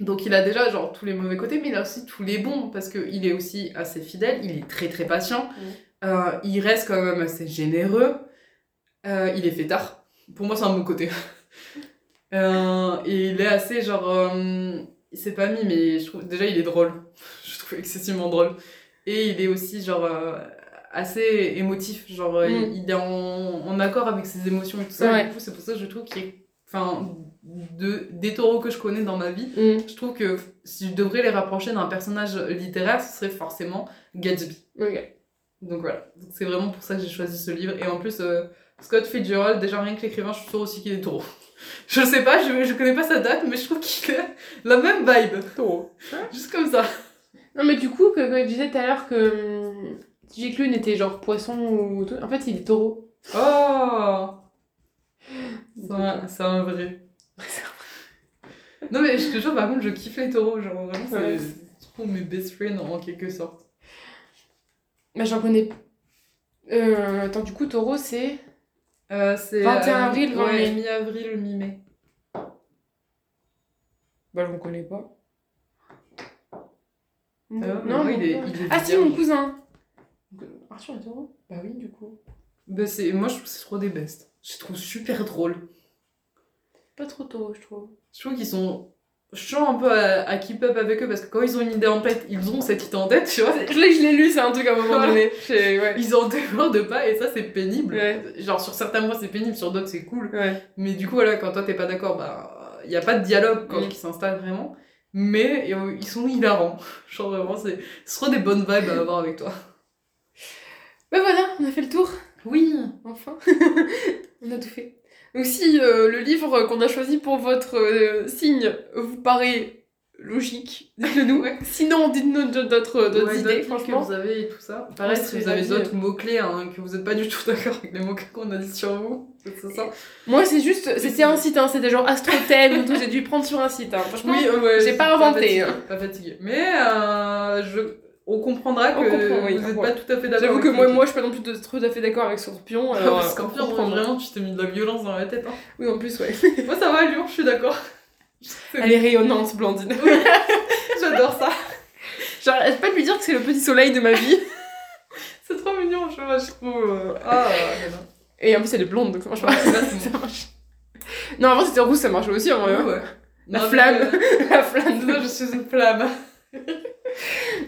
Speaker 2: Donc il a déjà genre tous les mauvais côtés, mais il a aussi tous les bons parce qu'il est aussi assez fidèle, il est très très patient, Euh, il reste quand même assez généreux, Euh, il est fêtard. Pour moi c'est un bon côté. Et il est assez genre, il s'est pas mis, mais je trouve déjà il est drôle. je trouve excessivement drôle. Et il est aussi genre assez émotif, genre euh,
Speaker 1: Mm.
Speaker 2: il est en, en accord avec ses émotions et tout ça.
Speaker 1: Ouais.
Speaker 2: Du coup c'est pour ça que je trouve qu'il est, enfin, de, des taureaux que je connais dans ma vie.
Speaker 1: Mm.
Speaker 2: Je trouve que si je devrais les rapprocher d'un personnage littéraire, ce serait forcément Gatsby. Donc voilà, c'est vraiment pour ça que j'ai choisi ce livre. Et en plus, euh, Scott Fitzgerald, déjà rien que l'écrivain, je suis sûre aussi qu'il est taureau. Je sais pas, je, je connais pas sa date, mais je trouve qu'il a la même vibe.
Speaker 1: Taureau.
Speaker 2: Juste comme ça.
Speaker 1: Non, mais du coup, que, quand je disais tout à l'heure que hum, J. Clune était genre poisson ou tout, en fait, il est taureau.
Speaker 2: Oh C'est un, c'est un vrai. Non mais je te jure, par contre, je kiffe les taureaux. Genre vraiment, c'est
Speaker 1: Ouais.
Speaker 2: c'est mes best friends en quelque sorte.
Speaker 1: Mais j'en connais. Euh, attends, du coup, taureau, c'est.
Speaker 2: Euh, c'est
Speaker 1: 21
Speaker 2: euh,
Speaker 1: avril, 20
Speaker 2: ouais,
Speaker 1: mai.
Speaker 2: mi-avril, mi-mai.
Speaker 1: Bah, je ne connais pas.
Speaker 2: Ah,
Speaker 1: non,
Speaker 2: il est-
Speaker 1: non.
Speaker 2: il est
Speaker 1: Ah, si,
Speaker 2: vierge.
Speaker 1: mon cousin. Arthur est taureau Bah oui, du coup.
Speaker 2: Bah, c'est... Moi, je trouve que c'est trop des bestes. Je les trouve super drôles.
Speaker 1: Pas trop taureau, je trouve.
Speaker 2: Je trouve qu'ils sont chiants un peu à, à keep up avec eux parce que quand ils ont une idée en tête, ils ont cette idée en tête, tu vois.
Speaker 1: Je l'ai, je l'ai lu, c'est un truc à un moment
Speaker 2: Voilà.
Speaker 1: donné. Ouais.
Speaker 2: Ils en débordent pas et ça, c'est pénible.
Speaker 1: Ouais.
Speaker 2: Genre, sur certains mois, c'est pénible, sur d'autres, c'est cool.
Speaker 1: Ouais.
Speaker 2: Mais du coup, voilà, quand toi, t'es pas d'accord, bah, il y a pas de dialogue quand
Speaker 1: Mm.
Speaker 2: qui s'installe vraiment. Mais euh, ils sont hilarants. Genre, vraiment, c'est... ce sera des bonnes vibes à avoir avec toi.
Speaker 1: Bah voilà, on a fait le tour.
Speaker 2: Oui.
Speaker 1: Enfin, on a tout fait. Donc si euh, le livre qu'on a choisi pour votre euh, signe vous paraît logique, dites-le nous.
Speaker 2: Ouais.
Speaker 1: Sinon, dites-nous d'autres d'autres
Speaker 2: Ouais,
Speaker 1: idées, franchement.
Speaker 2: que vous avez et tout ça. Pareil, si vous avez d'autres mots-clés, hein, que vous êtes pas du tout d'accord avec les mots-clés qu'on a dit sur vous, c'est ça.
Speaker 1: Moi, c'est juste, c'était un site, hein, c'était genre Astrothème ou tout, j'ai dû prendre sur un site. Hein. Franchement, j'ai
Speaker 2: c'est
Speaker 1: pas inventé,
Speaker 2: fatigué,
Speaker 1: hein.
Speaker 2: Pas fatigué. Mais euh, je... on comprendra que
Speaker 1: On comprend, oui,
Speaker 2: vous n'êtes pas tout à fait d'accord.
Speaker 1: j'avoue que moi, moi, je suis pas non plus de- tout à fait d'accord avec Scorpion.
Speaker 2: Ah,
Speaker 1: Alors,
Speaker 2: parce
Speaker 1: euh,
Speaker 2: Scorpion,
Speaker 1: on comprend.
Speaker 2: vraiment, tu t'es mis de la violence dans la tête. Hein.
Speaker 1: Oui, en plus, ouais.
Speaker 2: Moi, ça va, Lyon, je suis d'accord.
Speaker 1: Elle est rayonnante, Blandine.
Speaker 2: J'adore ça.
Speaker 1: J'arrête pas de lui dire que c'est le petit soleil de ma vie.
Speaker 2: C'est trop mignon, je, vois, je trouve. euh, Ah.
Speaker 1: Et en plus, elle est blonde, donc pas.
Speaker 2: Ouais, là, c'est
Speaker 1: ça marche. Non, avant, c'était rouge, ça marche aussi, en vrai. hein.
Speaker 2: Ouais.
Speaker 1: La
Speaker 2: Non,
Speaker 1: flamme.
Speaker 2: mais,
Speaker 1: La flamme.
Speaker 2: non, je suis une flamme.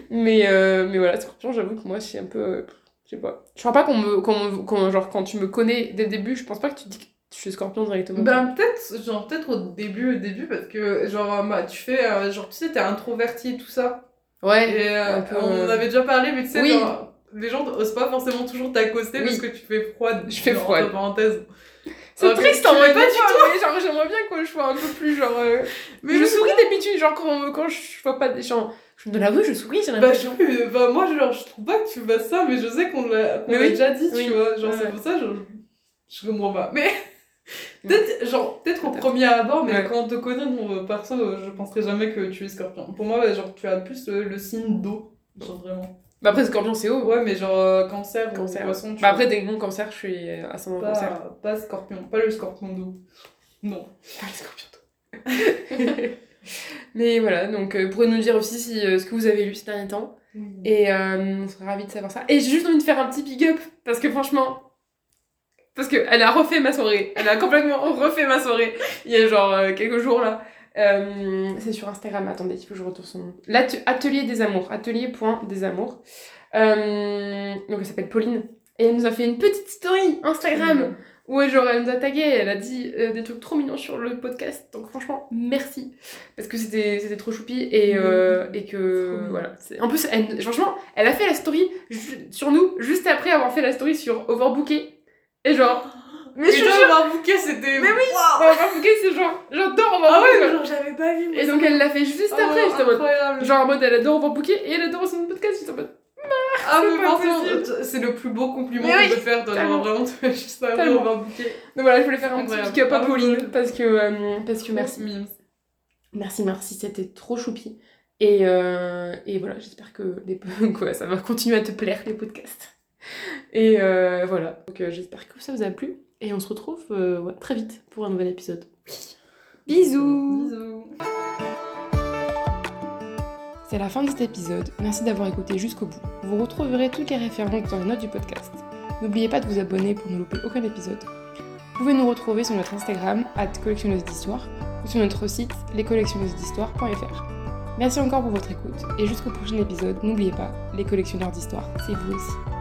Speaker 1: Mais, euh, mais voilà, Scorpion, j'avoue que moi, suis un peu. euh, Je sais pas. Je crois pas qu'on me, qu'on- Genre, quand tu me connais dès le début, je pense pas que tu dis que je suis Scorpion directement.
Speaker 2: Ben peut-être, genre peut-être au début, au début, parce que genre bah, tu fais, euh, genre tu sais, t'es introverti et tout ça.
Speaker 1: ouais.
Speaker 2: Et
Speaker 1: un peu,
Speaker 2: on en avait déjà parlé, mais tu sais,
Speaker 1: Oui.
Speaker 2: genre, les gens osent pas forcément toujours t'accoster
Speaker 1: Oui.
Speaker 2: parce que tu fais froide.
Speaker 1: Je fais
Speaker 2: entre
Speaker 1: froide.
Speaker 2: parenthèses.
Speaker 1: C'est
Speaker 2: Ah,
Speaker 1: triste en vrai,
Speaker 2: pas du
Speaker 1: tout. Genre, j'aimerais bien que je sois un peu plus genre. euh,
Speaker 2: Mais
Speaker 1: je souris d'habitude, genre quand, quand je vois pas des gens. Je me dans la rue, je souris, j'ai
Speaker 2: Bah,
Speaker 1: l'impression.
Speaker 2: je, sais, bah, moi, genre, je trouve pas que tu fasses ça, mais je sais qu'on l'a l'a
Speaker 1: oui.
Speaker 2: déjà dit,
Speaker 1: Oui.
Speaker 2: tu vois. Genre,
Speaker 1: Ouais.
Speaker 2: c'est pour ça, genre, je comprends pas. Mais peut-être, genre, peut-être au premier abord, mais
Speaker 1: Ouais.
Speaker 2: quand on te connaît, mon perso, euh, je penserais jamais que tu es scorpion. Pour moi, genre, tu as plus le, le signe d'eau. Genre, vraiment.
Speaker 1: Bah après, scorpion, c'est haut.
Speaker 2: Ouais, mais genre, euh, cancer,
Speaker 1: Cancer.
Speaker 2: ou poisson, tu
Speaker 1: Bah après, mon cancer, je suis ascendant cancer.
Speaker 2: pas, pas scorpion, pas le scorpion d'eau. Non.
Speaker 1: Pas les scorpions. Mais voilà, donc euh, pourrez nous dire aussi si, euh, ce que vous avez lu ces derniers temps. Et euh, on serait ravis de savoir ça. Et j'ai juste envie de faire un petit big up, parce que franchement, parce qu'elle a refait ma soirée. Elle a complètement refait ma soirée il y a genre quelques jours là. Euh, c'est sur Instagram, attendez, il faut que je retourne son nom. Atelier des amours, atelier.desamours. Euh, donc elle s'appelle Pauline. Et elle nous a fait une petite story Instagram Ouais, genre elle nous a tagué, elle a dit euh, des trucs trop mignons sur le podcast. Donc franchement, merci. Parce que c'était c'était trop choupi et, euh, et que voilà. En plus, elle, franchement, elle a fait la story sur nous juste après avoir fait la story sur Overbooké. Et genre, mais je
Speaker 2: Et
Speaker 1: jure,
Speaker 2: avoir bouquet, c'était.
Speaker 1: Mais oui,
Speaker 2: Waouh
Speaker 1: Overbooké c'est genre, j'adore
Speaker 2: Ah
Speaker 1: Overbooké.
Speaker 2: ouais,
Speaker 1: quoi.
Speaker 2: mais genre, j'avais pas vu.
Speaker 1: et donc elle l'a fait juste
Speaker 2: Oh,
Speaker 1: après, j'étais en mode.
Speaker 2: incroyable.
Speaker 1: Genre en mode elle adore Overbooké et elle adore son podcast, j'étais en mode.
Speaker 2: Ah,
Speaker 1: C'est
Speaker 2: mais c'est le plus beau compliment qu'on
Speaker 1: oui,
Speaker 2: peut faire. Toi, genre, vraiment, tu juste un bouquet.
Speaker 1: Donc voilà, je voulais faire un petit big up à
Speaker 2: Ah
Speaker 1: Pauline parce que, euh, parce que merci.
Speaker 2: Mims.
Speaker 1: Merci, merci, c'était trop choupi. Et, euh, et voilà, j'espère que les... quoi, ça va continuer à te plaire, les podcasts. Et euh, voilà, donc euh, j'espère que ça vous a plu. Et on se retrouve euh, ouais, très vite pour un nouvel épisode. Bisous
Speaker 2: Bisous.
Speaker 1: C'est la fin de cet épisode, merci d'avoir écouté jusqu'au bout. Vous retrouverez toutes les références dans les notes du podcast. N'oubliez pas de vous abonner pour ne louper aucun épisode. Vous pouvez nous retrouver sur notre Instagram, collectionneuse d'histoire, ou sur notre site lescollectionneusesdhistoire.fr. Merci encore pour votre écoute, et jusqu'au prochain épisode, n'oubliez pas, les collectionneurs d'histoire, c'est vous aussi.